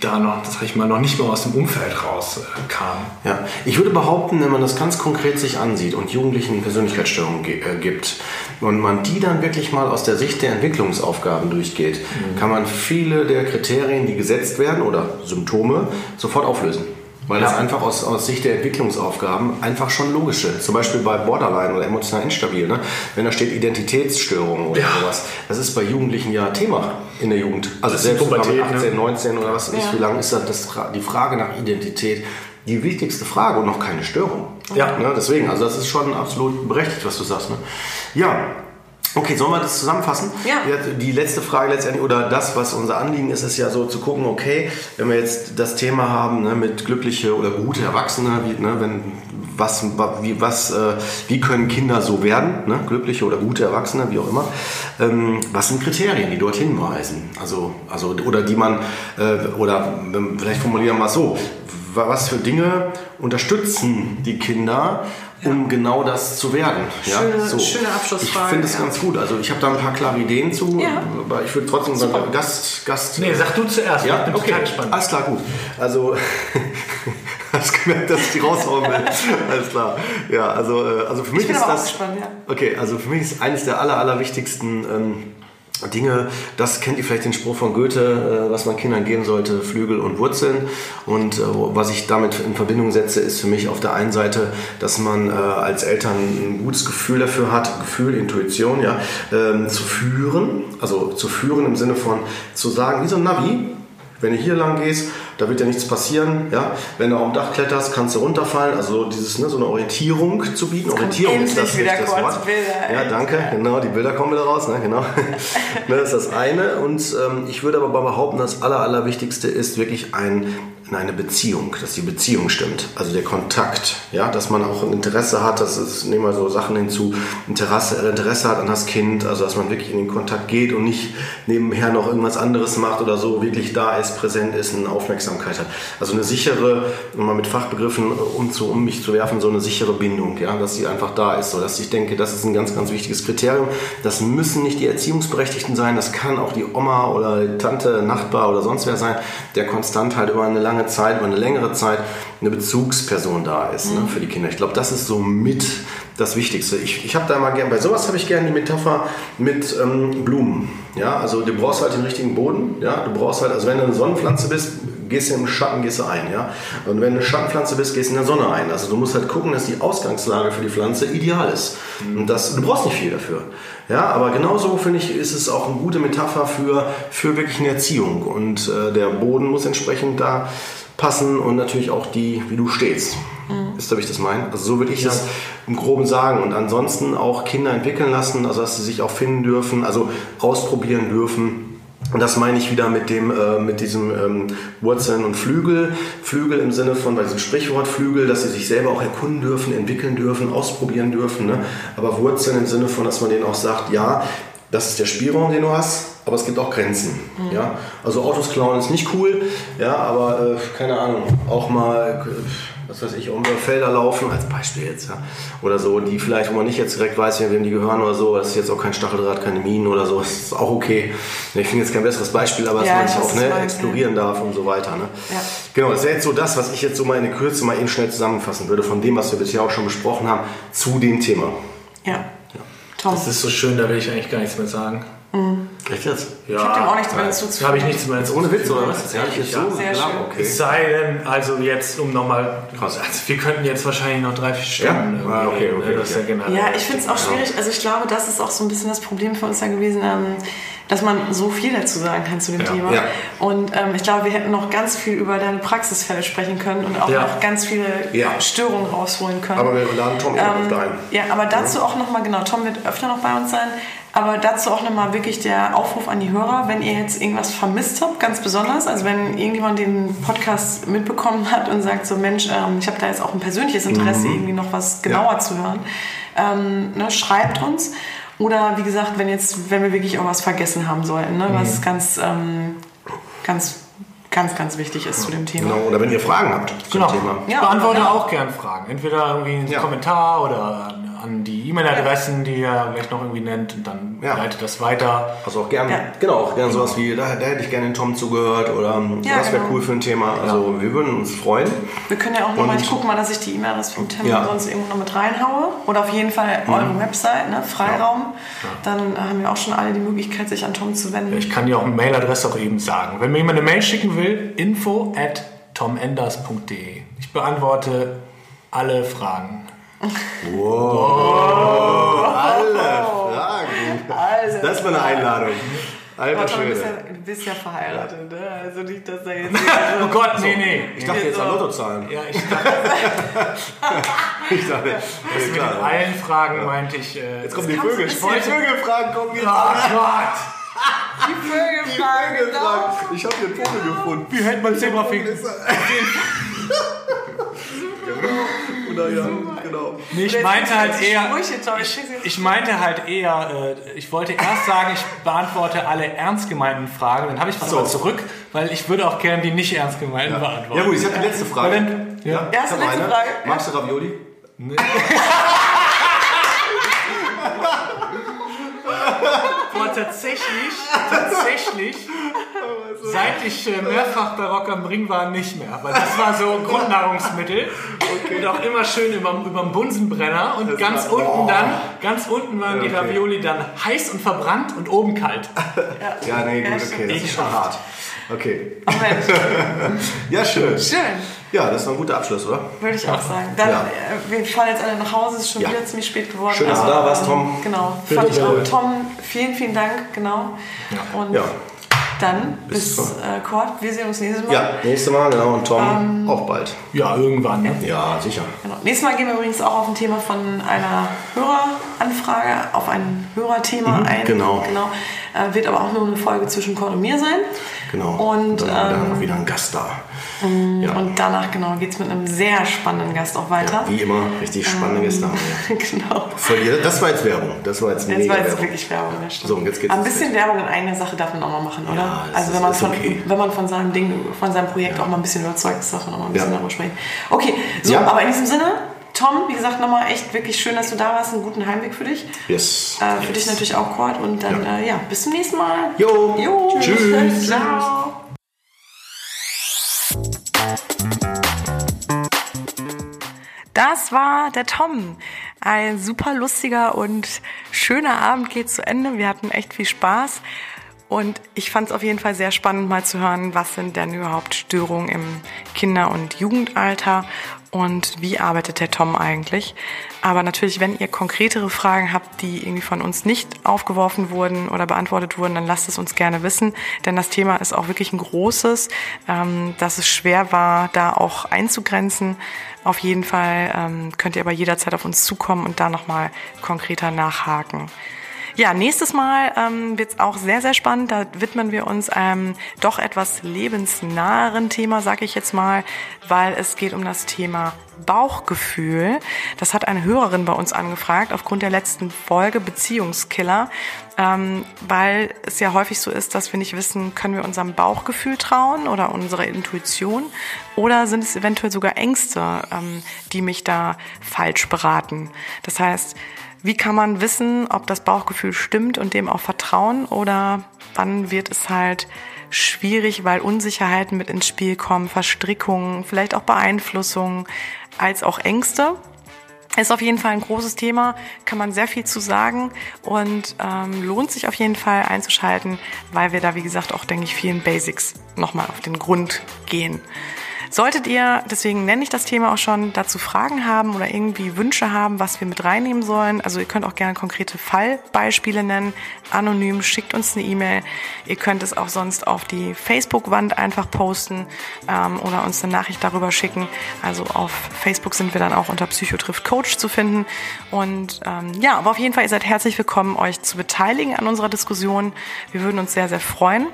da noch, sag ich mal, noch nicht mal aus dem Umfeld raus äh. Ja, ich würde behaupten, wenn man das ganz konkret sich ansieht und Jugendlichen Persönlichkeitsstörungen ge- äh, gibt und man die dann wirklich mal aus der Sicht der Entwicklungsaufgaben durchgeht, kann man viele der Kriterien, die gesetzt werden oder Symptome, sofort auflösen. Weil das Ja. einfach aus, aus Sicht der Entwicklungsaufgaben einfach schon logisch ist. Zum Beispiel bei Borderline oder emotional instabil. Ne? Wenn da steht Identitätsstörung oder Ja. sowas. Das ist bei Jugendlichen ja Thema in der Jugend. Also Das selbst sogar mit Pubertät, ne? 18, 19 oder was weiß ich, Ja. wie lange ist das, das die Frage nach Identität die wichtigste Frage und noch keine Störung. Ja. Ne, deswegen, also das ist schon absolut berechtigt, was du sagst. Ne? Ja. Okay, sollen wir das zusammenfassen? Ja. Die letzte Frage letztendlich, oder das, was unser Anliegen ist, ist ja so zu gucken, okay, wenn wir jetzt das Thema haben ne, mit glückliche oder gute Erwachsene, wie, ne, wenn, was, wie, was, äh, wie können Kinder so werden, ne, glückliche oder gute Erwachsene, wie auch immer, ähm, was sind Kriterien, die dort hinweisen? Also, also, oder die man, äh, oder vielleicht formulieren wir es so, wa- was für Dinge unterstützen die Kinder, um genau das zu werden. Schöne- schöne Abschlussfrage, Ich finde es ja. ganz gut. Also ich habe da ein paar klare Ideen zu, Ja. aber ich würde trotzdem sagen, Gast, Gast. Nee, sag du zuerst. ja, ich bin okay. total gespannt. Alles klar, gut. Also hast gemerkt, dass ich die raushauen will. Alles klar. Ja, also, äh, also für mich Ich bin ist aber auch das. gespannt, ja. Okay, also für mich ist eines der aller, allerwichtigsten ähm, Dinge, das kennt ihr vielleicht den Spruch von Goethe, äh, was man Kindern geben sollte, Flügel und Wurzeln. Und äh, was ich damit in Verbindung setze, ist für mich auf der einen Seite, dass man äh, als Eltern ein gutes Gefühl dafür hat, Gefühl, Intuition, ja, ähm, zu führen. Also zu führen im Sinne von zu sagen, wie so ein Navi, wenn du hier lang gehst, da wird ja nichts passieren. Ja? Wenn du auf dem Dach kletterst, kannst du runterfallen. Also dieses, ne, so eine Orientierung zu bieten. Orientierung ist das, wieder das Wort. Bilder. Ja, danke. Genau, die Bilder kommen wieder raus. Ne? Genau. ne, das ist das eine. Und ähm, ich würde aber behaupten, das Aller, Allerwichtigste ist wirklich ein, eine Beziehung, dass die Beziehung stimmt. Also der Kontakt. Ja? Dass man auch ein Interesse hat, das ist, nehmen wir so Sachen hinzu, Interesse, äh, Interesse hat an das Kind, also dass man wirklich in den Kontakt geht und nicht nebenher noch irgendwas anderes macht oder so, wirklich da ist, präsent ist, eine Aufmerksamkeit hat. Also eine sichere, um mal mit Fachbegriffen um, zu, um mich zu werfen, so eine sichere Bindung, ja, dass sie einfach da ist, so dass ich denke, das ist ein ganz, ganz wichtiges Kriterium. Das müssen nicht die Erziehungsberechtigten sein, das kann auch die Oma oder die Tante, Nachbar oder sonst wer sein, der konstant halt über eine lange Zeit, über eine längere Zeit eine Bezugsperson da ist ne, für die Kinder. Ich glaube, das ist so mit das Wichtigste. Ich, ich habe da mal gern, bei sowas habe ich gerne die Metapher mit ähm, Blumen. Ja, also du brauchst halt den richtigen Boden. Ja, du brauchst halt, also wenn du eine Sonnenpflanze bist, gehst du im Schatten, gehst du ein. Ja, und wenn du eine Schattenpflanze bist, gehst du in der Sonne ein. Also du musst halt gucken, dass die Ausgangslage für die Pflanze ideal ist. Und das, du brauchst nicht viel dafür. Ja, aber genauso finde ich, ist es auch eine gute Metapher für, für wirklich eine Erziehung. Und äh, der Boden muss entsprechend da passen und natürlich auch die, wie du stehst. Wisst ihr, wie ich das meine? Also so würde ich das im Groben sagen. Und ansonsten auch Kinder entwickeln lassen, also dass sie sich auch finden dürfen, also ausprobieren dürfen. Und das meine ich wieder mit dem, äh, mit diesem ähm, Wurzeln und Flügel. Flügel im Sinne von, bei diesem Sprichwort Flügel, dass sie sich selber auch erkunden dürfen, entwickeln dürfen, ausprobieren dürfen. Ne? Aber Wurzeln im Sinne von, dass man denen auch sagt, ja, das ist der Spielraum, den du hast, aber es gibt auch Grenzen. Mhm. Ja? Also Autos klauen ist nicht cool, ja, aber äh, keine Ahnung, auch mal, äh, was weiß ich, um Felder laufen, als Beispiel jetzt, ja, oder so, die vielleicht, wo man nicht jetzt direkt weiß, wem die gehören oder so, das ist jetzt auch kein Stacheldraht, keine Minen oder so, das ist auch okay. Ich finde jetzt kein besseres Beispiel, aber Ja, dass man weiß, auch ne, explorieren darf und so weiter. Ne? Ja. Genau, das wäre jetzt so das, was ich jetzt so mal in der Kürze mal eben schnell zusammenfassen würde, von dem, was wir bisher auch schon besprochen haben, zu dem Thema. Ja. Tom. Das ist so schön, da will ich eigentlich gar nichts mehr sagen. Echt jetzt? Ja, Ich hab dem auch nichts mehr dazu zu Da habe ich nichts mehr dazu Ohne Witz oder was? Ehrlich jetzt Ja. so? Sehr Klar, schön. okay. Es sei denn, also jetzt, um nochmal, Krass. also wir könnten jetzt wahrscheinlich noch drei, vier Stunden Ja? Ah, okay, okay, ne? Das ist ja okay. generell. Ja, ich finde es auch schwierig. Also ich glaube, das ist auch so ein bisschen das Problem für uns ja gewesen, ähm, dass man so viel dazu sagen kann zu dem Ja. Thema. Ja. Und ähm, ich glaube, wir hätten noch ganz viel über deine Praxisfälle sprechen können und auch Ja. noch ganz viele Ja. Störungen rausholen können. Aber wir laden Tom Ähm, öfter ein. Ja, aber dazu auch nochmal, genau, Tom wird öfter noch bei uns sein, aber dazu auch nochmal wirklich der Aufruf an die Hörer, wenn ihr jetzt irgendwas vermisst habt, ganz besonders, also wenn irgendjemand den Podcast mitbekommen hat und sagt so, Mensch, ähm, ich habe da jetzt auch ein persönliches Interesse, irgendwie noch was genauer zu hören, ähm, ne, schreibt uns. Oder wie gesagt, wenn jetzt, wenn wir wirklich auch was vergessen haben sollten, ne, was ganz, ähm, ganz, ganz, ganz wichtig ist zu dem Thema. Genau, oder wenn ihr Fragen habt zum Genau. Thema. Ich Ja, beantworte ja. auch gern Fragen. Entweder irgendwie einen Ja. Kommentar oder an, die E-Mail-Adressen, die ihr gleich noch irgendwie nennt und dann Ja. leitet das weiter. Also auch gern, Ja. genau, auch gern sowas wie, da, da hätte ich gerne den Tom zugehört oder Ja, das wäre genau. cool für ein Thema. Also wir würden uns freuen. Wir können ja auch nochmal, ich gucke mal, dass ich die E-Mail-Adresse vom Tim Ja. sonst irgendwo noch mit reinhaue. Oder auf jeden Fall eure Website, ne? Freiraum. Dann haben wir auch schon alle die Möglichkeit, sich an Tom zu wenden. Ich kann dir auch eine Mailadresse auch eben sagen. Wenn mir jemand eine Mail schicken will, info at tomenders.de. Ich beantworte alle Fragen. Alle Fragen. Also, Das ist mal eine Einladung. Alter Schwede. ja, du bist ja verheiratet, ne? Also nicht, dass da jetzt. Oh Gott, nee, nee. Ich dachte jetzt an Lottozahlen. Ja, ich dachte, Ich dachte, ja, mit klar. allen Fragen meinte ich. Äh, Jetzt kommen die Vögel. Die bisschen- Vögelfragen kommen jetzt. oh Gott! die Vögelfrage, genau. Ich habe den Vogel gefunden. Wie hält man Zebrafinken? Oder ja, genau. Nee, ich meinte halt eher. Ich jetzt- Ich meinte halt eher, äh, ich wollte erst sagen, ich beantworte alle ernst gemeinten Fragen, dann habe ich was so. aber zurück, weil ich würde auch gerne die nicht ernst gemeinten beantworten. Ja gut, ich habe die letzte Frage. Dann- ja. ich Erste, letzte eine. Frage. Magst du Ravioli? Aber tatsächlich, tatsächlich, seit ich äh, mehrfach bei Rock am Ring war, nicht mehr. Weil das war so Grundnahrungsmittel und auch immer schön über, über dem Bunsenbrenner und Das ganz war- unten oh. dann, ganz unten waren die Okay. Ravioli dann heiß und verbrannt und oben kalt. Ja, nee, gut, Ja, okay. Das ist schon hart. Okay. Oh Ja, schön. schön, Ja, das war ein guter Abschluss, oder? würde ich auch sagen. Dann, Ja. äh, wir fahren jetzt alle nach Hause, es ist schon Ja. wieder ziemlich spät geworden. Schön, dass du da warst, Tom. ähm, Genau, fand ich auch. Tom, vielen, vielen Dank, genau. Und Ja. dann Bis bis, äh, Kurt, wir sehen uns nächstes Mal. Ja, nächstes Mal, genau. Und Tom Ähm, auch bald. Ja, irgendwann. Ne? Ja, sicher. Genau. Nächstes Mal gehen wir übrigens auch auf ein Thema von einer Höreranfrage, auf ein Hörerthema ein. genau. genau. Äh, wird aber auch nur eine Folge zwischen Kurt und mir sein. Genau. Und, dann haben wir ähm, dann wieder ein Gast da. Ja. Und danach genau geht es mit einem sehr spannenden Gast auch weiter. Wie immer, richtig spannende Gäste haben wir. genau. Verliere. Das war jetzt Werbung. Das war jetzt mega war jetzt Werbung. wirklich Werbung. So, und jetzt geht's ein bisschen Werbung in eigener Sache darf man auch mal machen, oder? Ja, also ist- wenn man, ist von, okay. wenn man von seinem Ding, von seinem Projekt auch mal ein bisschen überzeugt ist, darf man auch mal ein bisschen Ja. darüber sprechen. Okay, so, Ja. aber in diesem Sinne, Tom, wie gesagt, nochmal echt wirklich schön, dass du da warst. Einen guten Heimweg für dich. Yes. Äh, für yes. dich natürlich auch, Kurt. Und dann, Ja. äh, ja, bis zum nächsten Mal. Jo. Jo. Tschüss. Ciao. Das war der Tom. Ein super lustiger und schöner Abend geht zu Ende. Wir hatten echt viel Spaß. Und ich fand es auf jeden Fall sehr spannend, mal zu hören, was sind denn überhaupt Störungen im Kinder- und Jugendalter. Und wie arbeitet der Tom eigentlich. Aber natürlich, wenn ihr konkretere Fragen habt, die irgendwie von uns nicht aufgeworfen wurden oder beantwortet wurden, dann lasst es uns gerne wissen, denn das Thema ist auch wirklich ein großes, ähm, dass es schwer war, da auch einzugrenzen. Auf jeden Fall ähm, könnt ihr aber jederzeit auf uns zukommen und da nochmal konkreter nachhaken. Ja, nächstes Mal ähm, wird es auch sehr, sehr spannend. Da widmen wir uns einem doch etwas lebensnaheren Thema, sage ich jetzt mal, weil es geht um das Thema Bauchgefühl. Das hat eine Hörerin bei uns angefragt aufgrund der letzten Folge Beziehungskiller, ähm, weil es ja häufig so ist, dass wir nicht wissen, können wir unserem Bauchgefühl trauen oder unserer Intuition oder sind es eventuell sogar Ängste, ähm, die mich da falsch beraten. Das heißt, wie kann man wissen, ob das Bauchgefühl stimmt und dem auch vertrauen oder wann wird es halt schwierig, weil Unsicherheiten mit ins Spiel kommen, Verstrickungen, vielleicht auch Beeinflussungen, als auch Ängste. Ist auf jeden Fall ein großes Thema, kann man sehr viel zu sagen und ähm, lohnt sich auf jeden Fall einzuschalten, weil wir da, wie gesagt, auch, denke ich, vielen Basics nochmal auf den Grund gehen. Solltet ihr, deswegen nenne ich das Thema auch schon, dazu Fragen haben oder irgendwie Wünsche haben, was wir mit reinnehmen sollen, also ihr könnt auch gerne konkrete Fallbeispiele nennen, anonym, schickt uns eine E-Mail. Ihr könnt es auch sonst auf die Facebook-Wand einfach posten ähm, oder uns eine Nachricht darüber schicken. Also auf Facebook sind wir dann auch unter Psychotrift Coach zu finden. Und ähm, ja, aber auf jeden Fall, ihr seid herzlich willkommen, euch zu beteiligen an unserer Diskussion. Wir würden uns sehr, sehr freuen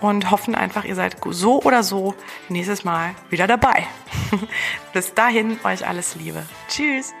und hoffen einfach, ihr seid so oder so nächstes Mal wieder wieder dabei. Bis dahin, euch alles Liebe. Tschüss.